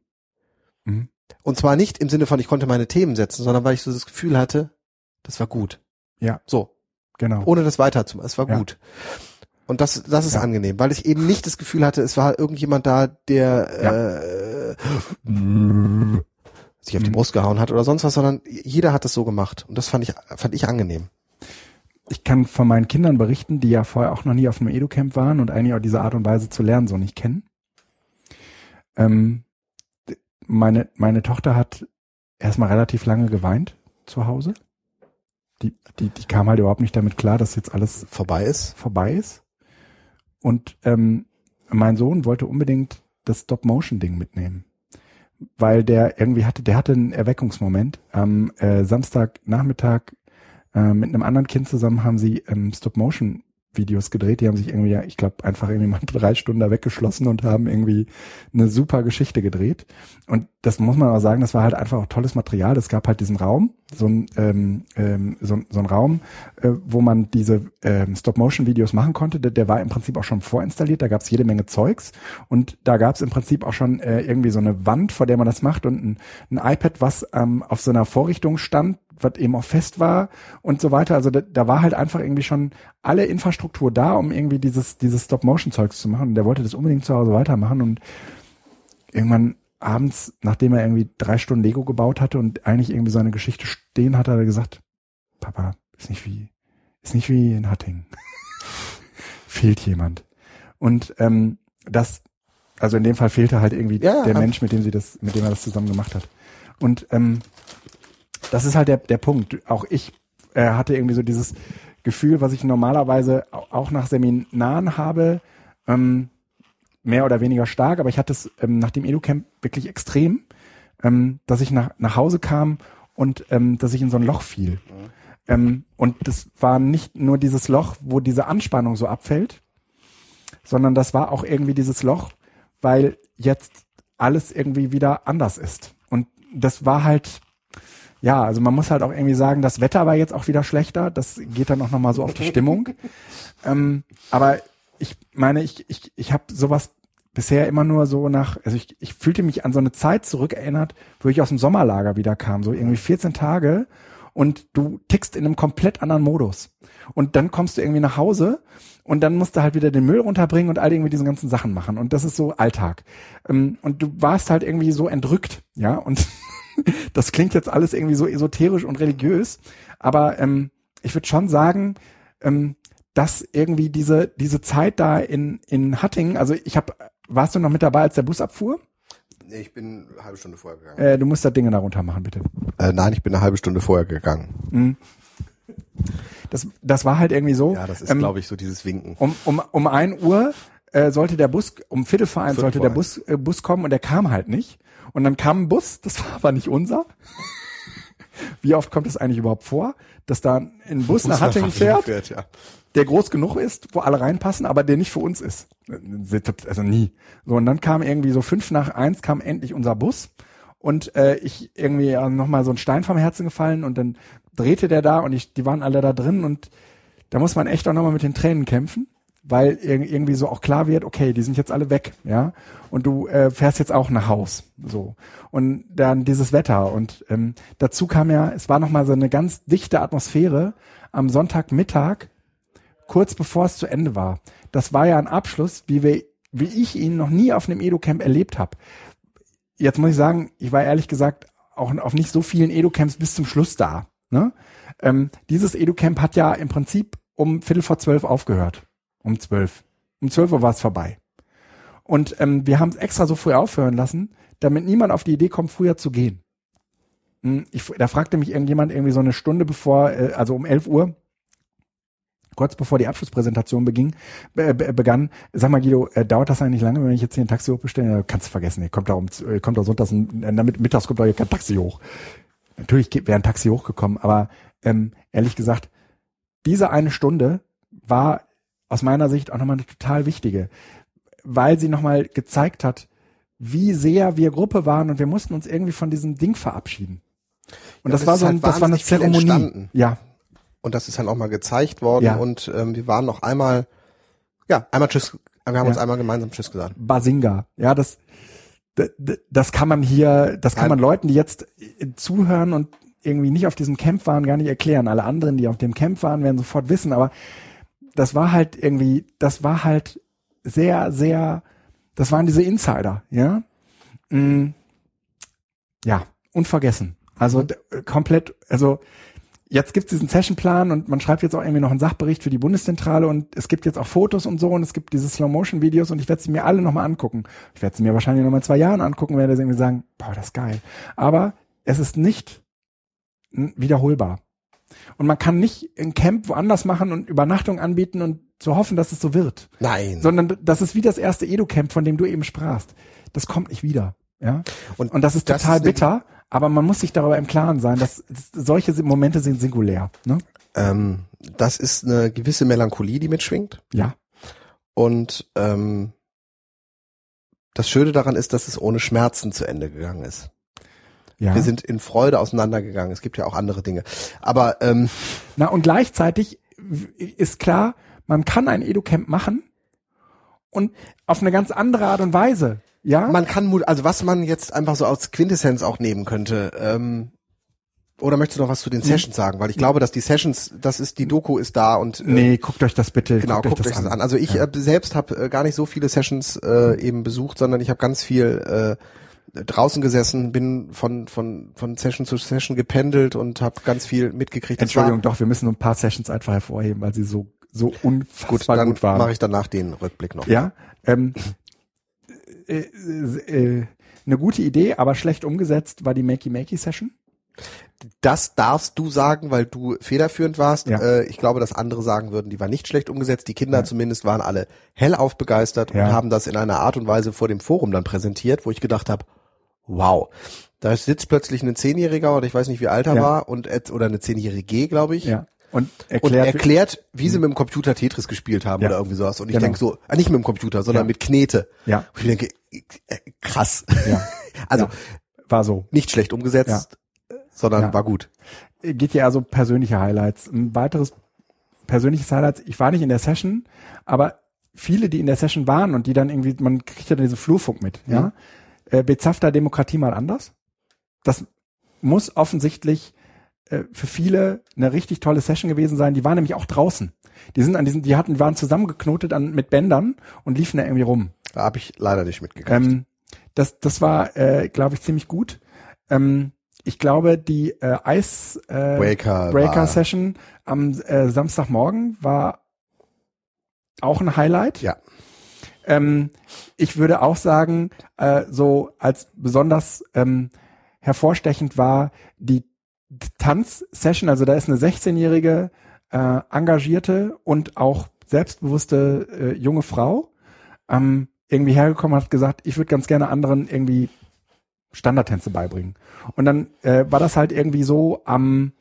Speaker 2: Mhm.
Speaker 1: Und zwar nicht im Sinne von, ich konnte meine Themen setzen, sondern weil ich so das Gefühl hatte, das war gut.
Speaker 2: Ja.
Speaker 1: So,
Speaker 2: Genau.
Speaker 1: ohne das weiterzumachen. Es war
Speaker 2: Ja.
Speaker 1: gut. Und das, das ist
Speaker 2: Ja.
Speaker 1: angenehm, weil ich eben nicht das Gefühl hatte, es war irgendjemand da, der äh, sich auf die. Brust gehauen hat oder sonst was, sondern jeder hat das so gemacht. Und das fand ich, fand ich angenehm.
Speaker 2: Ich kann von meinen Kindern berichten, die ja vorher auch noch nie auf einem Edu-Camp waren und eigentlich auch diese Art und Weise zu lernen so nicht kennen. Ähm, meine, meine Tochter hat erstmal relativ lange geweint zu Hause. Die, die, die kam halt überhaupt nicht damit klar, dass jetzt alles
Speaker 1: Vorbei ist.
Speaker 2: vorbei ist. Und ähm, mein Sohn wollte unbedingt das Stop-Motion-Ding mitnehmen. Weil der irgendwie hatte, der hatte einen Erweckungsmoment. Am äh, Samstagnachmittag äh, mit einem anderen Kind zusammen haben sie ähm, Stop-Motion Videos gedreht. Die haben sich irgendwie, ich glaube, einfach irgendwie mal drei Stunden da weggeschlossen und haben irgendwie eine super Geschichte gedreht. Und das muss man auch sagen, das war halt einfach auch tolles Material. Es gab halt diesen Raum, so ein, ähm, ähm, so, so ein Raum, äh, wo man diese ähm, Stop-Motion-Videos machen konnte. Der, der war im Prinzip auch schon vorinstalliert. Da gab es jede Menge Zeugs. Und da gab es im Prinzip auch schon äh, irgendwie so eine Wand, vor der man das macht und ein, ein iPad, was ähm, auf so einer Vorrichtung stand, was eben auch fest war und so weiter. Also da, da war halt einfach irgendwie schon alle Infrastruktur da, um irgendwie dieses, dieses Stop-Motion-Zeugs zu machen. Und der wollte das unbedingt zu Hause weitermachen und irgendwann abends, nachdem er irgendwie drei Stunden Lego gebaut hatte und eigentlich irgendwie seine Geschichte stehen hatte, hat er gesagt, Papa, ist nicht wie, ist nicht wie in Hattingen. Fehlt jemand. Und ähm, das, also in dem Fall fehlte halt irgendwie
Speaker 1: Ja,
Speaker 2: der Mensch, mit dem sie das, mit dem er das zusammen gemacht hat. Und ähm, das ist halt der, der Punkt. Auch ich äh, hatte irgendwie so dieses Gefühl, was ich normalerweise au- auch nach Seminaren habe, ähm, mehr oder weniger stark, aber ich hatte es ähm, nach dem Educamp wirklich extrem, ähm, dass ich nach, nach Hause kam und ähm, dass ich in so ein Loch fiel. Ähm, und das war nicht nur dieses Loch, wo diese Anspannung so abfällt, sondern das war auch irgendwie dieses Loch, weil jetzt alles irgendwie wieder anders ist. Und das war halt, ja, also man muss halt auch irgendwie sagen, das Wetter war jetzt auch wieder schlechter. Das geht dann auch nochmal so auf die Stimmung. ähm, aber ich meine, ich, ich, ich habe sowas bisher immer nur so nach, also ich, ich fühlte mich an so eine Zeit zurückerinnert, wo ich aus dem Sommerlager wieder kam, so irgendwie 14 Tage und du tickst in einem komplett anderen Modus. Und dann kommst du irgendwie nach Hause und dann musst du halt wieder den Müll runterbringen und all irgendwie diese ganzen Sachen machen. Und das ist so Alltag. Ähm, und du warst halt irgendwie so entrückt, ja. Und das klingt jetzt alles irgendwie so esoterisch und religiös, aber ähm, ich würde schon sagen, ähm, dass irgendwie diese diese Zeit da in in Hattingen, also ich habe, warst du noch mit dabei, als der Bus abfuhr?
Speaker 1: Nee, ich bin eine halbe Stunde vorher gegangen.
Speaker 2: Äh, du musst da Dinge darunter machen, bitte.
Speaker 1: Äh, nein, ich bin eine halbe Stunde vorher gegangen.
Speaker 2: Mhm. Das, das war halt irgendwie so.
Speaker 1: Ja, das ist, ähm, glaube ich, so dieses Winken.
Speaker 2: Um, um, um ein Uhr äh, sollte der Bus, um Viertel vor eins sollte der Bus, äh, Bus kommen und der kam halt nicht. Und dann kam ein Bus, das war aber nicht unser. Wie oft kommt es eigentlich überhaupt vor, dass da ein Bus, Bus nach Hattingen fährt, fährt ja. der groß genug ist, wo alle reinpassen, aber der nicht für uns ist. Also nie. So, und dann kam irgendwie so fünf nach eins kam endlich unser Bus und äh, ich irgendwie äh, nochmal so ein Stein vom Herzen gefallen und dann drehte der da und ich, die waren alle da drin und da muss man echt auch nochmal mit den Tränen kämpfen weil irgendwie so auch klar wird, okay, die sind jetzt alle weg, ja, und du äh, fährst jetzt auch nach Haus, so und dann dieses Wetter und ähm, dazu kam ja, es war noch mal so eine ganz dichte Atmosphäre am Sonntagmittag, kurz bevor es zu Ende war. Das war ja ein Abschluss, wie wir, wie ich ihn noch nie auf einem Edu-Camp erlebt habe. Jetzt muss ich sagen, ich war ehrlich gesagt auch auf nicht so vielen Edu-Camps bis zum Schluss da. Ne? Ähm, dieses Edu-Camp hat ja im Prinzip um Viertel vor zwölf aufgehört um zwölf. Um zwölf Uhr war es vorbei. Und ähm, wir haben es extra so früh aufhören lassen, damit niemand auf die Idee kommt, früher zu gehen. Hm, ich, da fragte mich irgendjemand irgendwie so eine Stunde bevor, äh, also um elf Uhr, kurz bevor die Abschlusspräsentation beging, äh, begann, sag mal Guido, äh, dauert das eigentlich lange, wenn ich jetzt hier ein Taxi hochbestelle? Kannst du vergessen, hier kommt da um, äh, kommt da sonntags, damit mittags kommt da hier kein Taxi hoch. Natürlich wäre ein Taxi hochgekommen, aber ähm, ehrlich gesagt, diese eine Stunde war aus meiner Sicht auch nochmal eine total wichtige, weil sie nochmal gezeigt hat, wie sehr wir Gruppe waren und wir mussten uns irgendwie von diesem Ding verabschieden. Und ja, das, war so ein, halt das war eine Zeremonie.
Speaker 1: Ja. Und das ist dann auch mal gezeigt worden ja. und ähm, wir waren noch einmal, ja, einmal Tschüss, wir haben ja. uns einmal gemeinsam Tschüss gesagt.
Speaker 2: Basinga. Ja, das, das kann man hier, das kann man Leuten, die jetzt zuhören und irgendwie nicht auf diesem Camp waren, gar nicht erklären. Alle anderen, die auf dem Camp waren, werden sofort wissen, aber das war halt irgendwie, das war halt sehr, sehr, das waren diese Insider, ja. Mm, ja, unvergessen. Also mhm. komplett, also jetzt gibt's diesen Sessionplan und man schreibt jetzt auch irgendwie noch einen Sachbericht für die Bundeszentrale und es gibt jetzt auch Fotos und so und es gibt diese Slow-Motion-Videos und ich werde sie mir alle nochmal angucken. Ich werde sie mir wahrscheinlich nochmal in zwei Jahren angucken, werde irgendwie sagen, boah, das ist geil. Aber es ist nicht wiederholbar. Und man kann nicht ein Camp woanders machen und Übernachtung anbieten und zu hoffen, dass es so wird.
Speaker 1: Nein.
Speaker 2: Sondern das ist wie das erste Edu-Camp, von dem du eben sprachst. Das kommt nicht wieder. Ja. Und, und das ist das total ist bitter, aber man muss sich darüber im Klaren sein, dass solche Momente sind singulär. Ne?
Speaker 1: Ähm, das ist eine gewisse Melancholie, die mitschwingt.
Speaker 2: Ja.
Speaker 1: Und ähm, das Schöne daran ist, dass es ohne Schmerzen zu Ende gegangen ist. Ja. Wir sind in Freude auseinandergegangen. Es gibt ja auch andere Dinge. Aber ähm,
Speaker 2: na und gleichzeitig ist klar, man kann ein Educamp machen und auf eine ganz andere Art und Weise. Ja.
Speaker 1: Man kann, also was man jetzt einfach so als Quintessenz auch nehmen könnte. Ähm, oder möchtest du noch was zu den hm. Sessions sagen? Weil ich glaube, dass die Sessions, das ist, die Doku ist da und
Speaker 2: äh, Nee, guckt euch das bitte.
Speaker 1: Genau, guckt, guckt euch das, an. an. Also ich ja. äh, selbst habe äh, gar nicht so viele Sessions äh, eben besucht, sondern ich habe ganz viel äh, draußen gesessen, bin von von von Session zu Session gependelt und habe ganz viel mitgekriegt.
Speaker 2: Entschuldigung, doch, wir müssen ein paar Sessions einfach hervorheben, weil sie so so unfassbar gut,
Speaker 1: gut waren. Mache ich danach den Rückblick noch.
Speaker 2: Ja, ähm, äh, äh, eine gute Idee, aber schlecht umgesetzt war die Makey Makey Session.
Speaker 1: Das darfst du sagen, weil du federführend warst. Ja. Äh, ich glaube, dass andere sagen würden, die war nicht schlecht umgesetzt. Die Kinder ja. zumindest waren alle hellauf begeistert ja. und haben das in einer Art und Weise vor dem Forum dann präsentiert, wo ich gedacht habe, wow. Da sitzt plötzlich ein Zehnjähriger oder ich weiß nicht, wie alt er war und oder eine Zehnjährige, glaube ich.
Speaker 2: Ja.
Speaker 1: Und erklärt, und erklärt wie sie mhm. mit dem Computer Tetris gespielt haben ja. oder irgendwie sowas. Und ich genau. denke so, äh, nicht mit dem Computer, sondern ja. mit Knete.
Speaker 2: Ja.
Speaker 1: Und ich denke, äh, krass.
Speaker 2: Ja.
Speaker 1: also
Speaker 2: war so.
Speaker 1: Nicht schlecht umgesetzt, sondern war gut.
Speaker 2: Geht ja also persönliche Highlights. Ein weiteres persönliches Highlight, ich war nicht in der Session, aber viele, die in der Session waren und die dann irgendwie, man kriegt ja diese Flurfunk mit, ja. Mhm äh, Bezafter Demokratie mal anders. Das muss offensichtlich für viele eine richtig tolle Session gewesen sein. Die waren nämlich auch draußen. Die sind an diesen, die hatten, waren zusammengeknotet an, mit Bändern und liefen da irgendwie rum.
Speaker 1: Da habe ich leider nicht mitgekriegt.
Speaker 2: Ähm, das, das war, äh, glaube ich, ziemlich gut. Ähm, ich glaube, die äh, Ice äh,
Speaker 1: Breaker,
Speaker 2: Breaker Session am äh, Samstagmorgen war auch ein Highlight.
Speaker 1: Ja.
Speaker 2: Ähm, ich würde auch sagen, äh, so als besonders ähm, hervorstechend war die Tanzsession. Also da ist eine 16-jährige äh, engagierte und auch selbstbewusste äh, junge Frau ähm, irgendwie hergekommen und hat gesagt, ich würde ganz gerne anderen irgendwie Standardtänze beibringen. Und dann äh, war das halt irgendwie so am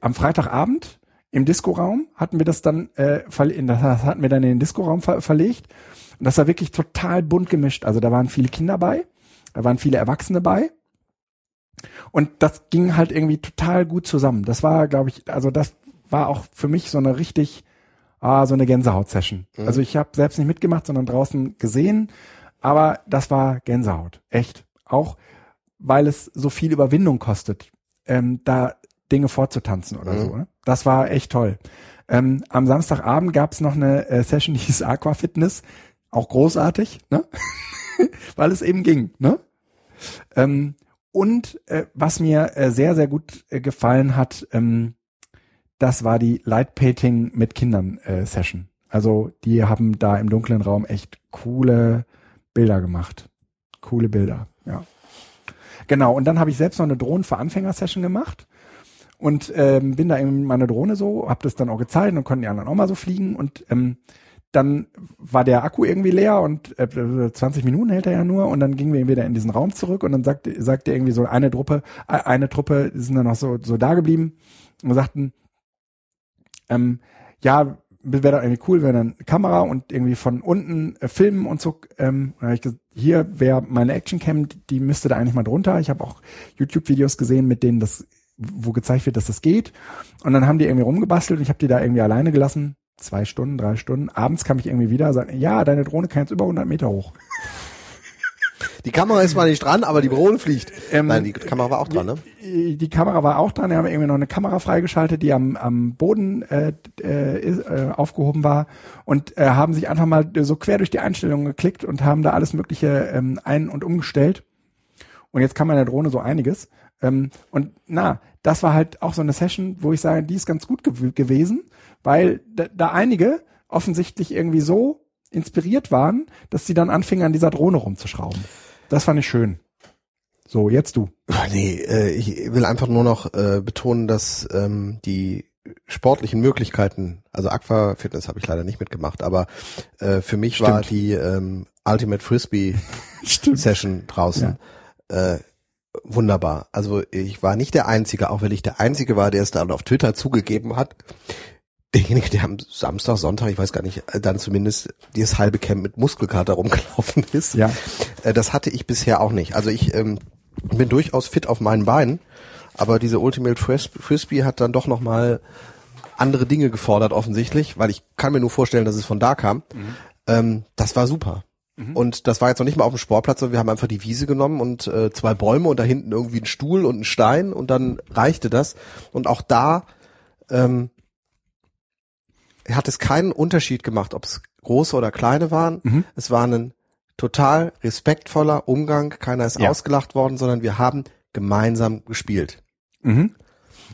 Speaker 2: am Freitagabend im Diskoraum hatten wir das dann äh, in- das hatten wir dann in den Diskoraum ver verlegt und das war wirklich total bunt gemischt. Also da waren viele Kinder bei, da waren viele Erwachsene bei und das ging halt irgendwie total gut zusammen. Das war, glaube ich, also das war auch für mich so eine richtig ah, so eine Gänsehaut-Session.
Speaker 1: Mhm.
Speaker 2: Also ich habe selbst nicht mitgemacht, sondern draußen gesehen, aber das war Gänsehaut, echt. Auch weil es so viel Überwindung kostet, ähm, da Dinge fortzutanzen oder
Speaker 1: Mhm.
Speaker 2: so. Ne? Das war echt toll. Ähm, am Samstagabend gab es noch eine äh, Session, die hieß Aqua Fitness, auch großartig, ne? weil es eben ging. Ne? Ähm, und äh, was mir äh, sehr, sehr gut äh, gefallen hat, ähm, das war die Light Painting mit Kindern äh, Session. Also die haben da im dunklen Raum echt coole Bilder gemacht. Coole Bilder, ja. Genau, und dann habe ich selbst noch eine Drohnen für Anfänger-Session gemacht und ähm, bin da eben mit meiner Drohne so, habe das dann auch gezeigt und konnten die anderen auch mal so fliegen und ähm, dann war der Akku irgendwie leer und äh, 20 Minuten hält er ja nur und dann gingen wir wieder in diesen Raum zurück und dann sagte, sagte irgendwie so eine Truppe, äh, eine Truppe sind dann noch so, so da geblieben und sagten, ähm, ja, wäre doch irgendwie cool, wenn dann Kamera und irgendwie von unten äh, filmen und so. Ähm, ich gesagt, hier wäre meine Actioncam, die müsste da eigentlich mal drunter. Ich habe auch YouTube-Videos gesehen, mit denen das, wo gezeigt wird, dass das geht. Und dann haben die irgendwie rumgebastelt und ich habe die da irgendwie alleine gelassen. Zwei Stunden, drei Stunden. Abends kam ich irgendwie wieder, sagen, ja, deine Drohne kann jetzt über 100 Meter hoch.
Speaker 1: Die Kamera ist mal nicht dran, aber die Drohne fliegt.
Speaker 2: Ähm,
Speaker 1: Nein, die Kamera war auch dran, ne?
Speaker 2: die Kamera war auch dran. Wir haben irgendwie noch eine Kamera freigeschaltet, die am, am Boden äh, äh, äh, aufgehoben war und äh, haben sich einfach mal so quer durch die Einstellungen geklickt und haben da alles Mögliche ähm, ein- und umgestellt. Und jetzt kann man der Drohne so einiges. Ähm, und na, das war halt auch so eine Session, wo ich sage, die ist ganz gut gew gewesen, weil da, da einige offensichtlich irgendwie so inspiriert waren, dass sie dann anfingen, an dieser Drohne rumzuschrauben. Das fand ich schön. So, jetzt du.
Speaker 1: Nee, äh, ich will einfach nur noch äh, betonen, dass ähm, die sportlichen Möglichkeiten, also Aqua Fitness habe ich leider nicht mitgemacht, aber äh, für mich war
Speaker 2: Stimmt.
Speaker 1: die ähm, Ultimate Frisbee Session draußen äh, wunderbar. Also ich war nicht der Einzige, auch wenn ich der Einzige war, der es dann auf Twitter zugegeben hat. Derjenige, der am Samstag, Sonntag, ich weiß gar nicht, äh, dann zumindest dieses halbe Camp mit Muskelkater rumgelaufen ist.
Speaker 2: Ja.
Speaker 1: Äh, das hatte ich bisher auch nicht. Also ich ähm, bin durchaus fit auf meinen Beinen, aber diese Ultimate Fris Frisbee hat dann doch noch mal andere Dinge gefordert offensichtlich, weil ich kann mir nur vorstellen, dass es von da kam. Ähm, das war super. Und das war jetzt noch nicht mal auf dem Sportplatz, sondern wir haben einfach die Wiese genommen und äh, zwei Bäume und da hinten irgendwie ein Stuhl und ein Stein und dann reichte das. Und auch da ähm, hat es keinen Unterschied gemacht, ob es große oder kleine waren.
Speaker 2: Mhm.
Speaker 1: Es war ein total respektvoller Umgang. Keiner ist
Speaker 2: Ja.
Speaker 1: ausgelacht worden, sondern wir haben gemeinsam gespielt.
Speaker 2: Mhm.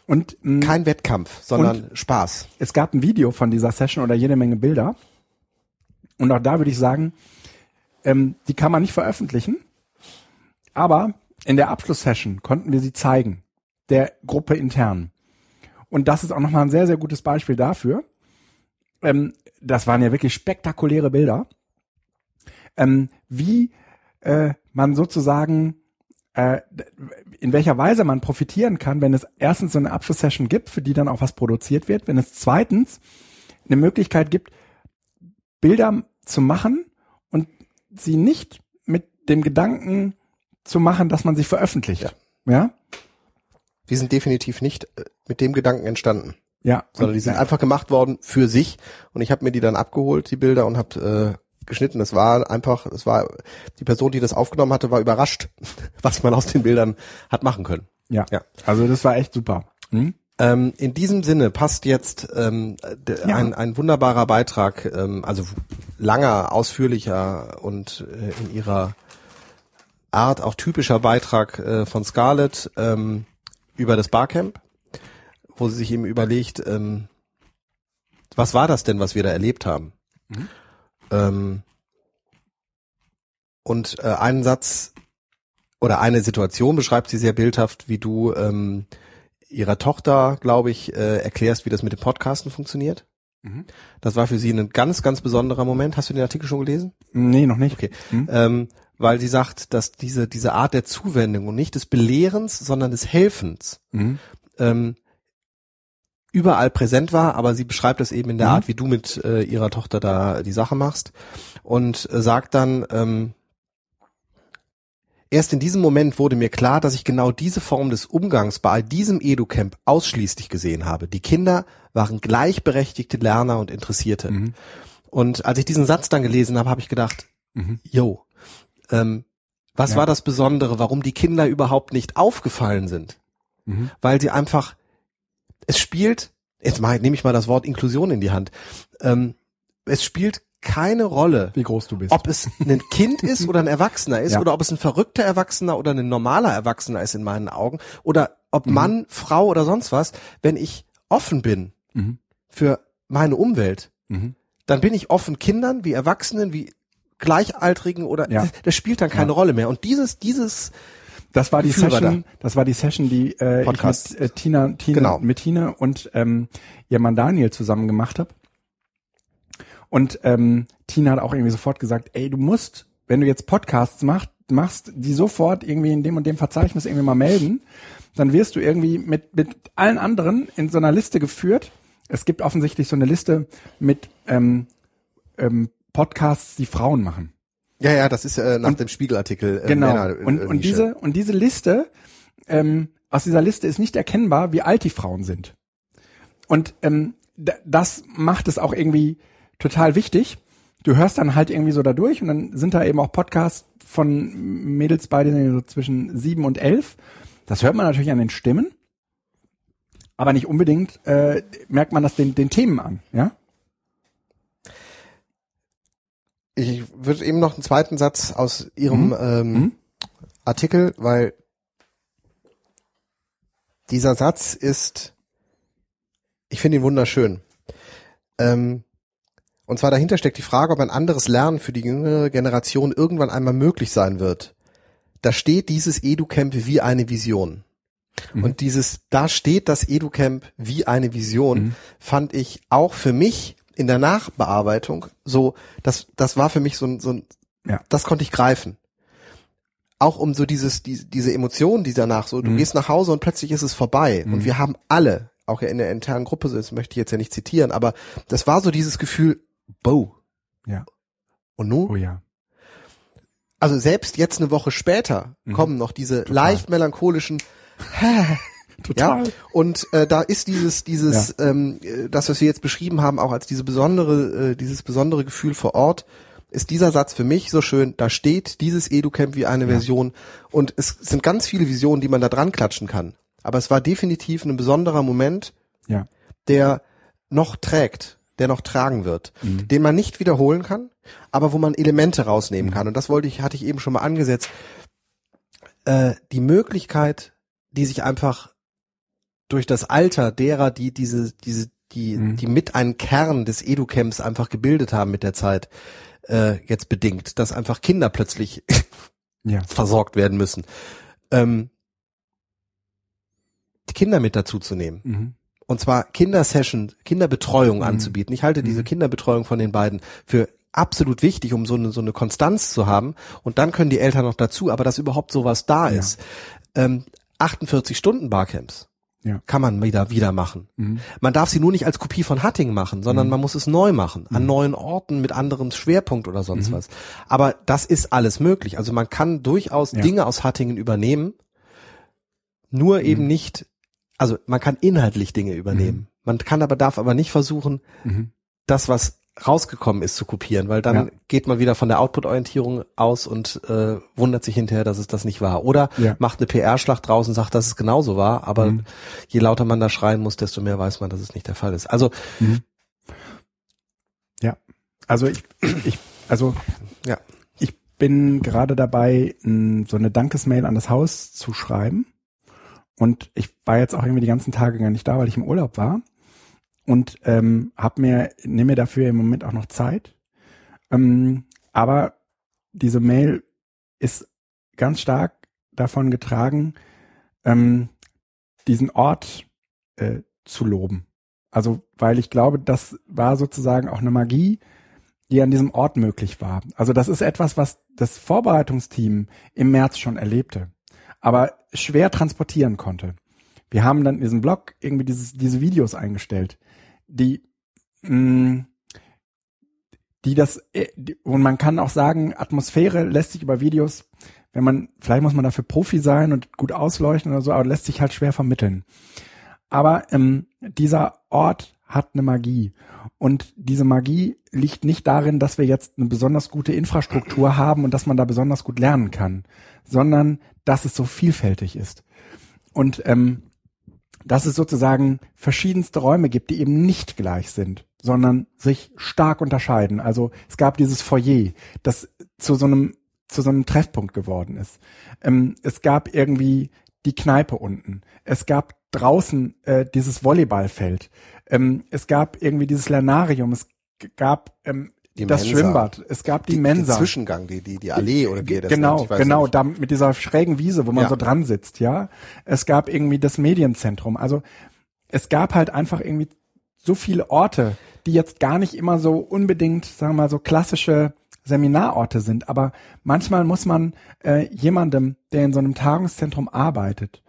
Speaker 2: Und mh,
Speaker 1: Kein Wettkampf, sondern Spaß.
Speaker 2: es gab ein Video von dieser Session oder jede Menge Bilder. Und auch da würde ich sagen, ähm, die kann man nicht veröffentlichen. Aber in der Abschlusssession konnten wir sie zeigen, der Gruppe intern. Und das ist auch nochmal ein sehr, sehr gutes Beispiel dafür. Ähm, das waren ja wirklich spektakuläre Bilder. Ähm, wie äh, man sozusagen äh, in welcher Weise man profitieren kann, wenn es erstens so eine Abschlusssession gibt, für die dann auch was produziert wird, wenn es zweitens eine Möglichkeit gibt, Bilder zu machen und sie nicht mit dem Gedanken zu machen, dass man sie veröffentlicht. Ja?
Speaker 1: Die sind definitiv nicht äh, mit dem Gedanken entstanden,
Speaker 2: Ja.
Speaker 1: sondern die sind einfach gemacht worden für sich. Und ich habe mir die dann abgeholt, die Bilder, und habe äh, geschnitten. Es war einfach, es war die Person, die das aufgenommen hatte, war überrascht, was man aus den Bildern hat machen können.
Speaker 2: ja.
Speaker 1: Ja.
Speaker 2: Also das war echt super. Hm?
Speaker 1: Ähm, in diesem Sinne passt jetzt ähm,
Speaker 2: Ja.
Speaker 1: ein, ein wunderbarer Beitrag, ähm, also langer, ausführlicher und äh, in ihrer Art auch typischer Beitrag äh, von Scarlett ähm, über das Barcamp, wo sie sich eben überlegt, ähm, was war das denn, was wir da erlebt haben?
Speaker 2: Mhm.
Speaker 1: Ähm, und äh, einen Satz oder eine Situation beschreibt sie sehr bildhaft, wie du ähm, ihrer Tochter, glaube ich, äh, erklärst, wie das mit dem Podcasten funktioniert.
Speaker 2: Mhm.
Speaker 1: Das war für sie ein ganz, ganz besonderer Moment. Hast du den Artikel schon gelesen?
Speaker 2: Nee, noch nicht.
Speaker 1: Okay.
Speaker 2: Hm?
Speaker 1: Ähm, weil sie sagt, dass diese, diese Art der Zuwendung und nicht des Belehrens, sondern des Helfens
Speaker 2: Mhm.
Speaker 1: ähm, überall präsent war, aber sie beschreibt das eben in der
Speaker 2: Mhm.
Speaker 1: Art, wie du mit äh, ihrer Tochter da die Sache machst und äh, sagt dann, ähm, erst in diesem Moment wurde mir klar, dass ich genau diese Form des Umgangs bei diesem Edu-Camp ausschließlich gesehen habe. Die Kinder waren gleichberechtigte Lerner und Interessierte.
Speaker 2: Mhm.
Speaker 1: Und als ich diesen Satz dann gelesen habe, habe ich gedacht,
Speaker 2: Mhm.
Speaker 1: yo, ähm, was
Speaker 2: Ja.
Speaker 1: war das Besondere, warum die Kinder überhaupt nicht aufgefallen sind?
Speaker 2: Mhm.
Speaker 1: Weil sie einfach, es spielt, jetzt mal, nehme ich mal das Wort Inklusion in die Hand, ähm, es spielt keine Rolle,
Speaker 2: Wie groß du bist.
Speaker 1: ob es ein Kind ist oder ein Erwachsener ist
Speaker 2: Ja.
Speaker 1: oder ob es ein verrückter Erwachsener oder ein normaler Erwachsener ist in meinen Augen oder ob
Speaker 2: Mhm.
Speaker 1: Mann, Frau oder sonst was, wenn ich offen bin
Speaker 2: Mhm.
Speaker 1: für meine Umwelt,
Speaker 2: Mhm.
Speaker 1: dann bin ich offen Kindern wie Erwachsenen, wie Gleichaltrigen oder
Speaker 2: Ja.
Speaker 1: das, das spielt dann keine
Speaker 2: Ja.
Speaker 1: Rolle mehr. Und dieses, dieses,
Speaker 2: Das war die Session, das war die Session, die äh, ich mit äh, Tina, Tina,
Speaker 1: Genau.
Speaker 2: mit Tina und ähm, ihr Mann Daniel zusammen gemacht habe. Und ähm, Tina hat auch irgendwie sofort gesagt, ey, du musst, wenn du jetzt Podcasts machst, machst, die sofort irgendwie in dem und dem Verzeichnis irgendwie mal melden, dann wirst du irgendwie mit, mit allen anderen in so einer Liste geführt. Es gibt offensichtlich so eine Liste mit ähm, ähm, Podcasts, die Frauen machen.
Speaker 1: Ja, ja, das ist äh, nach
Speaker 2: Und-
Speaker 1: dem Spiegelartikel. Äh,
Speaker 2: Genau.
Speaker 1: Männer, äh,
Speaker 2: und, und
Speaker 1: Nische.
Speaker 2: diese und diese Liste ähm, aus dieser Liste ist nicht erkennbar, wie alt die Frauen sind. Und ähm, das macht es auch irgendwie total wichtig. Du hörst dann halt irgendwie so da durch und dann sind da eben auch Podcasts von Mädels beide so zwischen sieben und elf. Das hört man natürlich an den Stimmen, aber nicht unbedingt äh, merkt man das den, den Themen an, ja?
Speaker 1: Ich würde eben noch einen zweiten Satz aus Ihrem
Speaker 2: Mhm.
Speaker 1: ähm,
Speaker 2: Mhm.
Speaker 1: Artikel, weil dieser Satz ist, ich finde ihn wunderschön. Ähm, und zwar dahinter steckt die Frage, ob ein anderes Lernen für die jüngere Generation irgendwann einmal möglich sein wird. Da steht dieses EduCamp wie eine Vision.
Speaker 2: Mhm.
Speaker 1: Und dieses, da steht das EduCamp wie eine Vision,
Speaker 2: Mhm.
Speaker 1: fand ich auch für mich in der Nachbearbeitung so, das, das war für mich so ein, so ein
Speaker 2: Ja.
Speaker 1: das konnte ich greifen. Auch um so dieses, die, diese Emotionen, die danach so, du
Speaker 2: Mhm.
Speaker 1: gehst nach Hause und plötzlich ist es vorbei. Und
Speaker 2: Mhm.
Speaker 1: wir haben alle, auch in der internen Gruppe, das möchte ich jetzt ja nicht zitieren, aber das war so dieses Gefühl, bow.
Speaker 2: Ja.
Speaker 1: Und nun?
Speaker 2: Oh ja.
Speaker 1: Also selbst jetzt eine Woche später
Speaker 2: Mhm.
Speaker 1: kommen noch diese
Speaker 2: Total.
Speaker 1: leicht melancholischen,
Speaker 2: Total.
Speaker 1: ja, und äh, da ist dieses, dieses, ähm, äh, das, was wir jetzt beschrieben haben, auch als diese besondere, äh, dieses besondere Gefühl vor Ort, ist dieser Satz für mich so schön. Da steht dieses EduCamp wie eine
Speaker 2: Ja.
Speaker 1: Version und es sind ganz viele Visionen, die man da dran klatschen kann. Aber es war definitiv ein besonderer Moment,
Speaker 2: Ja.
Speaker 1: der noch trägt, der noch tragen wird,
Speaker 2: Mhm.
Speaker 1: den man nicht wiederholen kann, aber wo man Elemente rausnehmen kann. Und das wollte ich, hatte ich eben schon mal angesetzt. Äh, die Möglichkeit, die sich einfach durch das Alter derer, die diese, diese, die,
Speaker 2: Mhm.
Speaker 1: die mit einen Kern des Edu-Camps einfach gebildet haben mit der Zeit, äh, jetzt bedingt, dass einfach Kinder plötzlich
Speaker 2: Ja.
Speaker 1: versorgt werden müssen. Ähm, die Kinder mit dazu zu nehmen.
Speaker 2: Mhm.
Speaker 1: Und zwar Kindersession, Kinderbetreuung
Speaker 2: Mhm.
Speaker 1: anzubieten. Ich halte diese
Speaker 2: Mhm.
Speaker 1: Kinderbetreuung von den beiden für absolut wichtig, um so eine, so eine Konstanz zu haben. Und dann können die Eltern noch dazu, aber dass überhaupt sowas da
Speaker 2: Ja.
Speaker 1: ist. Ähm, 48 Stunden Barcamps
Speaker 2: Ja.
Speaker 1: kann man wieder, wieder machen.
Speaker 2: Mhm.
Speaker 1: Man darf sie nur nicht als Kopie von Hatting machen, sondern
Speaker 2: Mhm.
Speaker 1: man muss es neu machen, an
Speaker 2: Mhm.
Speaker 1: neuen Orten mit anderem Schwerpunkt oder sonst
Speaker 2: Mhm.
Speaker 1: was. Aber das ist alles möglich. Also man kann durchaus
Speaker 2: Ja.
Speaker 1: Dinge aus Hattingen übernehmen, nur
Speaker 2: Mhm.
Speaker 1: eben nicht, also man kann inhaltlich Dinge übernehmen. Man kann aber, darf aber nicht versuchen,
Speaker 2: Mhm.
Speaker 1: das, was rausgekommen ist zu kopieren, weil dann
Speaker 2: Ja.
Speaker 1: geht man wieder von der Output-Orientierung aus und äh, wundert sich hinterher, dass es das nicht war. Oder
Speaker 2: Ja.
Speaker 1: macht eine PR-Schlacht draus und sagt, dass es genauso war, aber
Speaker 2: Mhm.
Speaker 1: je lauter man da schreien muss, desto mehr weiß man, dass es nicht der Fall ist. Also
Speaker 2: Also ich, ich, also
Speaker 1: Ja.
Speaker 2: ich bin gerade dabei, so eine Dankesmail an das Haus zu schreiben. Und ich war jetzt auch irgendwie die ganzen Tage gar nicht da, weil ich im Urlaub war. Und ähm, hab mir, nehme mir dafür im Moment auch noch Zeit. Ähm, aber diese Mail ist ganz stark davon getragen, ähm, diesen Ort äh, zu loben. Also, weil ich glaube, das war sozusagen auch eine Magie, die an diesem Ort möglich war. Also das ist etwas, was das Vorbereitungsteam im März schon erlebte, aber schwer transportieren konnte. Wir haben dann in diesem Blog irgendwie dieses, diese Videos eingestellt, die, mh, die das, äh, und man kann auch sagen, Atmosphäre lässt sich über Videos, wenn man, vielleicht muss man dafür Profi sein und gut ausleuchten oder so, aber lässt sich halt schwer vermitteln. Aber ähm, dieser Ort hat eine Magie. Und diese Magie liegt nicht darin, dass wir jetzt eine besonders gute Infrastruktur haben und dass man da besonders gut lernen kann, sondern dass es so vielfältig ist. Und ähm, dass es sozusagen verschiedenste Räume gibt, die eben nicht gleich sind, sondern sich stark unterscheiden. Also es gab dieses Foyer, das zu so einem zu so einem Treffpunkt geworden ist. Ähm, es gab irgendwie die Kneipe unten. Es gab draußen äh, dieses Volleyballfeld. Ähm, es gab irgendwie dieses Lernarium. Es gab ähm,
Speaker 1: Die
Speaker 2: das
Speaker 1: Mensa.
Speaker 2: Schwimmbad. Es gab die, Mensa.
Speaker 1: Die Zwischengang, die, die, die Allee oder wie das
Speaker 2: genau,
Speaker 1: nennt,
Speaker 2: genau,
Speaker 1: nicht.
Speaker 2: da mit dieser schrägen Wiese, wo man
Speaker 1: Ja.
Speaker 2: so dran sitzt, ja. Es gab irgendwie das Medienzentrum. Also es gab halt einfach irgendwie so viele Orte, die jetzt gar nicht immer so unbedingt, sagen wir mal, so klassische Seminarorte sind. Aber manchmal muss man äh, jemandem, der in so einem Tagungszentrum arbeitet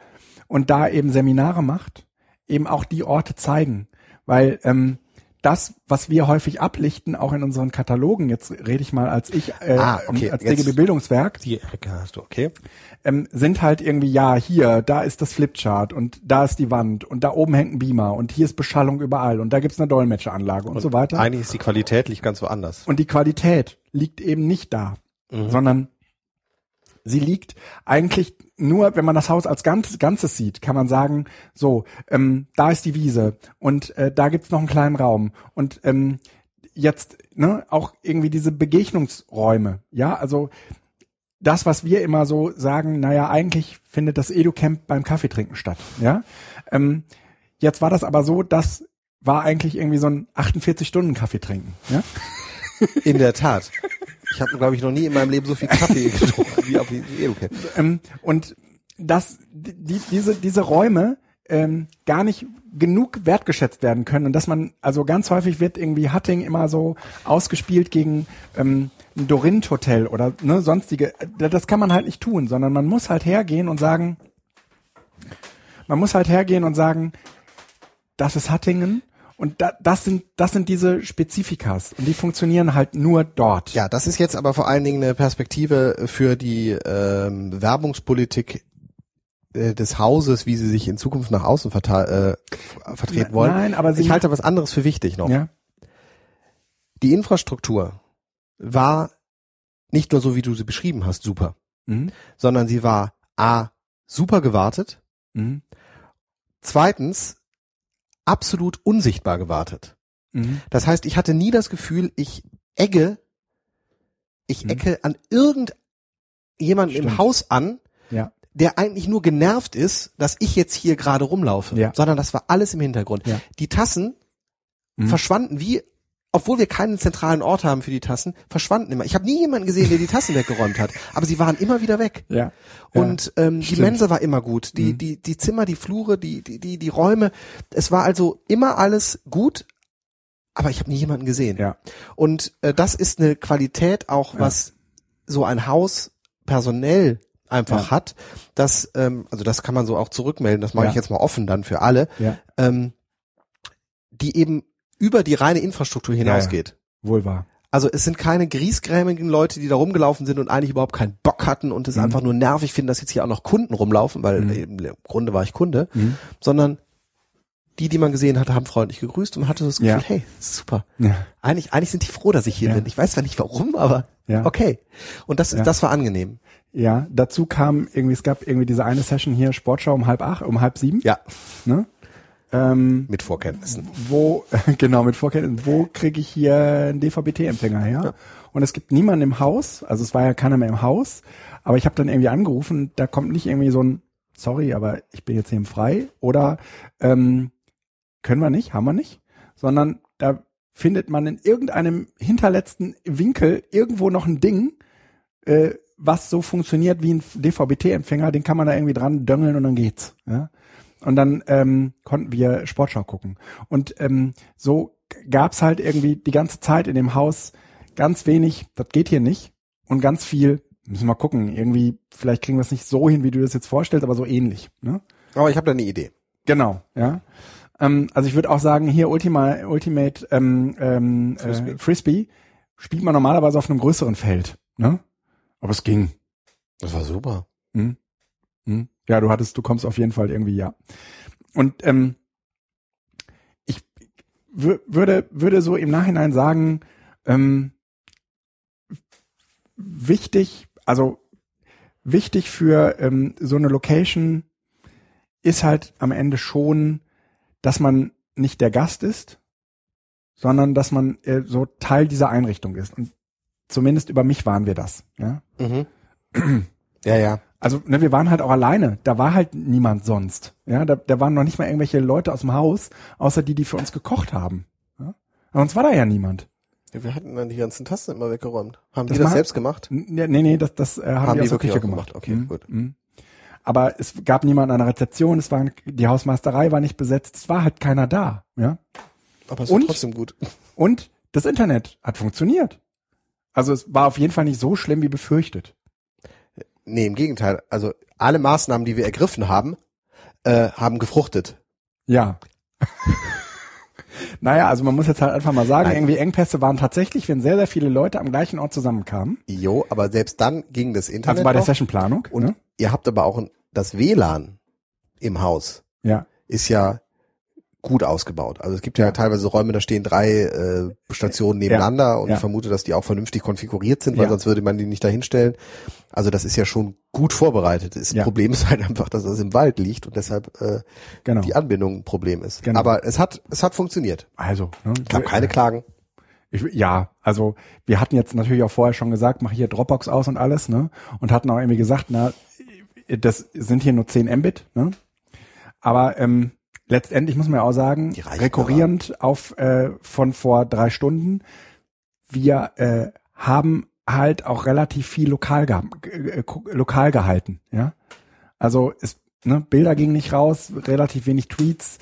Speaker 2: und da eben Seminare macht, eben auch die Orte zeigen. Weil ähm, das, was wir häufig ablichten, auch in unseren Katalogen, jetzt rede ich mal als ich, äh,
Speaker 1: Ah, okay,
Speaker 2: als
Speaker 1: jetzt-
Speaker 2: DGB Bildungswerk,
Speaker 1: Die hast du, okay.
Speaker 2: ähm, sind halt irgendwie, ja, hier, da ist das Flipchart und da ist die Wand und da oben hängt ein Beamer und hier ist Beschallung überall und da gibt's eine Dolmetscheranlage und, so weiter.
Speaker 1: Eigentlich ist die Qualität liegt ganz woanders.
Speaker 2: Und die Qualität liegt eben nicht da, sondern sie liegt eigentlich nur, wenn man das Haus als ganz, Ganzes sieht, kann man sagen, so, ähm, da ist die Wiese und äh, da gibt's noch einen kleinen Raum und ähm, jetzt ne, auch irgendwie diese Begegnungsräume, ja, also das, was wir immer so sagen, naja, eigentlich findet das Educamp beim Kaffeetrinken statt, ja. Ähm, jetzt war das aber so, das war eigentlich irgendwie so ein 48 Stunden Kaffee trinken, ja.
Speaker 1: In der Tat. Ich habe, glaube ich, noch nie in meinem Leben so viel Kaffee getrunken wie auf die Educamp.
Speaker 2: ähm, und dass die, diese, diese Räume ähm, gar nicht genug wertgeschätzt werden können und dass man, also ganz häufig wird irgendwie Hatting immer so ausgespielt gegen ähm, ein Dorint Hotel oder ne, sonstige, äh, das kann man halt nicht tun, sondern man muss halt hergehen und sagen, man muss halt hergehen und sagen, das ist Hattingen und da, das sind das sind diese Spezifikas und die funktionieren halt nur dort.
Speaker 1: Ja, das ist jetzt aber vor allen Dingen eine Perspektive für die ähm, Werbungspolitik äh, des Hauses, wie sie sich in Zukunft nach außen äh, vertreten wollen.
Speaker 2: nein, aber sie-
Speaker 1: ich halte was anderes für wichtig noch.
Speaker 2: Ja,
Speaker 1: Die Infrastruktur war nicht nur so, wie du sie beschrieben hast, super,
Speaker 2: mhm.
Speaker 1: sondern sie war a super gewartet,
Speaker 2: Mhm.
Speaker 1: zweitens absolut unsichtbar gewartet.
Speaker 2: Mhm.
Speaker 1: Das heißt, ich hatte nie das Gefühl, ich egge, ich
Speaker 2: Hm.
Speaker 1: ecke an irgendjemanden im. Haus an,
Speaker 2: ja.
Speaker 1: der eigentlich nur genervt ist, dass ich jetzt hier gerade rumlaufe,
Speaker 2: Ja.
Speaker 1: sondern das war alles im Hintergrund.
Speaker 2: Ja.
Speaker 1: Die Tassen
Speaker 2: Mhm.
Speaker 1: verschwanden wie, obwohl wir keinen zentralen Ort haben für die Tassen, verschwanden immer. Ich habe nie jemanden gesehen, der die Tassen weggeräumt hat, aber sie waren immer wieder weg.
Speaker 2: Ja.
Speaker 1: Und ähm, die. Mensa war immer gut, die
Speaker 2: Mhm.
Speaker 1: die die Zimmer, die Flure, die die die die Räume, es war also immer alles gut, aber ich habe nie jemanden gesehen.
Speaker 2: Ja.
Speaker 1: Und äh, das ist eine Qualität auch,
Speaker 2: Ja.
Speaker 1: was so ein Haus personell einfach
Speaker 2: Ja.
Speaker 1: hat. Das, ähm, also das kann man so auch zurückmelden, das mache
Speaker 2: Ja.
Speaker 1: ich jetzt mal offen dann für alle,
Speaker 2: Ja.
Speaker 1: ähm, die eben über die reine Infrastruktur
Speaker 2: ja.
Speaker 1: hinausgeht.
Speaker 2: Wohl wahr.
Speaker 1: Also es sind keine griesgrämigen Leute, die da rumgelaufen sind und eigentlich überhaupt keinen Bock hatten und es
Speaker 2: Mhm.
Speaker 1: einfach nur nervig finden, dass jetzt hier auch noch Kunden rumlaufen, weil
Speaker 2: Mhm.
Speaker 1: im Grunde war ich Kunde,
Speaker 2: Mhm.
Speaker 1: sondern die, die man gesehen hatte, haben freundlich gegrüßt und man hatte das Gefühl,
Speaker 2: Ja.
Speaker 1: hey, super.
Speaker 2: Ja.
Speaker 1: Eigentlich, eigentlich sind die froh, dass ich hier
Speaker 2: Ja.
Speaker 1: bin. Ich weiß zwar nicht warum, aber
Speaker 2: Ja.
Speaker 1: okay. Und das,
Speaker 2: Ja.
Speaker 1: das war angenehm.
Speaker 2: Ja, dazu kam irgendwie, es gab irgendwie diese eine Session hier, Sportschau um halb acht, um halb sieben.
Speaker 1: Ja,
Speaker 2: Ne? Ähm,
Speaker 1: mit Vorkenntnissen.
Speaker 2: wo, genau, mit Vorkenntnissen, wo kriege ich hier einen DVB-T-Empfänger her? Und es gibt niemanden im Haus, also es war ja keiner mehr im Haus, aber ich habe dann irgendwie angerufen, da kommt nicht irgendwie so ein, sorry, aber ich bin jetzt im Frei oder ähm, können wir nicht, haben wir nicht, sondern da findet man in irgendeinem hinterletzten Winkel irgendwo noch ein Ding, äh, was so funktioniert wie ein DVB-T-Empfänger, den kann man da irgendwie dran döngeln und dann geht's. Ja? Und dann ähm, konnten wir Sportschau gucken. Und ähm, so gab's halt irgendwie die ganze Zeit in dem Haus ganz wenig, das geht hier nicht. Und ganz viel, müssen wir mal gucken, irgendwie, vielleicht kriegen wir es nicht so hin, wie du das jetzt vorstellst, aber so ähnlich. Ne?
Speaker 1: Aber ich habe da eine Idee.
Speaker 2: Genau, ja. Ähm, also ich würde auch sagen, hier Ultima, Ultimate ähm, ähm,
Speaker 1: Frisbee.
Speaker 2: Äh, Frisbee spielt man normalerweise auf einem größeren Feld. Ne? Aber es ging.
Speaker 1: Das war super.
Speaker 2: Hm? Hm? Ja, du hattest, du kommst auf jeden Fall irgendwie, ja. Und ähm, ich wür- würde, würde so im Nachhinein sagen, ähm, wichtig, also wichtig für ähm, so eine Location ist halt am Ende schon, dass man nicht der Gast ist, sondern dass man äh, so Teil dieser Einrichtung ist. Und zumindest über mich waren wir das. Ja?
Speaker 1: Mhm. Ja, ja.
Speaker 2: Also ne, wir waren halt auch alleine. Da war halt niemand sonst. Ja, da, da waren noch nicht mal irgendwelche Leute aus dem Haus, außer die, die für uns gekocht haben. Ja? Aber sonst war da ja niemand.
Speaker 1: Ja, Wir hatten dann die ganzen Tassen immer weggeräumt. Haben
Speaker 2: Das
Speaker 1: die das
Speaker 2: macht-
Speaker 1: selbst gemacht?
Speaker 2: Nee, nee, das, das äh, haben,
Speaker 1: Haben
Speaker 2: die
Speaker 1: die
Speaker 2: aus der
Speaker 1: wirklich
Speaker 2: Küche
Speaker 1: auch
Speaker 2: gemacht.
Speaker 1: gemacht. Okay,
Speaker 2: Mhm,
Speaker 1: gut.
Speaker 2: mhm. Aber es gab niemanden an der Rezeption, es war die Hausmeisterei war nicht besetzt, es war halt keiner da. Ja.
Speaker 1: Aber es war
Speaker 2: Und?
Speaker 1: trotzdem gut.
Speaker 2: Und das Internet hat funktioniert. Also es war auf jeden Fall nicht so schlimm wie befürchtet.
Speaker 1: Nee, im Gegenteil. Also alle Maßnahmen, die wir ergriffen haben, äh, haben gefruchtet.
Speaker 2: Ja. naja, also man muss jetzt halt einfach mal sagen,
Speaker 1: Nein.
Speaker 2: irgendwie Engpässe waren tatsächlich, wenn sehr, sehr viele Leute am gleichen Ort zusammenkamen.
Speaker 1: Jo, aber selbst dann ging das Internet
Speaker 2: Also bei der. Sessionplanung.
Speaker 1: Und
Speaker 2: ne?
Speaker 1: ihr habt aber auch das WLAN im Haus
Speaker 2: Ja.
Speaker 1: ist ja gut ausgebaut. Also es gibt ja,
Speaker 2: Ja.
Speaker 1: teilweise Räume, da stehen drei äh, Stationen nebeneinander und
Speaker 2: Ja.
Speaker 1: ich vermute, dass die auch vernünftig konfiguriert sind, weil
Speaker 2: Ja.
Speaker 1: sonst würde man die nicht dahinstellen. Also das ist ja schon gut vorbereitet. Das
Speaker 2: Ja.
Speaker 1: Problem ist halt einfach, dass es im Wald liegt und deshalb äh,
Speaker 2: Genau.
Speaker 1: die Anbindung ein Problem ist.
Speaker 2: Genau.
Speaker 1: Aber es hat es hat funktioniert.
Speaker 2: Also, ne?
Speaker 1: Ich habe keine Klagen.
Speaker 2: Ich, ja, also wir hatten jetzt natürlich auch vorher schon gesagt, mach hier Dropbox aus und alles, ne? Und hatten auch irgendwie gesagt, na, das sind hier nur 10 Mbit, ne? Aber ähm, letztendlich muss man ja auch sagen, rekurrierend auf äh, von vor drei Stunden, wir äh, haben halt auch relativ viel lokal, geha- äh, äh, lokal gehalten, ja. Also es, ne, Bilder gingen nicht raus, relativ wenig Tweets,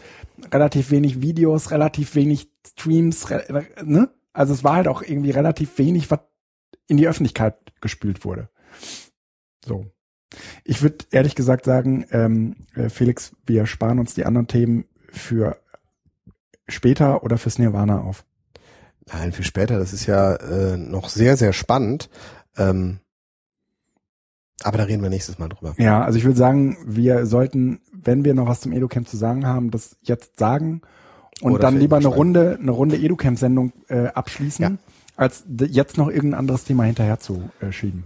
Speaker 2: relativ wenig Videos, relativ wenig Streams, re, re- ne? Also es war halt auch irgendwie relativ wenig, was in die Öffentlichkeit gespült wurde. So. Ich würde ehrlich gesagt sagen, ähm, äh, Felix, wir sparen uns die anderen Themen für später oder fürs Nirvana auf.
Speaker 1: Nein, viel später. Das ist ja äh, noch sehr, sehr spannend. Ähm, aber da reden wir nächstes Mal drüber.
Speaker 2: Ja, also ich würde sagen, wir sollten, wenn wir noch was zum EduCamp zu sagen haben, das jetzt sagen und
Speaker 1: Oder
Speaker 2: dann
Speaker 1: für
Speaker 2: lieber eine. Runde, eine Runde EduCamp-Sendung äh, abschließen,
Speaker 1: Ja.
Speaker 2: als jetzt noch irgendein anderes Thema hinterher zu äh, schieben.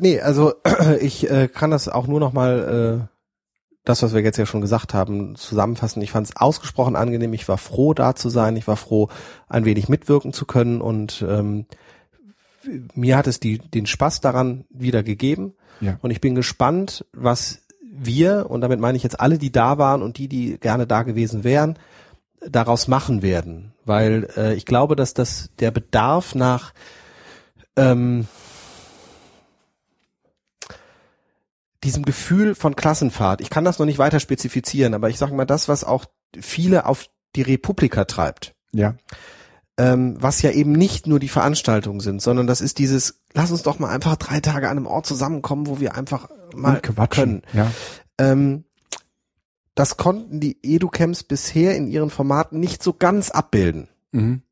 Speaker 1: Nee, also ich äh, kann das auch nur noch mal äh, das, was wir jetzt ja schon gesagt haben, zusammenfassen. Ich fand es ausgesprochen angenehm. Ich war froh, da zu sein. Ich war froh, ein wenig mitwirken zu können und ähm, mir hat es die, den Spaß daran wieder gegeben.
Speaker 2: Ja.
Speaker 1: Und ich bin gespannt, was wir, und damit meine ich jetzt alle, die da waren und die, die gerne da gewesen wären, daraus machen werden. Weil äh, ich glaube, dass das der Bedarf nach ähm, diesem Gefühl von Klassenfahrt, ich kann das noch nicht weiter spezifizieren, aber ich sage mal das, was auch viele auf die Republika treibt,
Speaker 2: Ja,
Speaker 1: ähm, was ja eben nicht nur die Veranstaltungen sind, sondern das ist dieses, lass uns doch mal einfach drei Tage an einem Ort zusammenkommen, wo wir einfach mal können.
Speaker 2: Ja,
Speaker 1: Ähm, das konnten die Educamps bisher in ihren Formaten nicht so ganz abbilden,
Speaker 2: mhm.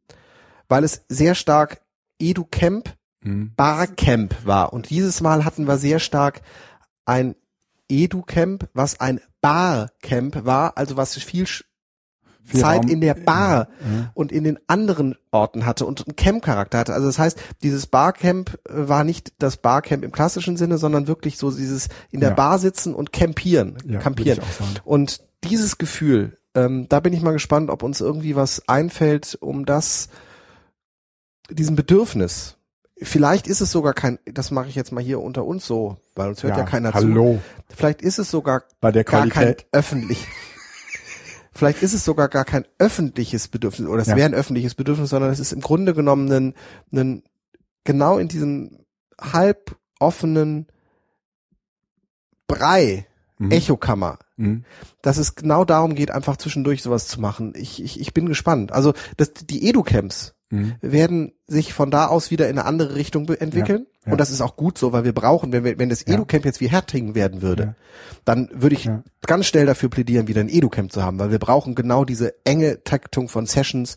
Speaker 1: weil es sehr stark Educamp
Speaker 2: Mhm.
Speaker 1: Barcamp war. Und dieses Mal hatten wir sehr stark ein Edu-Camp, was ein Barcamp war, also was viel
Speaker 2: Viel
Speaker 1: Zeit
Speaker 2: Raum-
Speaker 1: in der Bar
Speaker 2: Ja.
Speaker 1: und in den anderen Orten hatte und einen Camp-Charakter hatte. Also das heißt, dieses Barcamp äh, war nicht das Barcamp im klassischen Sinne, sondern wirklich so dieses in der
Speaker 2: Ja.
Speaker 1: Bar sitzen und campieren,
Speaker 2: Ja,
Speaker 1: campieren. Und dieses Gefühl, ähm, da bin ich mal gespannt, ob uns irgendwie was einfällt, um das, diesem Bedürfnis. Vielleicht ist es sogar kein, das mache ich jetzt mal hier unter uns so, weil uns hört ja, keiner zu.
Speaker 2: Hallo.
Speaker 1: Vielleicht ist es sogar
Speaker 2: Bei der
Speaker 1: gar kein öffentlich. Vielleicht ist es sogar gar kein öffentliches Bedürfnis oder es
Speaker 2: Ja.
Speaker 1: wäre ein öffentliches Bedürfnis, sondern es ist im Grunde genommen ein, ein genau in diesem halb offenen Brei,
Speaker 2: Mhm.
Speaker 1: Echokammer,
Speaker 2: Mhm.
Speaker 1: dass es genau darum geht, einfach zwischendurch sowas zu machen. Ich, ich, ich bin gespannt. Also das, die Edu-Camps
Speaker 2: Mhm.
Speaker 1: werden sich von da aus wieder in eine andere Richtung entwickeln.
Speaker 2: ja.
Speaker 1: Und das ist auch gut so, weil wir brauchen, wenn, wir, wenn das
Speaker 2: Ja.
Speaker 1: Edu-Camp jetzt wie Hertingen werden würde,
Speaker 2: Ja.
Speaker 1: dann würde ich
Speaker 2: Ja.
Speaker 1: ganz schnell dafür plädieren, wieder ein Edu-Camp zu haben, weil wir brauchen genau diese enge Taktung von Sessions.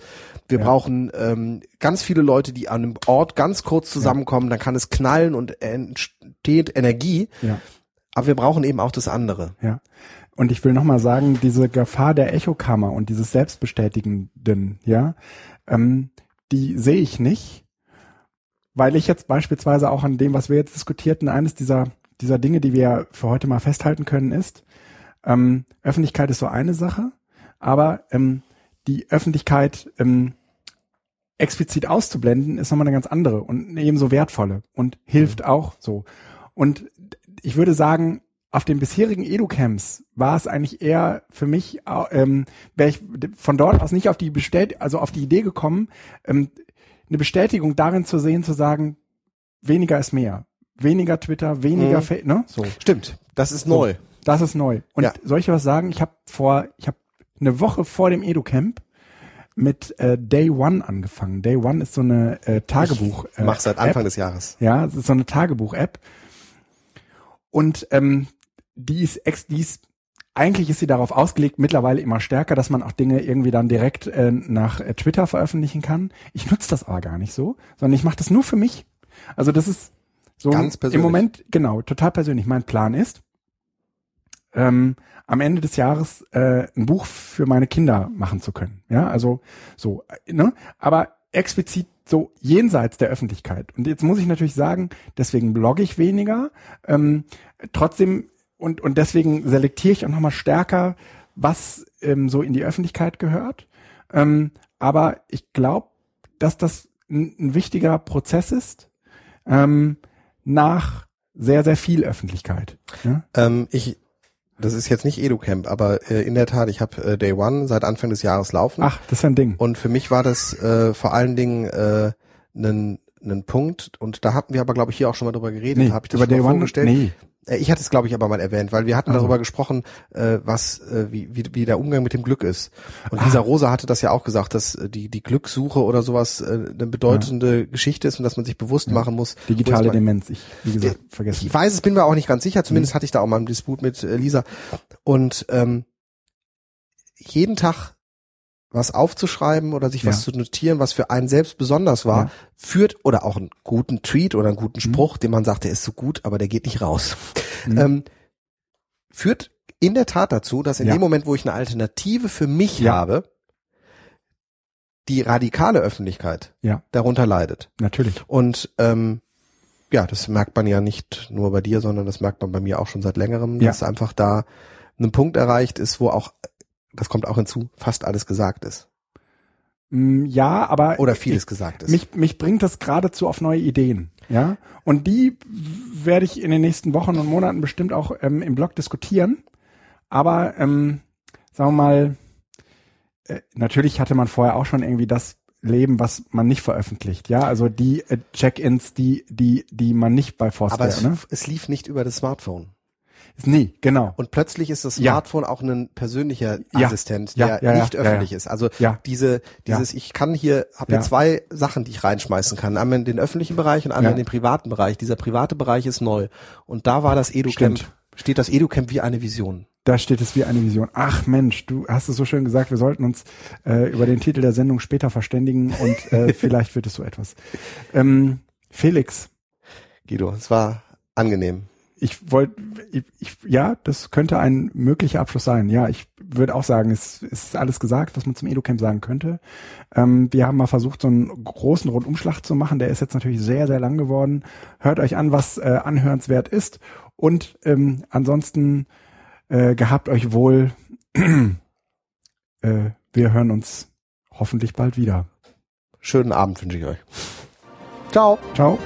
Speaker 1: Wir
Speaker 2: Ja.
Speaker 1: brauchen ähm, ganz viele Leute, die an einem Ort ganz kurz zusammenkommen, dann kann es knallen und entsteht Energie.
Speaker 2: Ja.
Speaker 1: Aber wir brauchen eben auch das andere.
Speaker 2: Ja. Und ich will nochmal sagen, diese Gefahr der Echokammer und dieses Selbstbestätigenden, ja, ähm, die sehe ich nicht, weil ich jetzt beispielsweise auch an dem, was wir jetzt diskutierten, eines dieser, dieser Dinge, die wir für heute mal festhalten können, ist, ähm, Öffentlichkeit ist so eine Sache, aber ähm, die Öffentlichkeit ähm, explizit auszublenden, ist nochmal eine ganz andere und ebenso wertvolle und hilft auch so. Und ich würde sagen, auf den bisherigen Edu-Camps war es eigentlich eher für mich, ähm, wäre ich von dort aus nicht auf die Bestät also auf die Idee gekommen, ähm, eine Bestätigung darin zu sehen, zu sagen, weniger ist mehr. Weniger Twitter, weniger,
Speaker 1: Mhm.
Speaker 2: Fa ne? So.
Speaker 1: Stimmt, das ist
Speaker 2: So.
Speaker 1: neu.
Speaker 2: Das ist neu. Und
Speaker 1: Ja.
Speaker 2: soll ich was sagen? Ich habe vor, ich habe eine Woche vor dem Edu-Camp mit äh, Day One angefangen. Day One ist so eine äh, Tagebuch.
Speaker 1: Ich mach seit Anfang
Speaker 2: App.
Speaker 1: des Jahres.
Speaker 2: Ja, es ist so eine Tagebuch-App. Und ähm, die ist ex, die ist eigentlich ist sie darauf ausgelegt, mittlerweile immer stärker, dass man auch Dinge irgendwie dann direkt äh, nach äh, Twitter veröffentlichen kann. Ich nutze das aber gar nicht so, sondern ich mache das nur für mich. Also das ist so
Speaker 1: Ganz persönlich.
Speaker 2: im Moment genau total persönlich. Mein Plan ist, ähm, am Ende des Jahres äh, ein Buch für meine Kinder machen zu können. Ja, also so, äh, ne? Aber explizit so jenseits der Öffentlichkeit. Und jetzt muss ich natürlich sagen, deswegen blogge ich weniger. Ähm, trotzdem und und deswegen selektiere ich auch nochmal stärker, was ähm, so in die Öffentlichkeit gehört. Ähm, aber ich glaube, dass das ein, ein wichtiger Prozess ist ähm, nach sehr sehr viel Öffentlichkeit. Ja?
Speaker 1: Ähm, ich, das ist jetzt nicht EduCamp, aber äh, in der Tat, ich habe äh, Day One seit Anfang des Jahres laufen.
Speaker 2: Ach, das ist ein Ding.
Speaker 1: Und für mich war das äh, vor allen Dingen äh, ein ein Punkt, und da hatten wir aber, glaube ich, hier auch schon mal drüber geredet,
Speaker 2: Nee,
Speaker 1: habe ich das
Speaker 2: über
Speaker 1: schon
Speaker 2: Day
Speaker 1: mal
Speaker 2: One,
Speaker 1: vorgestellt.
Speaker 2: nee.
Speaker 1: Äh, Ich hatte es, glaube ich, aber mal erwähnt, weil wir hatten darüber gesprochen, äh, was, äh, wie, wie, wie der Umgang mit dem Glück ist. Und
Speaker 2: Ah.
Speaker 1: Lisa Rosa hatte das ja auch gesagt, dass äh, die, die Glückssuche oder sowas äh, eine bedeutende Geschichte ist und dass man sich bewusst machen muss.
Speaker 2: Digitale
Speaker 1: man-
Speaker 2: Demenz, ich, wie gesagt, vergessen.
Speaker 1: ich weiß es, bin mir auch nicht ganz sicher.
Speaker 2: Mhm.
Speaker 1: Zumindest hatte ich da auch mal einen Disput mit äh, Lisa. Und ähm, jeden Tag was aufzuschreiben oder sich was
Speaker 2: Ja.
Speaker 1: zu notieren, was für einen selbst besonders war,
Speaker 2: Ja.
Speaker 1: führt oder auch einen guten Tweet oder einen guten
Speaker 2: Mhm.
Speaker 1: Spruch, den man sagt, der ist so gut, aber der geht nicht raus,
Speaker 2: Mhm.
Speaker 1: ähm, führt in der Tat dazu, dass in
Speaker 2: Ja.
Speaker 1: dem Moment, wo ich eine Alternative für mich habe, die radikale Öffentlichkeit
Speaker 2: Ja.
Speaker 1: darunter leidet.
Speaker 2: Natürlich.
Speaker 1: Und ähm, ja, das merkt man ja nicht nur bei dir, sondern das merkt man bei mir auch schon seit längerem, dass einfach da ein Punkt erreicht ist, wo auch, das kommt auch hinzu, fast alles gesagt ist.
Speaker 2: Mm, Ja, aber
Speaker 1: Oder vieles gesagt ist.
Speaker 2: mich, mich bringt das geradezu auf neue Ideen. Ja. Und die werde ich in den nächsten Wochen und Monaten bestimmt auch ähm, im Blog diskutieren. Aber ähm, sagen wir mal, äh, natürlich hatte man vorher auch schon irgendwie das Leben, was man nicht veröffentlicht. Ja, also die äh, Check-ins, die, die, die man nicht bei
Speaker 1: aber
Speaker 2: Foursquare,
Speaker 1: es,
Speaker 2: ne?
Speaker 1: es lief nicht über das Smartphone.
Speaker 2: Nee, genau.
Speaker 1: Und plötzlich ist das
Speaker 2: Ja.
Speaker 1: Smartphone auch ein persönlicher
Speaker 2: Ja.
Speaker 1: Assistent,
Speaker 2: Ja,
Speaker 1: der
Speaker 2: ja, ja,
Speaker 1: nicht
Speaker 2: ja,
Speaker 1: öffentlich
Speaker 2: ja.
Speaker 1: ist. Also
Speaker 2: Ja.
Speaker 1: diese, dieses, ich kann hier, habe
Speaker 2: Ja.
Speaker 1: hier zwei Sachen, die ich reinschmeißen kann. Einmal in den öffentlichen Bereich und einmal
Speaker 2: Ja.
Speaker 1: in den privaten Bereich. Dieser private Bereich ist neu. Und da war das EduCamp,
Speaker 2: Stimmt.
Speaker 1: steht das EduCamp wie eine Vision.
Speaker 2: Da steht es wie eine Vision. Ach Mensch, du hast es so schön gesagt, wir sollten uns äh, über den Titel der Sendung später verständigen und äh, vielleicht wird es so etwas. Ähm, Felix,
Speaker 1: Guido, es war angenehm.
Speaker 2: Ich wollte, ich, ich, ja, das könnte ein möglicher Abschluss sein. Ja, ich würde auch sagen, es, es ist alles gesagt, was man zum EduCamp sagen könnte. Ähm, wir haben mal versucht, so einen großen Rundumschlag zu machen. Der ist jetzt natürlich sehr, sehr lang geworden. Hört euch an, was äh, anhörenswert ist. Und ähm, ansonsten äh, gehabt euch wohl. äh, wir hören uns hoffentlich bald wieder.
Speaker 1: Schönen Abend wünsche ich euch. Ciao.
Speaker 2: Ciao.